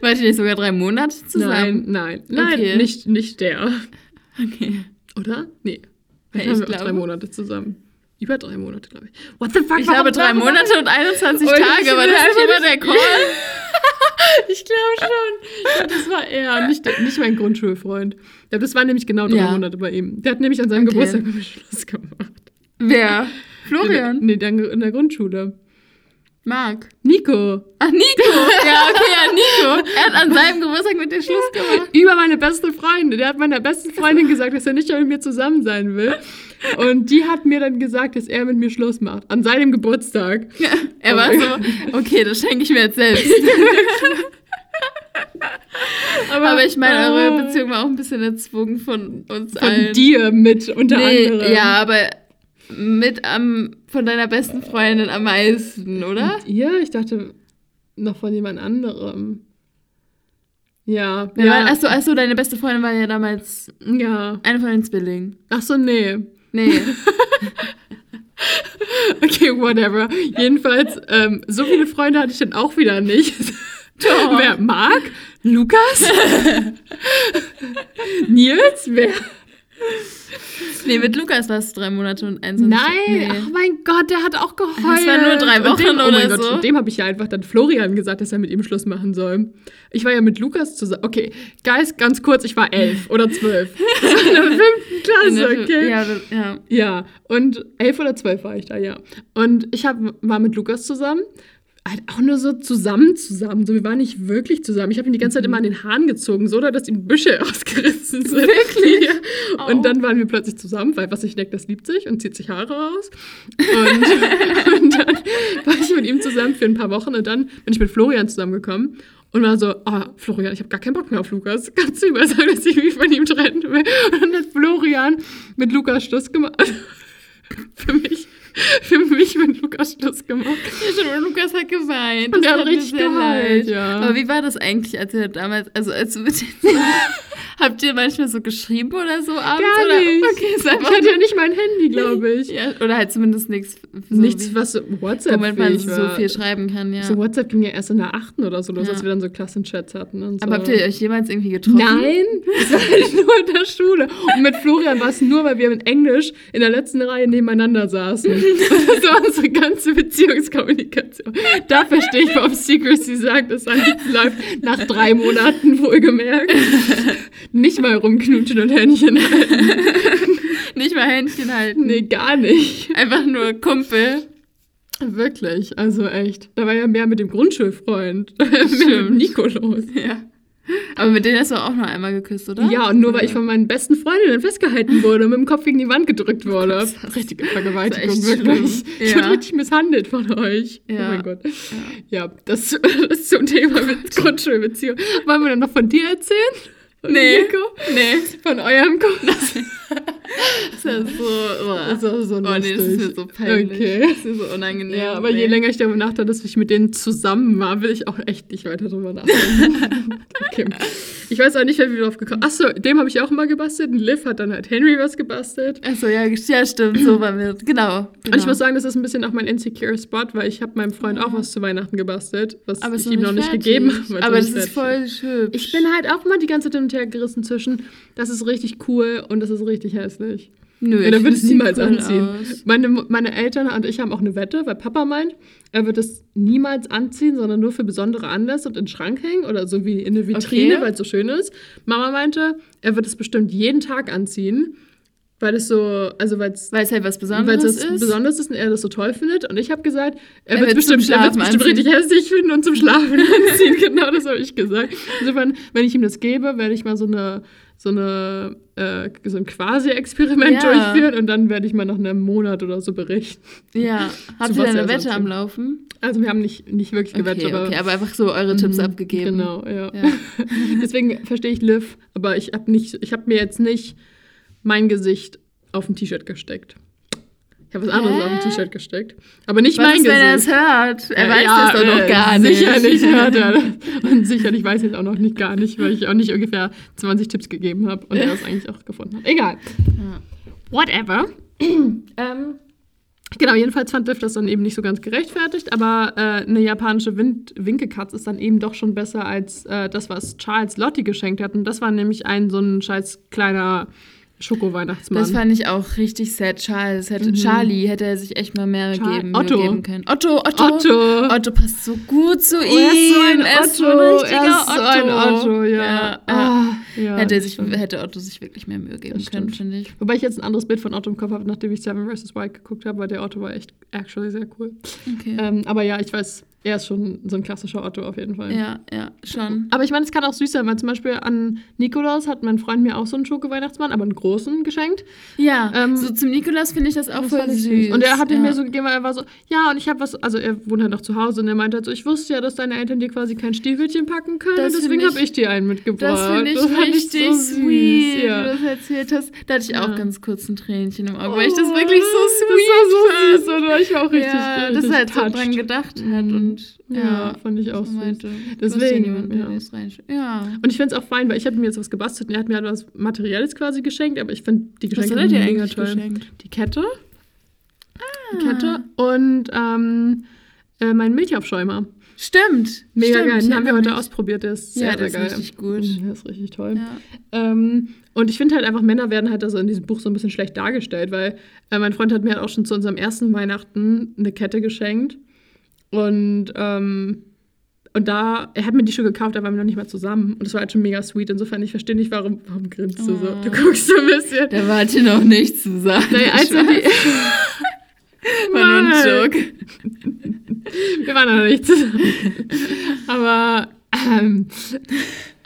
Wart ihr nicht sogar drei Monate zusammen? Nein, nein. Nein, Okay. nicht, nicht der. Okay. Oder? Nee. Ja, ich auch drei glaube. Monate zusammen. Über drei Monate, glaube ich. What the fuck? Ich glaube drei Monate und 21 Und Tage. War das einfach immer der Call? [LAUGHS] Ich glaube schon. Das war er, nicht, nicht mein Grundschulfreund. Ja, das waren nämlich genau drei Ja. Monate bei ihm. Der hat nämlich an seinem Okay. Geburtstag mit [LAUGHS] mir Schluss gemacht. Wer? Florian? Nee, der in der Grundschule. Marc. Nico. Ach, Nico. Ja, okay, ja, Nico. Er hat an seinem Geburtstag mit dir Schluss gemacht. Über meine beste Freundin. Der hat meiner besten Freundin gesagt, dass er nicht mehr mit mir zusammen sein will. Und die hat mir dann gesagt, dass er mit mir Schluss macht. An seinem Geburtstag. Ja, er war so, okay, das schenke ich mir jetzt selbst. [LAUGHS] Aber ich meine, eure äh, Beziehung war auch ein bisschen erzwungen von uns Von allen. dir mit, unter nee, anderem. Ja, aber mit am, von deiner besten Freundin am meisten, oder? Ja, ich dachte noch von jemand anderem. Ja, ja, war- Achso, achso, deine beste Freundin war ja damals ja. eine von den Zwillingen. Ach so, nee. Nee. [LAUGHS] Okay, whatever. Jedenfalls, ähm, so viele Freunde hatte ich dann auch wieder nicht. [LAUGHS] Wer? Marc? Lukas? [LAUGHS] Nils? Wer? Nee, mit Lukas warst du drei Monate und eins und Nein, Nee. ach mein Gott, der hat auch geheult. Das waren nur drei Wochen dem, oh oder mein Gott, so. Dem habe ich ja einfach dann Florian gesagt, dass er mit ihm Schluss machen soll. Ich war ja mit Lukas zusammen. Okay, Guys, ganz kurz, ich war elf oder zwölf. War [LAUGHS] in der fünften Klasse, okay? Ja, ja. Ja, und elf oder zwölf war ich da, ja. Und ich hab, war mit Lukas zusammen. Halt auch nur so zusammen, zusammen. So, wir waren nicht wirklich zusammen. Ich habe ihn die ganze Zeit immer an den Haaren gezogen, so dass ihm Büsche [LAUGHS] ausgerissen sind. Wirklich? Ja. Und dann waren wir plötzlich zusammen, weil was sich neckt, das liebt sich und zieht sich Haare aus. Und, [LAUGHS] und dann war ich mit ihm zusammen für ein paar Wochen und dann bin ich mit Florian zusammengekommen. Und war so, ah, Florian, ich habe gar keinen Bock mehr auf Lukas. Kannst du ihm mal sagen, dass ich mich von ihm trennen will? Und dann hat Florian mit Lukas Schluss gemacht. [LAUGHS] für mich, [LAUGHS] für mich mit Lukas Schluss gemacht. Ja, schon, und Lukas hat geweint. Und Das er hat richtig geheult, ja. Aber wie war das eigentlich, als ihr damals, also als [LAUGHS] habt ihr manchmal so geschrieben oder so abends? Gar oder? nicht. Okay, ist Ich hatte ja nicht mein Handy, glaube ich. ja, oder halt zumindest nichts, so Nichts, was so WhatsApp womit man so war. viel schreiben kann, ja. So WhatsApp ging ja erst in der achten oder so los, Ja. als wir dann so Klassenchats hatten und so. Aber habt ihr euch jemals irgendwie getroffen? Nein, [LAUGHS] es war halt nur in der Schule. Und mit Florian war es nur, weil wir mit Englisch in der letzten Reihe nebeneinander saßen. Das war unsere ganze Beziehungskommunikation. Da verstehe ich, warum Secrecy sagt, dass nichts läuft. Nach drei Monaten wohlgemerkt. Nicht mal rumknutschen und Händchen halten. Nicht mal Händchen halten. Nee, gar nicht. Einfach nur Kumpel. Wirklich, also echt. Da war ja mehr mit dem Grundschulfreund. mehr mit. Nico los. Ja. Aber mit denen hast du auch noch einmal geküsst, oder? Ja, und nur weil ich von meinen besten Freundinnen festgehalten wurde und mit dem Kopf gegen die Wand gedrückt wurde. Richtige Vergewaltigung, Das ist echt wirklich. schlimm. Ich Ja. wurde richtig misshandelt von euch. Oh Ja. mein Gott. Ja, das, [LAUGHS] das zum Thema mit Grundschulbeziehung. Wollen wir dann noch von dir erzählen? Und Nee. Nico? Nee. Von eurem Kurs? [LAUGHS] Das ist so, oh. Das [LAUGHS] ist so oh nee, das ist mir lustig. so peinlich. Okay. Das ist so unangenehm. Ja, aber je Nee. länger ich darüber nachdenke, dass ich mit denen zusammen war, will ich auch echt nicht weiter drüber nachdenken. [LAUGHS] okay. Ich weiß auch nicht, wer wieder drauf gekommen Achso, dem habe ich auch mal gebastelt. Und Liv hat dann halt Henry was gebastelt. Achso, ja, ja, stimmt, so war mir. Genau. genau. Und ich muss sagen, das ist ein bisschen auch mein insecure Spot, weil ich habe meinem Freund auch was zu Weihnachten gebastelt, was aber ich ihm noch nicht fertig. gegeben habe. Aber das ist voll schön. Ich bin halt auch mal die ganze Zeit hin und her gerissen zwischen, das ist richtig cool und das ist richtig hässlich. Nö, Ja, der wird es niemals cool anziehen. aus. Meine, meine Eltern und ich haben auch eine Wette, weil Papa meint, er wird es niemals anziehen, sondern nur für besondere Anlässe und in den Schrank hängen oder so wie in eine Vitrine, Okay. weil es so schön ist. Mama meinte, er wird es bestimmt jeden Tag anziehen, weil es so, also weil es Weil es halt was weil Besonderes es ist. besonders ist und er das so toll findet. Und ich habe gesagt, er, Er wird es bestimmt, er bestimmt richtig hässlich finden und zum Schlafen [LAUGHS] anziehen. genau das habe ich gesagt. Insofern, wenn ich ihm das gebe, werde ich mal so eine so eine äh, so ein Quasi-Experiment Ja. durchführen und dann werde ich mal nach einem Monat oder so berichten. Ja. [LAUGHS] Habt ihr eine Wette am Laufen? Also wir haben nicht, nicht wirklich gewettet, okay, aber, okay, aber einfach so eure Tipps Mhm, abgegeben. Genau, ja. Ja. [LAUGHS] Deswegen verstehe ich Liv, aber ich habe nicht, ich habe mir jetzt nicht mein Gesicht auf ein T-Shirt gesteckt. Ich habe was anderes Hä? auf ein T-Shirt gesteckt. Aber nicht Was mein ist, wenn er es Gesicht. hört? Er Äh, weiß ja, das doch noch äh, gar [LAUGHS] nicht. Sicherlich hört er das. Und sicherlich weiß ich es auch noch nicht gar nicht, weil ich auch nicht ungefähr 20 Tipps gegeben habe und er es eigentlich auch gefunden hat. Egal. Whatever. [CLEARS THROAT] ähm, genau, jedenfalls fand Liv das dann eben nicht so ganz gerechtfertigt, aber äh, eine japanische Wind Winkekatze ist dann eben doch schon besser als äh, das, was Charles Lotti geschenkt hat. Und das war nämlich ein so ein scheiß kleiner Schoko-Weihnachtsmann. Das fand ich auch richtig sad. Charles hätte, Charlie hätte er sich echt mal mehr Char- geben, Otto. Geben können. Otto, Otto. Otto. Otto passt so gut zu ihm. Oh, er ist so ein Er ist so Otto. ein er ist so ein Otto, ja. ja. Ah, ja, hätte, sich, hätte Otto sich wirklich mehr Mühe geben können, stimmt. finde ich. Wobei ich jetzt ein anderes Bild von Otto im Kopf habe, nachdem ich Seven vs. Wild geguckt habe, weil der Otto war echt actually sehr cool. Okay. Ähm, aber ja, ich weiß, er ist schon so ein klassischer Otto auf jeden Fall. ja, ja, schon. Aber ich meine, es kann auch süß sein, weil zum Beispiel an Nikolaus hat mein Freund mir auch so einen Schoko-Weihnachtsmann, aber einen großen geschenkt. Ja, Ähm, so zum Nikolaus finde ich das auch Das voll ich süß. Und er hat ja. mir so gegeben, weil er war so, ja, und ich habe was, also er wohnt halt noch zu Hause und er meinte halt so, ich wusste ja, dass deine Eltern dir quasi kein Stiefelchen packen können, Das deswegen ich- habe ich dir einen mitgebracht. Das finde ich fand richtig so süß, sweet, wie du Ja. das erzählt hast. Da hatte ich auch Ja. ganz kurz ein Tränchen im Auge, weil ich das wirklich so Oh, sweet Das war so süß, oder? Ich war auch richtig, ja, richtig dass er halt so dran gedacht hat Mhm. und Ja, ja, fand ich auch so süß. meinte, Deswegen, ja. ja. Und ich finde es auch fein, weil ich habe mir jetzt was gebastelt und er hat mir halt was Materielles quasi geschenkt, aber ich finde die Was Geschenke hat er mega toll. geschenkt? Die Kette. Ah. Die Kette und ähm, äh, mein Milchaufschäumer. Stimmt. Mega stimmt, geil. Den haben wir heute ausprobiert. Der ist Ja, sehr, der sehr ist geil. richtig gut. Mhm, Der ist richtig toll. Ja. Ähm, und ich finde halt einfach, Männer werden halt also in diesem Buch so ein bisschen schlecht dargestellt, weil äh, mein Freund hat mir halt auch schon zu unserem ersten Weihnachten eine Kette geschenkt. Und, ähm, und da, er hat mir die schon gekauft, da waren wir noch nicht mal zusammen. Und das war halt schon mega sweet. Insofern, ich verstehe nicht, warum, warum grinst du so. Oh. Du guckst so ein bisschen. Da warte noch nichts zu sagen. Naja, als er die, [LAUGHS] War nur ein Nein. Joke. Wir waren noch nicht zusammen. aber, ähm,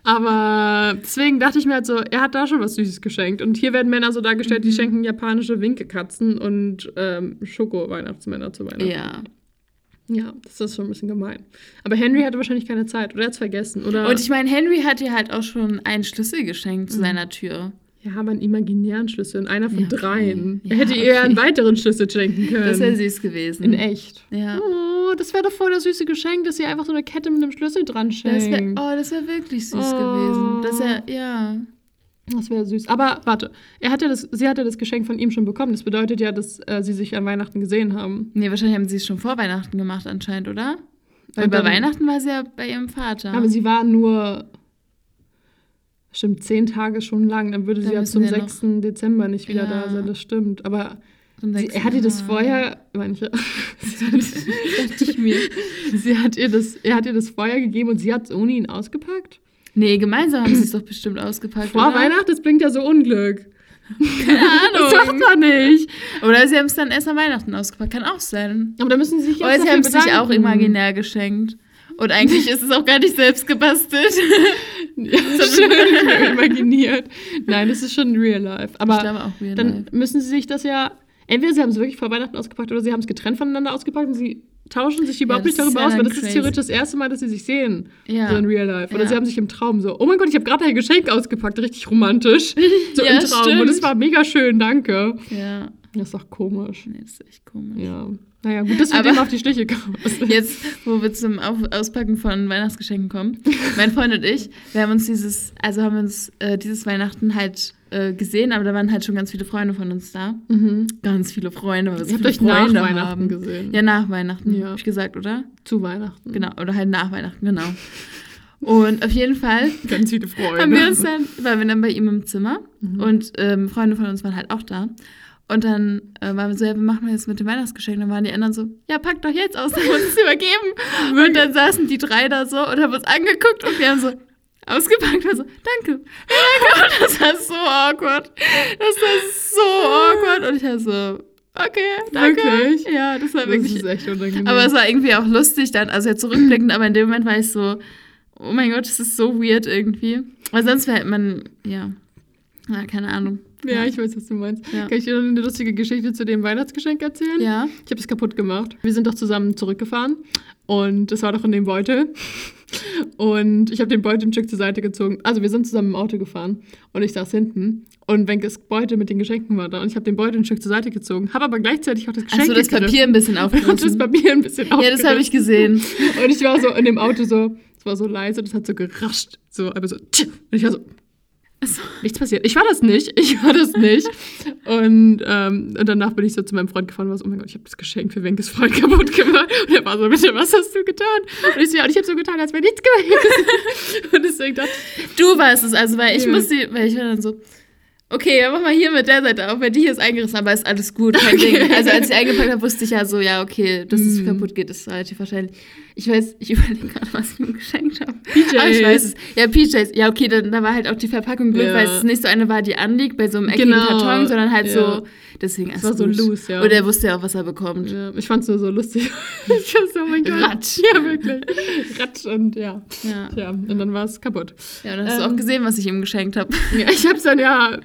aber deswegen dachte ich mir halt so, er hat da schon was Süßes geschenkt. Und hier werden Männer so dargestellt, Mhm. die schenken japanische Winkekatzen und ähm, Schoko-Weihnachtsmänner zu Weihnachten. Ja. Ja, das ist schon ein bisschen gemein. Aber Henry hatte wahrscheinlich keine Zeit oder er hat es vergessen. Oder Und ich meine, Henry hat dir halt auch schon einen Schlüssel geschenkt Mhm. zu seiner Tür. ja, aber einen imaginären Schlüssel, und einer von Ja, okay. dreien. Ja, er hätte ihr okay. einen weiteren Schlüssel schenken können. Das wäre süß gewesen. In echt. Ja. Oh, das wäre doch voll das süße Geschenk, dass sie einfach so eine Kette mit einem Schlüssel dran schenkt. Das wär, oh, das wäre wirklich süß Oh. gewesen. Das wär, ja. Das wäre süß. Aber warte, er hat ja das, sie hat ja das Geschenk von ihm schon bekommen. Das bedeutet ja, dass äh, sie sich an Weihnachten gesehen haben. Nee, wahrscheinlich haben sie es schon vor Weihnachten gemacht anscheinend, oder? Weil bei Weihnachten war sie ja bei ihrem Vater. Aber sie war nur, stimmt, zehn Tage schon lang. Dann würde Dann sie ja zum wir noch- 6. Dezember nicht wieder Ja. da sein. Das stimmt. Aber sie, er hat ihr das vorher, meine ich, [LAUGHS] [LAUGHS] Dachte ich mir. sie hat ihr das, er hat ihr das vorher gegeben und sie hat es ohne ihn ausgepackt. Nee, gemeinsam haben sie es doch bestimmt ausgepackt. Vor oder? Weihnachten, das bringt ja so Unglück. Keine Das Ahnung. sagt man nicht. Oder sie haben es dann erst an Weihnachten ausgepackt. Kann auch sein. Aber da müssen sie sich Oder jetzt sie dafür haben es sich auch imaginär geschenkt. Und eigentlich ist es auch gar nicht selbst gebastelt. Ja, schön imaginiert. Nein, das ist schon real life. ich Aber glaube auch real dann life. müssen sie sich das ja. Entweder sie haben es wirklich vor Weihnachten ausgepackt oder sie haben es getrennt voneinander ausgepackt und sie tauschen sich überhaupt Ja, nicht ist darüber ja aus, weil das ist crazy. theoretisch das erste Mal, dass sie sich sehen. Ja. So in real life. Oder sie haben sich im Traum so, oh mein Gott, ich habe gerade ein Geschenk ausgepackt, richtig romantisch. [LAUGHS] So im Traum. stimmt. Und es war mega schön, danke. Ja. Das ist doch komisch. Nee, das ist echt komisch. Ja. Naja, gut, dass wir dem auf die Schliche kommen. [LAUGHS] Jetzt, wo wir zum Auspacken von Weihnachtsgeschenken kommen, mein Freund und ich, wir haben uns dieses, also haben uns äh, dieses Weihnachten halt äh, gesehen, aber da waren halt schon ganz viele Freunde von uns da. Mhm. Ganz viele Freunde, so Ihr habt euch nach Freunde Weihnachten haben. gesehen. Ja, nach Weihnachten, Ja. hab ich gesagt, oder? Zu Weihnachten. Genau, oder halt nach Weihnachten, genau. Und auf jeden Fall [LAUGHS] Ganz viele Freunde. haben wir uns dann, waren wir dann bei ihm im Zimmer Mhm. und ähm, Freunde von uns waren halt auch da. Und dann äh, waren wir so, ja, wir machen jetzt mit dem Weihnachtsgeschenk. Dann waren die anderen so, ja, pack doch jetzt aus, dann [LAUGHS] wir uns übergeben. Und dann saßen die drei da so und haben uns angeguckt und wir haben so ausgepackt und so, danke. Ja, danke. Und das war so awkward. Das war so awkward. Und ich war so, okay, danke. Wirklich? Ja, das war das wirklich ist echt unangenehm. aber es war irgendwie auch lustig dann, also jetzt zurückblickend, aber in dem Moment war ich so, oh mein Gott, das ist so weird irgendwie. Weil sonst wäre man, ja, ja, keine Ahnung. Ja, ich weiß, was du meinst. Ja. Kann ich dir noch eine lustige Geschichte zu dem Weihnachtsgeschenk erzählen? Ja. Ich habe es kaputt gemacht. Wir sind doch zusammen zurückgefahren und das war doch in dem Beutel. [LAUGHS] Und ich habe den Beutel ein Stück zur Seite gezogen. Also wir sind zusammen im Auto gefahren und ich saß hinten und Wenkes Beutel mit den Geschenken war da und ich habe den Beutel ein Stück zur Seite gezogen, habe aber gleichzeitig auch das Geschenk Achso, das gegriffen Papier ein bisschen [LAUGHS] und das aufgerissen. Papier ein bisschen Ja, das habe ich gesehen. Und ich war so in dem Auto so, es war so leise, das hat so gerascht, so, aber so, und ich war so, Achso. nichts passiert. Ich war das nicht, ich war das nicht. Und, ähm, und danach bin ich so zu meinem Freund gefahren und war so, oh mein Gott, ich habe das Geschenk für Wenkes Freund [LAUGHS] kaputt gemacht. Und er war so, bitte, was hast du getan? Und ich so, ja, und ich habe so getan, als wäre nichts gewesen. [LAUGHS] Und deswegen dachte ich, Du warst es, also, weil ich Ja. musste, weil ich war dann so, okay, ja, mach mal hier mit der Seite auf, weil die hier ist eingerissen, aber ist alles gut, kein Okay. Ding. Also als ich eingepackt habe, wusste ich ja so, ja, okay, dass es Mhm. kaputt geht, ist relativ wahrscheinlich. Ich weiß, ich [LAUGHS] überlege gerade, was ich ihm geschenkt habe. PJs. Aber ich weiß es. Ja, PJs. Ja, okay, dann, da war halt auch die Verpackung blöd, Ja. weil es nicht so eine war, die anliegt bei so einem eckigen Genau. Karton, sondern halt Ja. so, deswegen Es war so gut. loose, ja. Und er wusste ja auch, was er bekommt. ja, ich fand es nur so lustig. [LAUGHS] ich so, oh mein Gott. Ratsch. Ja, wirklich. Ratsch und ja. Ja. Tja, und dann war es kaputt. Ja, dann hast du Ähm. auch gesehen, was ich ihm geschenkt habe. Ja, [LAUGHS] ich habe es dann ja,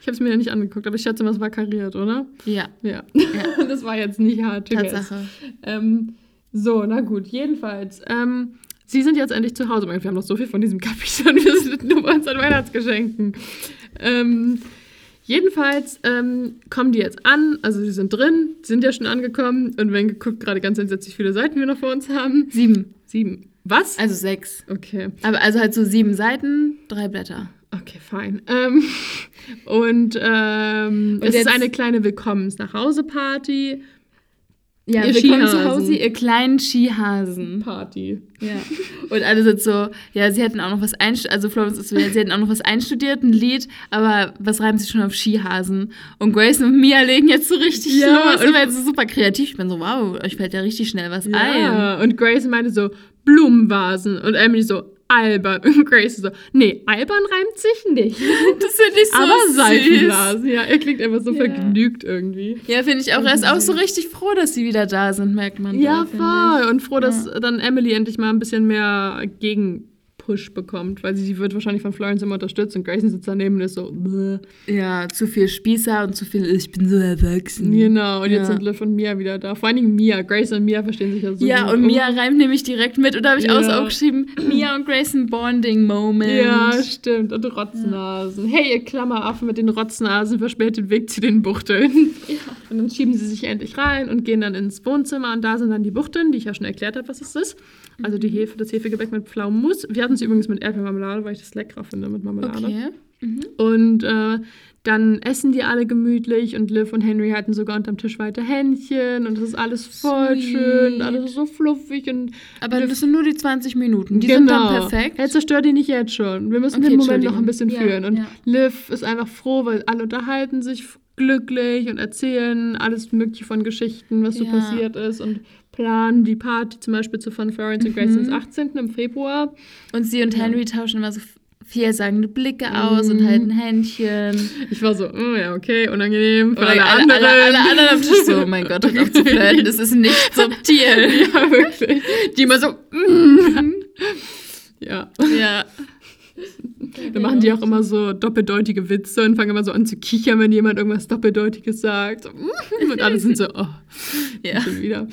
ich habe es mir ja nicht angeguckt, aber ich schätze mal, es war kariert, oder? Ja, Ja. Ja. [LAUGHS] das war jetzt nicht hart. Tatsache. Ähm, so, na gut, jedenfalls. Ähm, Sie sind jetzt endlich zu Hause. Wir haben noch so viel von diesem Kapitel. Wir sind nur bei unseren Weihnachtsgeschenken. Ähm, jedenfalls ähm, kommen die jetzt an. Also, sie sind drin, sind ja schon angekommen. Und wenn geguckt, gerade ganz entsetzlich, viele Seiten wir noch vor uns haben. Sieben. Sieben. Was? Also sechs. Okay. Aber also halt so sieben Seiten, drei Blätter. Okay, fein. Ähm, [LAUGHS] und ähm, Und es ist eine kleine Willkommens-nach-Hause-Party. Ja, Ihr willkommen zu. Hause, ihr kleinen Skihasen. Party. Ja. Und alle sind so, ja, sie hätten auch noch was einstudiert, also Florence ist so, ja, sie hätten auch noch was einstudiert, ein Lied, aber was reimt sich schon auf Skihasen? Und Grace und Mia legen jetzt so richtig Ja, los. und- Und war jetzt so super kreativ. Ich bin so, wow, euch fällt ja richtig schnell was ein. Ja, und Grace meinte so, Blumenvasen. Und Emily so, albern. [LAUGHS] Und Grace so, nee, albern reimt sich nicht. [LAUGHS] Das finde ich so Aber süß. Seifenblasen, ja, er klingt einfach so Ja. vergnügt irgendwie. Ja, finde ich auch. Er ist auch so richtig froh, dass sie wieder da sind, merkt man. Ja, da, voll. Und froh, dass dann Emily endlich mal ein bisschen mehr Gegenpush bekommt, weil sie, sie wird wahrscheinlich von Florence immer unterstützt und Grayson sitzt daneben und ist so, Bäh. Ja, zu viel Spießer und zu viel, ich bin so erwachsen. genau. Und jetzt Ja. sind Liv und Mia wieder da. Vor allen Dingen Mia. Grace und Mia verstehen sich ja so Ja, gut. und Mia reimt nämlich direkt mit. Und da habe ich Ja. auch so aufgeschrieben, Mia und Grace ein Bonding Moment. Ja, stimmt. Und Rotznasen. Hey, ihr Klammeraffen mit den Rotznasen, versperrt den Weg zu den Buchteln. Und dann schieben sie sich endlich rein und gehen dann ins Wohnzimmer. Und da sind dann die Buchteln, die ich ja schon erklärt habe, was es ist. Also die Hefe, das Hefegebäck mit Pflaumenmus. Wir hatten es übrigens mit Erdbeermarmelade, weil ich das leckerer finde mit Marmelade. Okay. Mhm. Und äh, dann essen die alle gemütlich und Liv und Henry halten sogar unterm Tisch weiter Händchen und das ist alles voll Sweet. schön alles so fluffig und Aber das sind nur die 20 Minuten. Die sind dann perfekt. Er zerstört die nicht jetzt schon. Wir müssen Okay, den Moment noch ein bisschen Entschuldigung. führen. Ja, Und ja. Liv ist einfach froh, weil alle unterhalten sich glücklich und erzählen alles Mögliche von Geschichten, was so Ja. passiert ist und planen die Party zum Beispiel zu von Florence und Grace Mhm. am 18. im Februar. Und sie und Ja. Henry tauschen immer so vielsagende Blicke aus und Mhm. halten Händchen. Ich war so, oh ja, okay, unangenehm für Oder alle, alle, anderen. alle, alle anderen am Tisch so, oh mein Gott, hört auf zu flirten, das ist nicht [LAUGHS] subtil. ja, wirklich. Die immer so, mm. ja. ja. Dann machen die auch immer so doppeldeutige Witze und fangen immer so an zu kichern, wenn jemand irgendwas Doppeldeutiges sagt. Mm. Und alle sind so, oh, Ja. schon wieder.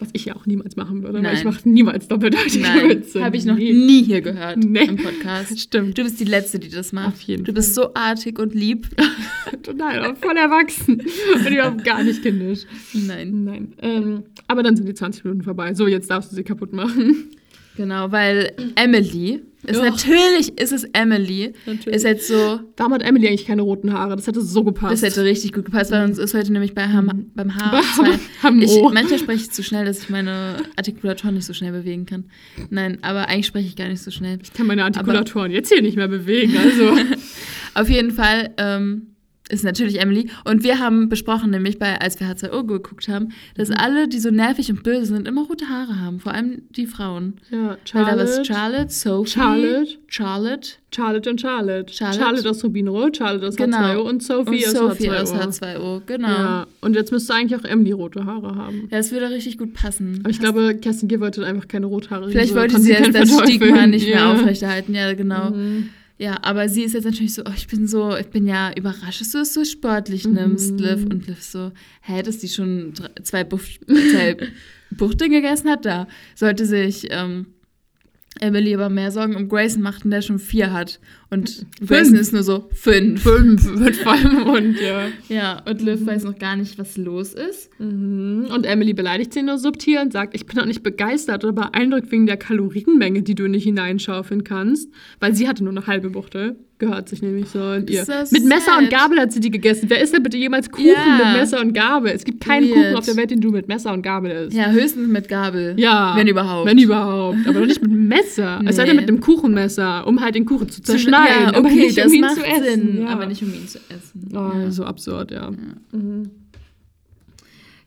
Was ich ja auch niemals machen würde, weil Nein. ich mache niemals doppeldeutige Nein, Witze. habe ich noch Nie. nie hier gehört Nee. im Podcast. Stimmt. Du bist die Letzte, die das macht. Auf jeden du bist so artig und lieb. [LAUGHS] Total, voll erwachsen. Und überhaupt gar nicht kindisch. Nein. Nein. Ähm, aber dann sind die 20 Minuten vorbei. So, jetzt darfst du sie kaputt machen. Genau, weil Emily ist natürlich ist es Emily. Natürlich. Ist jetzt so, Warum hat Emily eigentlich keine roten Haare? Das hätte so gepasst. das hätte richtig gut gepasst, weil uns ist heute nämlich bei Ham, beim Haar. Ich, manchmal spreche ich zu schnell, dass ich meine Artikulatoren nicht so schnell bewegen kann. Nein, aber eigentlich spreche ich gar nicht so schnell. ich kann meine Artikulatoren jetzt hier nicht mehr bewegen. Also. [LAUGHS] Auf jeden Fall ähm, ist natürlich Emily. Und wir haben besprochen, nämlich bei, als wir H2O geguckt haben, dass alle, die so nervig und böse sind, immer rote Haare haben. Vor allem die Frauen. ja, Charlotte. Charlotte, Sophie, Charlotte. Charlotte Charlotte und Charlotte. Charlotte. aus Rubinrot, Charlotte aus Genau. H2O und Sophie, und aus Sophie H2O. aus H2O. Genau. Ja, und jetzt müsste eigentlich auch Emily rote Haare haben. Ja, das würde richtig gut passen. Aber ich glaube, Kerstin Gier wollte einfach keine Rothaare. Vielleicht so wollte sie jetzt das Stigma nicht mehr Ja. aufrechterhalten. Ja, genau. Mhm. Ja, aber sie ist jetzt natürlich so, oh, ich bin so, ich bin ja überrascht, dass du es so sportlich nimmst, Mhm. Liv. Und Liv so, hä, dass die schon drei, zwei, Buff, [LAUGHS] zwei Buchteln gegessen hat, da sollte sich ähm, Emily aber mehr Sorgen um Grayson machen, der schon vier hat. Und Grayson ist nur so fünf. Fünf [LAUGHS] mit vollem Mund, ja. Ja, und Liv weiß noch gar nicht, was los ist. Mhm. Und Emily beleidigt sie nur subtil und sagt, ich bin auch nicht begeistert oder beeindruckt wegen der Kalorienmenge, die du nicht hineinschaufeln kannst. Weil sie hatte nur eine halbe Buchtel. Gehört sich nämlich so in ihr. So mit Messer sad. und Gabel hat sie die gegessen. Wer isst denn bitte jemals Kuchen Ja. mit Messer und Gabel? Es gibt keinen Weird. Kuchen auf der Welt, den du mit Messer und Gabel isst. Ja, höchstens mit Gabel. Ja. Wenn überhaupt. Wenn überhaupt. Aber doch nicht mit Messer. Es sei denn Nee. mit einem Kuchenmesser, um halt den Kuchen zu Zu- zerschneiden. Ja, aber okay, nicht, das um ihn macht zu essen. Sinn, Ja. aber nicht um ihn zu essen. Oh, ja. so absurd, ja. Mhm.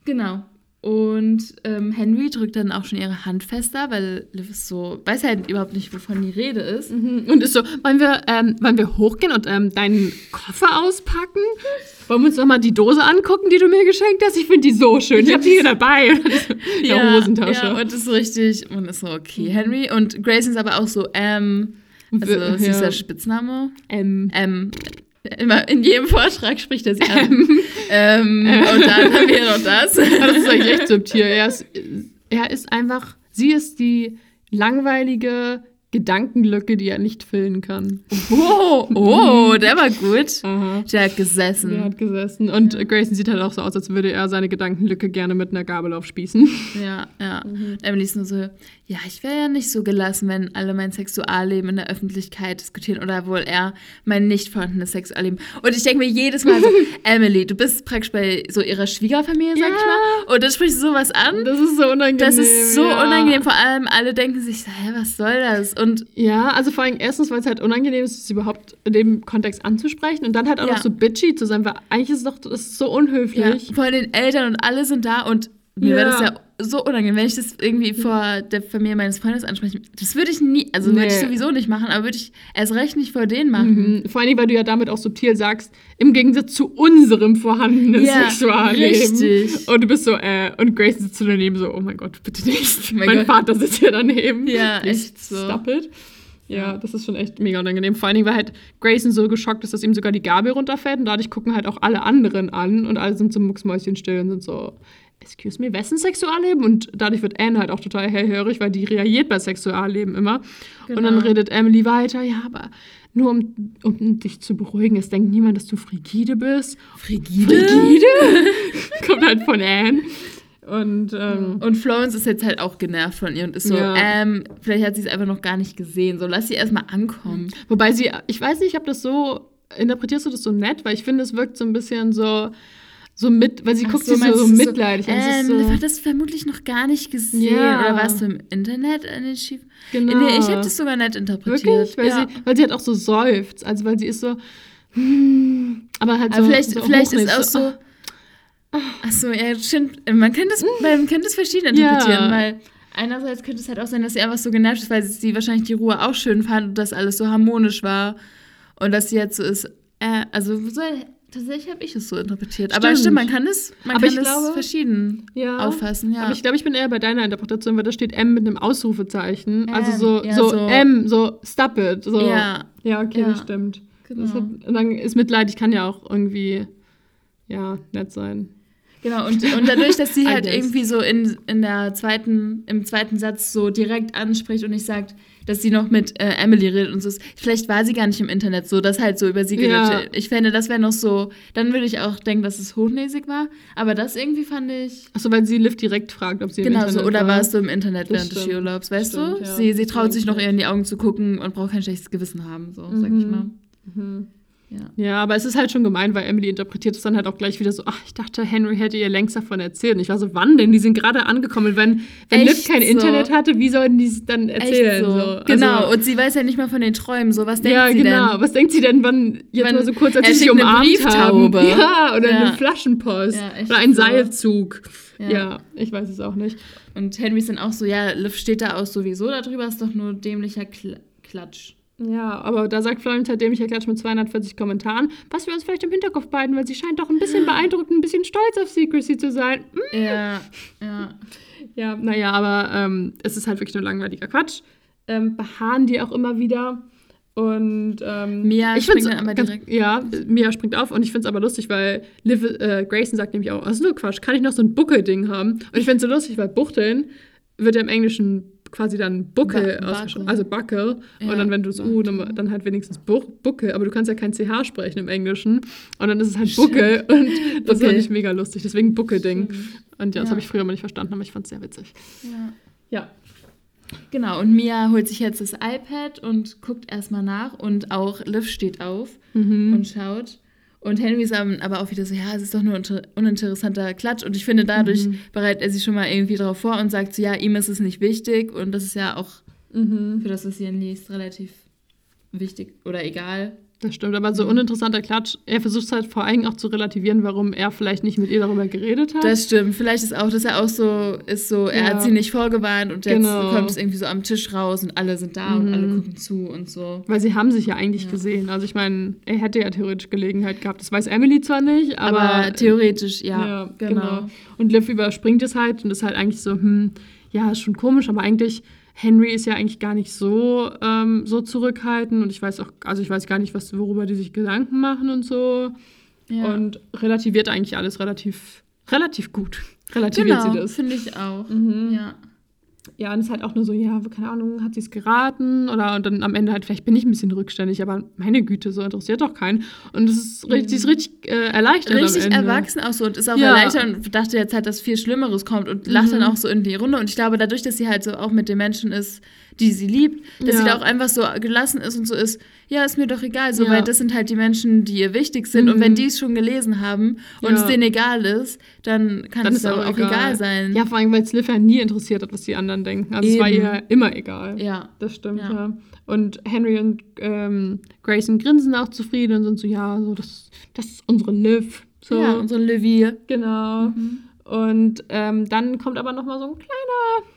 Genau. Und ähm, Henry drückt dann auch schon ihre Hand fester, weil Liv ist so, weiß halt überhaupt nicht, wovon die Rede ist. Mhm. Und ist so, wollen wir, ähm, wollen wir hochgehen und ähm, deinen Koffer auspacken? Wollen wir uns nochmal die Dose angucken, die du mir geschenkt hast? Ich finde die so schön. Ich habe die hier dabei. In der Hosentasche. Ja, und das ist so richtig, und ist so, okay, Henry. Und Grayson ist aber auch so, ähm, also Ja. süßer Spitzname. ähm, Ähm, immer in jedem Vortrag spricht er sie an. ähm, und dann haben wir noch das. das ist eigentlich echt subtil. Er ist, er ist einfach, sie ist die langweilige Gedankenlücke, die er nicht füllen kann. Oh, oh, [LAUGHS] der war gut. Aha. Der hat gesessen. Er hat gesessen. Und Grayson sieht halt auch so aus, als würde er seine Gedankenlücke gerne mit einer Gabel aufspießen. Ja, ja. [LAUGHS] Emily ist nur so, ja, ich wäre ja nicht so gelassen, wenn alle mein Sexualleben in der Öffentlichkeit diskutieren oder wohl eher mein nicht vorhandenes Sexualleben. Und ich denke mir jedes Mal so, [LAUGHS] Emily, du bist praktisch bei so ihrer Schwiegerfamilie, sag Ja. ich mal, und dann sprichst du sowas an. Das ist so unangenehm. Das ist so ja. unangenehm. Vor allem alle denken sich, hä, was soll das? Und Ja, also vor allem erstens, weil es halt unangenehm ist, es überhaupt in dem Kontext anzusprechen und dann halt auch Ja. noch so bitchy zu sein, weil eigentlich ist es doch das ist so ja, unhöflich. vor den Eltern und alle sind da und mir wäre das Ja. ja so unangenehm, wenn ich das irgendwie vor der Familie meines Freundes anspreche. Das würde ich nie, also würde ich Nee. sowieso nicht machen, aber würde ich erst recht nicht vor denen machen. Mhm. Vor allem, weil du ja damit auch subtil sagst, im Gegensatz zu unserem vorhandenen Ja, Sexualleben. richtig. Und du bist so, äh, und Grace sitzt so daneben so, oh mein Gott, bitte nicht. [LAUGHS] Oh mein mein. Vater sitzt hier daneben. Ja, echt so. Stop it. Ja, das ist schon echt mega unangenehm. Vor allen Dingen, weil halt Grayson so geschockt ist, dass ihm sogar die Gabel runterfällt und dadurch gucken halt auch alle anderen an und alle sind so mucksmäuschenstill und sind so, excuse me, wessen Sexualleben? Und dadurch wird Anne halt auch total hellhörig, weil die reagiert bei Sexualleben immer. Und dann Genau. redet Emily weiter, ja, aber nur um, um dich zu beruhigen, es denkt niemand, dass du frigide bist. Frigide? Frigide? [LAUGHS] Kommt halt von Anne. Und ähm, Und Florence ist jetzt halt auch genervt von ihr und ist so, Ja. ähm, vielleicht hat sie es einfach noch gar nicht gesehen. So, lass sie erstmal ankommen. Wobei sie, ich weiß nicht, ob das so, interpretierst du das so nett, weil ich finde, es wirkt so ein bisschen so, so mit, weil sie Ach guckt so, sich so, so mitleidig an. Ähm, so, hat das vermutlich noch gar nicht gesehen. Ja. Oder warst du im Internet an den Schief? genau. Nee, ich hätte es sogar nett interpretiert. Wirklich? Weil, ja. sie, weil sie halt auch so seufzt. Also, weil sie ist so, hm, aber halt Aber so. vielleicht, so vielleicht ist auch so. Ach so, ja, stimmt. Man kann das, [LAUGHS] man kann das verschieden interpretieren, Ja. weil einerseits könnte es halt auch sein, dass sie einfach so genervt ist, weil sie wahrscheinlich die Ruhe auch schön fand und dass alles so harmonisch war und dass sie jetzt so ist. Äh, also so, tatsächlich habe ich es so interpretiert. Aber Stimmt. stimmt, man kann es, man Aber kann es glaube- verschieden Ja. auffassen, ja. Aber ich glaube, ich bin eher bei deiner Interpretation, weil da steht M mit einem Ausrufezeichen. also Ähm, so, ja, so, so- M, so stop it. So. Ja. Ja, okay, das stimmt. Genau. Das hat, und dann ist Mitleid, ich kann ja auch irgendwie, ja, nett sein. Genau, und, und dadurch, dass sie [LAUGHS] halt irgendwie so in, in der zweiten, im zweiten Satz so direkt anspricht und nicht sagt, dass sie noch mit äh, Emily redet und so ist. Vielleicht war sie gar nicht im Internet so, dass halt so über sie geredet Ja. wird. Ich fände, das wäre noch so, dann würde ich auch denken, dass es hochnäsig war. Aber das irgendwie fand ich. Achso, weil sie Liv direkt fragt, ob sie im Genau Internet so, oder war. warst du im Internet Das während des stimmt. Skiurlaubs, weißt Stimmt, du? ja. Sie, sie traut sich noch ihr in die Augen zu gucken und braucht kein schlechtes Gewissen haben, so, sag ich Mhm. mal. Mhm. Ja. Ja, aber es ist halt schon gemein, weil Emily interpretiert es dann halt auch gleich wieder so, ach, ich dachte, Henry hätte ihr längst davon erzählt. Und ich war so, wann denn? Die sind gerade angekommen. Wenn, wenn Liv kein so. Internet hatte, wie sollten die es dann erzählen? So. So. Genau, Also, und sie weiß ja nicht mal von den Träumen, so, was denkt ja, sie genau. denn? Was denkt sie denn, wann jetzt Wenn- mal so kurz, als sie sich umarmt haben? Ja, oder Ja. eine Flaschenpost. Ja, oder ein. Seilzug. Ja. Ja. ich weiß es auch nicht. Und Henry ist dann auch so, ja, Liv steht da auch sowieso darüber, ist doch nur dämlicher Kl Klatsch. Ja, aber da sagt Florence halt dämlicher Klatsch mit 240 Kommentaren, was wir uns vielleicht im Hinterkopf behalten, weil sie scheint doch ein bisschen beeindruckt, ein bisschen stolz auf Secrecy zu sein. Hm? Ja, ja. Ja, naja, aber ähm, es ist halt wirklich nur langweiliger Quatsch. Ähm, beharren die auch immer wieder. Und ähm, Mia ich springt dann aber ganz- direkt- Ja, Mia springt auf und ich finde es aber lustig, weil Liv, äh, Grayson sagt nämlich auch, also nur Quatsch, kann ich noch so ein Buckel-Ding haben? Und ich finde es so lustig, weil Buchteln wird ja im Englischen quasi dann Buckel Ba- Buckle. also Buckel. Ja, und dann, wenn du das U, dann, dann halt wenigstens Buch, Buckel, aber du kannst ja kein CH sprechen im Englischen. Und dann ist es halt. Buckel und das Buckel. fand ich mega lustig. Deswegen Buckel-Ding. Stimmt. Und ja, das Ja. habe ich früher mal nicht verstanden, aber ich fand es sehr witzig. ja. Ja. Genau, und Mia holt sich jetzt das iPad und guckt erstmal nach und auch Liv steht auf Mhm. und schaut. Und Henry ist aber auch wieder so, ja, es ist doch nur ein uninteressanter Klatsch. Und ich finde, dadurch Mhm. bereitet er sich schon mal irgendwie darauf vor und sagt so, ja, ihm ist es nicht wichtig. Und das ist ja auch Mhm. für das, was hier liest, relativ wichtig oder egal. Das stimmt, aber so uninteressanter Klatsch, er versucht es halt vor allem auch zu relativieren, warum er vielleicht nicht mit ihr darüber geredet hat. Das stimmt. Vielleicht ist auch, dass er auch so ist, so, er Ja. hat sie nicht vorgewarnt und jetzt Genau. kommt es irgendwie so am Tisch raus und alle sind da und Mhm. alle gucken zu und so. Weil sie haben sich ja eigentlich Ja. gesehen. Also ich meine, er hätte ja theoretisch Gelegenheit gehabt. Das weiß Emily zwar nicht, aber, Aber, theoretisch, ja, Ja, genau. genau. Und Liv überspringt es halt und ist halt eigentlich so, hm, ja, ist schon komisch, aber eigentlich, Henry ist ja eigentlich gar nicht so, ähm, so zurückhaltend und ich weiß auch, also ich weiß gar nicht, was, worüber die sich Gedanken machen und so. Ja. Und relativiert eigentlich alles relativ, relativ gut. Relativiert genau, sie das. finde ich auch. Mhm. Ja. Ja, und es ist halt auch nur so, ja, keine Ahnung, hat sie es geraten? Oder und dann am Ende halt, vielleicht bin ich ein bisschen rückständig, aber meine Güte, so interessiert doch keinen. Und es ist richtig, sie ist richtig äh, erleichtert. Richtig am Ende. erwachsen auch so und ist auch Ja. erleichtert und dachte jetzt halt, dass viel Schlimmeres kommt und lacht Mhm. dann auch so in die Runde. Und ich glaube, dadurch, dass sie halt so auch mit den Menschen ist, die sie liebt, dass sie Ja. da auch einfach so gelassen ist und so ist, ja, ist mir doch egal, so, Ja. weil das sind halt die Menschen, die ihr wichtig sind. Und Mhm. wenn die es schon gelesen haben und Ja. es denen egal ist, dann kann Dann es auch auch egal, egal. sein. Ja, vor allem, weil es Liv ja nie interessiert hat, was die anderen denken. Also es war Eben. ihr immer egal. ja. Das stimmt, ja. Und Henry und ähm, Grayson grinsen auch zufrieden und sind so, ja, so, das, das ist unsere Liv. So, Ja, unsere Levier. genau. Mhm. Und ähm, dann kommt aber noch mal so ein kleiner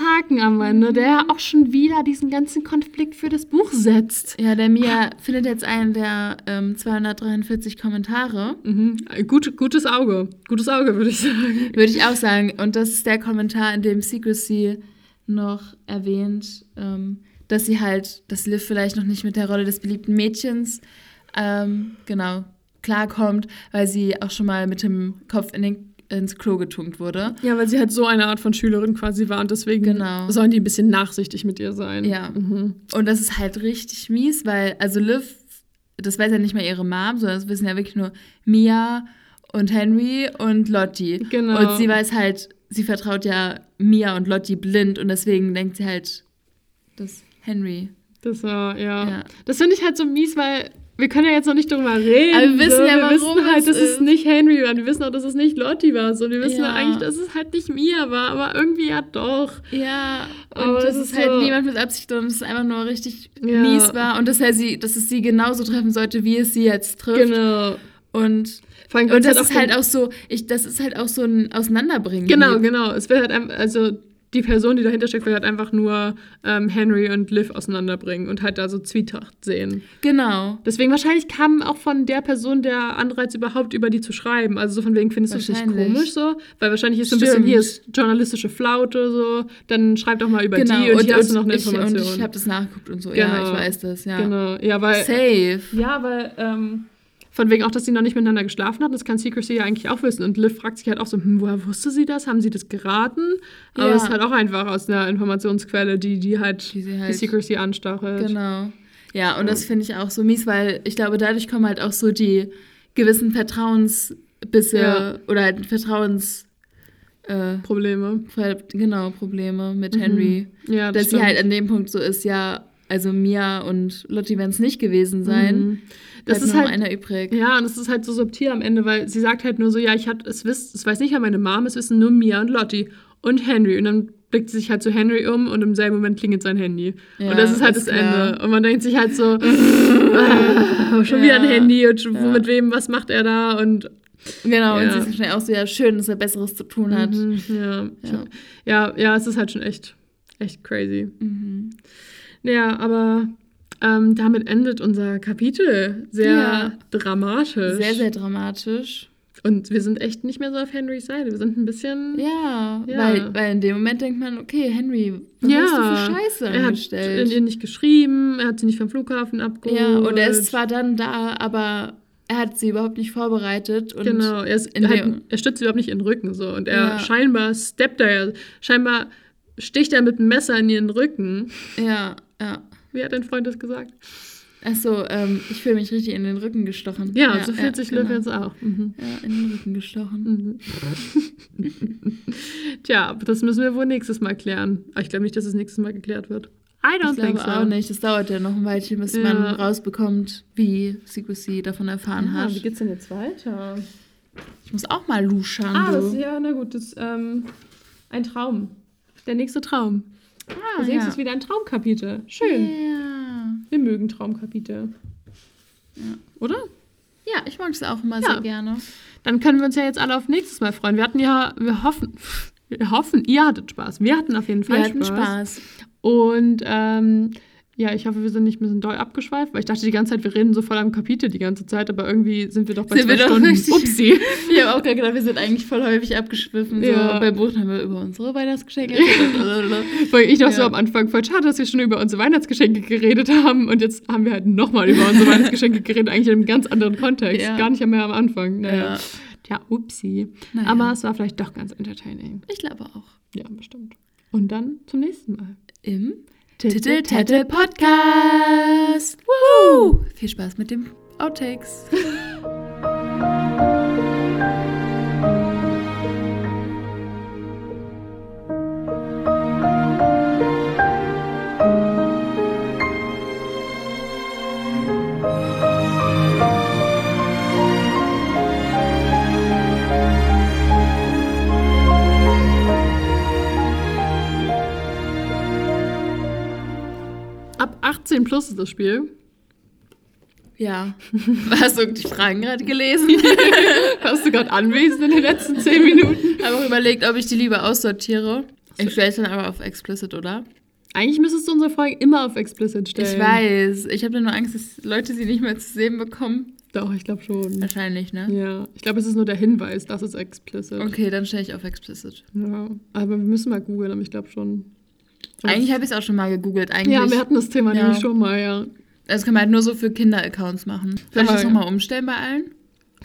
Haken am Ende, der auch schon wieder diesen ganzen Konflikt für das Buch setzt. Ja, der Mia findet jetzt einen der ähm, 243 Kommentare. Mhm. Gut, gutes Auge. Gutes Auge, würde ich sagen. Würde ich auch sagen. Und das ist der Kommentar, in dem Secrecy noch erwähnt, ähm, dass sie halt, dass Liv vielleicht noch nicht mit der Rolle des beliebten Mädchens ähm, genau klarkommt, weil sie auch schon mal mit dem Kopf in den, ins Klo getunkt wurde. Ja, weil sie halt so eine Art von Schülerin quasi war und deswegen Genau. sollen die ein bisschen nachsichtig mit ihr sein. Ja. Mhm. Und das ist halt richtig mies, weil, also Liv, das weiß ja nicht mal ihre Mom, sondern das wissen ja wirklich nur Mia und Henry und Lottie. Genau. Und sie weiß halt, sie vertraut ja Mia und Lottie blind und deswegen denkt sie halt, dass Henry. Das war, ja. Ja. Das finde ich halt so mies, weil wir können ja jetzt noch nicht drüber reden. Aber wir wissen so. ja, wir warum wissen halt, dass es ist. nicht Henry war. Wir wissen auch, dass es nicht Lottie war. So. Wir wissen Ja. eigentlich, dass es halt nicht Mia war, aber irgendwie ja doch. Ja, und Aber das es ist halt so- niemand mit Absicht und es ist einfach nur richtig Ja. mies war und dass, er sie, dass es sie genauso treffen sollte, wie es sie jetzt trifft. Genau. Und, und das ist halt auch so, ich, das ist halt auch so ein Auseinanderbringen. Genau, genau. Es wird halt einfach, also die Person, die dahinter steckt, will halt einfach nur ähm, Henry und Liv auseinanderbringen und halt da so Zwietracht sehen. Genau. Deswegen wahrscheinlich kam auch von der Person der Anreiz überhaupt über die zu schreiben. Also so von wegen findest du es nicht komisch so, weil wahrscheinlich ist so ein bisschen hier ist journalistische Flaute so, dann schreib doch mal über genau. die und, hier hast du noch eine ich, Und Information. ich habe das nachgeguckt und so. Ja, Genau. ich weiß das, ja. Genau, ja, weil Safe. ja, weil ähm, von wegen auch, dass sie noch nicht miteinander geschlafen hatten, das kann Secrecy ja eigentlich auch wissen. Und Liv fragt sich halt auch so, hm, woher wusste sie das? Haben sie das geraten? Aber Ja. es ist halt auch einfach aus einer Informationsquelle, die, die halt Die sie die, halt- Secrecy anstachelt. Genau. Ja, und das finde ich auch so mies, weil ich glaube, dadurch kommen halt auch so die gewissen Vertrauensbisse Ja. oder halt Vertrauens, äh, Probleme. Genau, Probleme mit Henry. Ja, Dass sie stimmt. halt an dem Punkt so ist, ja, also Mia und Lotti werden es nicht gewesen sein. Mhm. Das Bleibt ist halt einer übrig. Ja, und es ist halt so subtil am Ende, weil sie sagt halt nur so, ja, ich hat, es wisst, es weiß nicht mal meine Mom, es wissen nur Mia und Lottie und Henry. Und dann blickt sie sich halt zu Henry um und im selben Moment klingelt sein Handy. Ja, und das ist halt das klar. Ende. Und man denkt sich halt so, [LAUGHS] ah, schon wieder ein Ja. Handy und schon, Ja. mit wem, was macht er da? Und Genau, und Ja. sie ist wahrscheinlich auch so, ja, schön, dass er Besseres zu tun hat. Mhm, ja, Ja. ja. ja, es ist halt schon echt, echt crazy. Mhm. Ja, aber ähm, damit endet unser Kapitel. Sehr Ja. dramatisch. Sehr, sehr dramatisch. Und wir sind echt nicht mehr so auf Henrys Seite. Wir sind ein bisschen. Ja, Ja. Weil, weil in dem Moment denkt man, okay, Henry, was Ja, hast du für Scheiße er hat angestellt? ihr nicht geschrieben, er hat sie nicht vom Flughafen abgeholt. Ja, und er ist zwar dann da, aber er hat sie überhaupt nicht vorbereitet. Und Genau, er, ist, in er, hat, er stützt überhaupt nicht ihren Rücken so. Und er Ja. scheinbar steppt er ja, scheinbar sticht er mit dem Messer in ihren Rücken. Ja, ja. Wie hat dein Freund das gesagt? Achso, ähm, ich fühle mich richtig in den Rücken gestochen. Ja, so fühlt sich genau. Liv jetzt auch. Mhm. Ja, in den Rücken gestochen. Mhm. [LAUGHS] Tja, das müssen wir wohl nächstes Mal klären. Aber ich glaube nicht, dass es nächstes Mal geklärt wird. I don't Ich glaube think so. auch nicht. Das dauert ja noch ein Weilchen, bis Ja. man rausbekommt, wie Secrecy davon erfahren Ah, hat. wie geht's denn jetzt weiter? Ich muss auch mal luschern, Ah, das, ja, na gut, das ist ähm, ein Traum. Der nächste Traum. Ah, Das nächste ist wieder ein Traumkapitel. Schön. Ja. Wir mögen Traumkapitel. Ja. Oder? ja, ich mag es auch immer Ja. sehr gerne. Dann können wir uns ja jetzt alle auf nächstes Mal freuen. Wir hatten ja, wir hoffen, wir hoffen, ihr hattet Spaß. Wir hatten auf jeden Fall Wir hatten Spaß. Spaß. Und ähm, ja, ich hoffe, wir sind nicht ein bisschen doll abgeschweift, weil ich dachte die ganze Zeit, wir reden so voll am Kapitel die ganze Zeit, aber irgendwie sind wir doch bei Sind zwei wir doch Stunden. richtig- Upsi. [LAUGHS] Ich habe auch gerade gedacht, wir sind eigentlich voll häufig abgeschwiffen. Ja. So. Beim Buch haben wir über unsere Weihnachtsgeschenke [LAUGHS] geredet. Weil ich so Ja. am Anfang voll schade, dass wir schon über unsere Weihnachtsgeschenke geredet haben und jetzt haben wir halt nochmal über unsere Weihnachtsgeschenke geredet, eigentlich in einem ganz anderen Kontext. Ja. Gar nicht mehr am Anfang. Naja. Ja. Tja, upsi. Naja. Aber es war vielleicht doch ganz entertaining. Ich glaube auch. Ja, bestimmt. Und dann zum nächsten Mal. Im Titel Tette Podcast. Woo! Viel Spaß mit dem Outtakes. [LAUGHS] Ab 18 plus ist das Spiel. Ja. [LAUGHS] Hast du die Fragen gerade gelesen? [LAUGHS] Warst du gerade anwesend in den letzten 10 Minuten? habe auch überlegt, ob ich die lieber aussortiere. Ich stelle es dann aber auf Explicit, oder? Eigentlich müsstest du unsere Folgen immer auf Explicit stellen. Ich weiß. Ich habe nur Angst, dass Leute sie nicht mehr zu sehen bekommen. Doch, ich glaube schon. Wahrscheinlich, ne? Ja, ich glaube, es ist nur der Hinweis, dass es explicit. Okay, dann stelle ich auf Explicit. Ja, aber wir müssen mal googeln, aber ich glaube schon. Eigentlich habe ich es auch schon mal gegoogelt. Eigentlich. Ja, wir hatten das Thema Ja. nämlich schon mal, ja. Das kann man halt nur so für Kinder-Accounts machen. Soll ich das nochmal umstellen bei allen?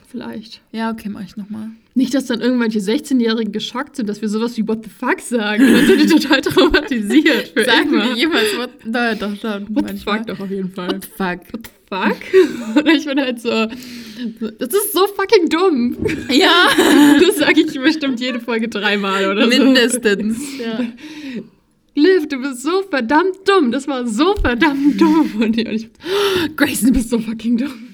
Vielleicht. Ja, okay, mache ich nochmal. Nicht, dass dann irgendwelche 16-Jährigen geschockt sind, dass wir sowas wie What the fuck sagen. Dann sind die total traumatisiert. Für Sagen immer. wir jemals what? Doch, doch schon. What the fuck doch auf jeden Fall. What the fuck? What the fuck? [LAUGHS] Und ich bin halt so, das ist so fucking dumm. Ja, [LAUGHS] Das sage ich bestimmt jede Folge dreimal oder so. mindestens. Ja. Liv, du bist so verdammt dumm. Das war so verdammt dumm von dir. Und ich, Grayson, du bist so fucking dumm.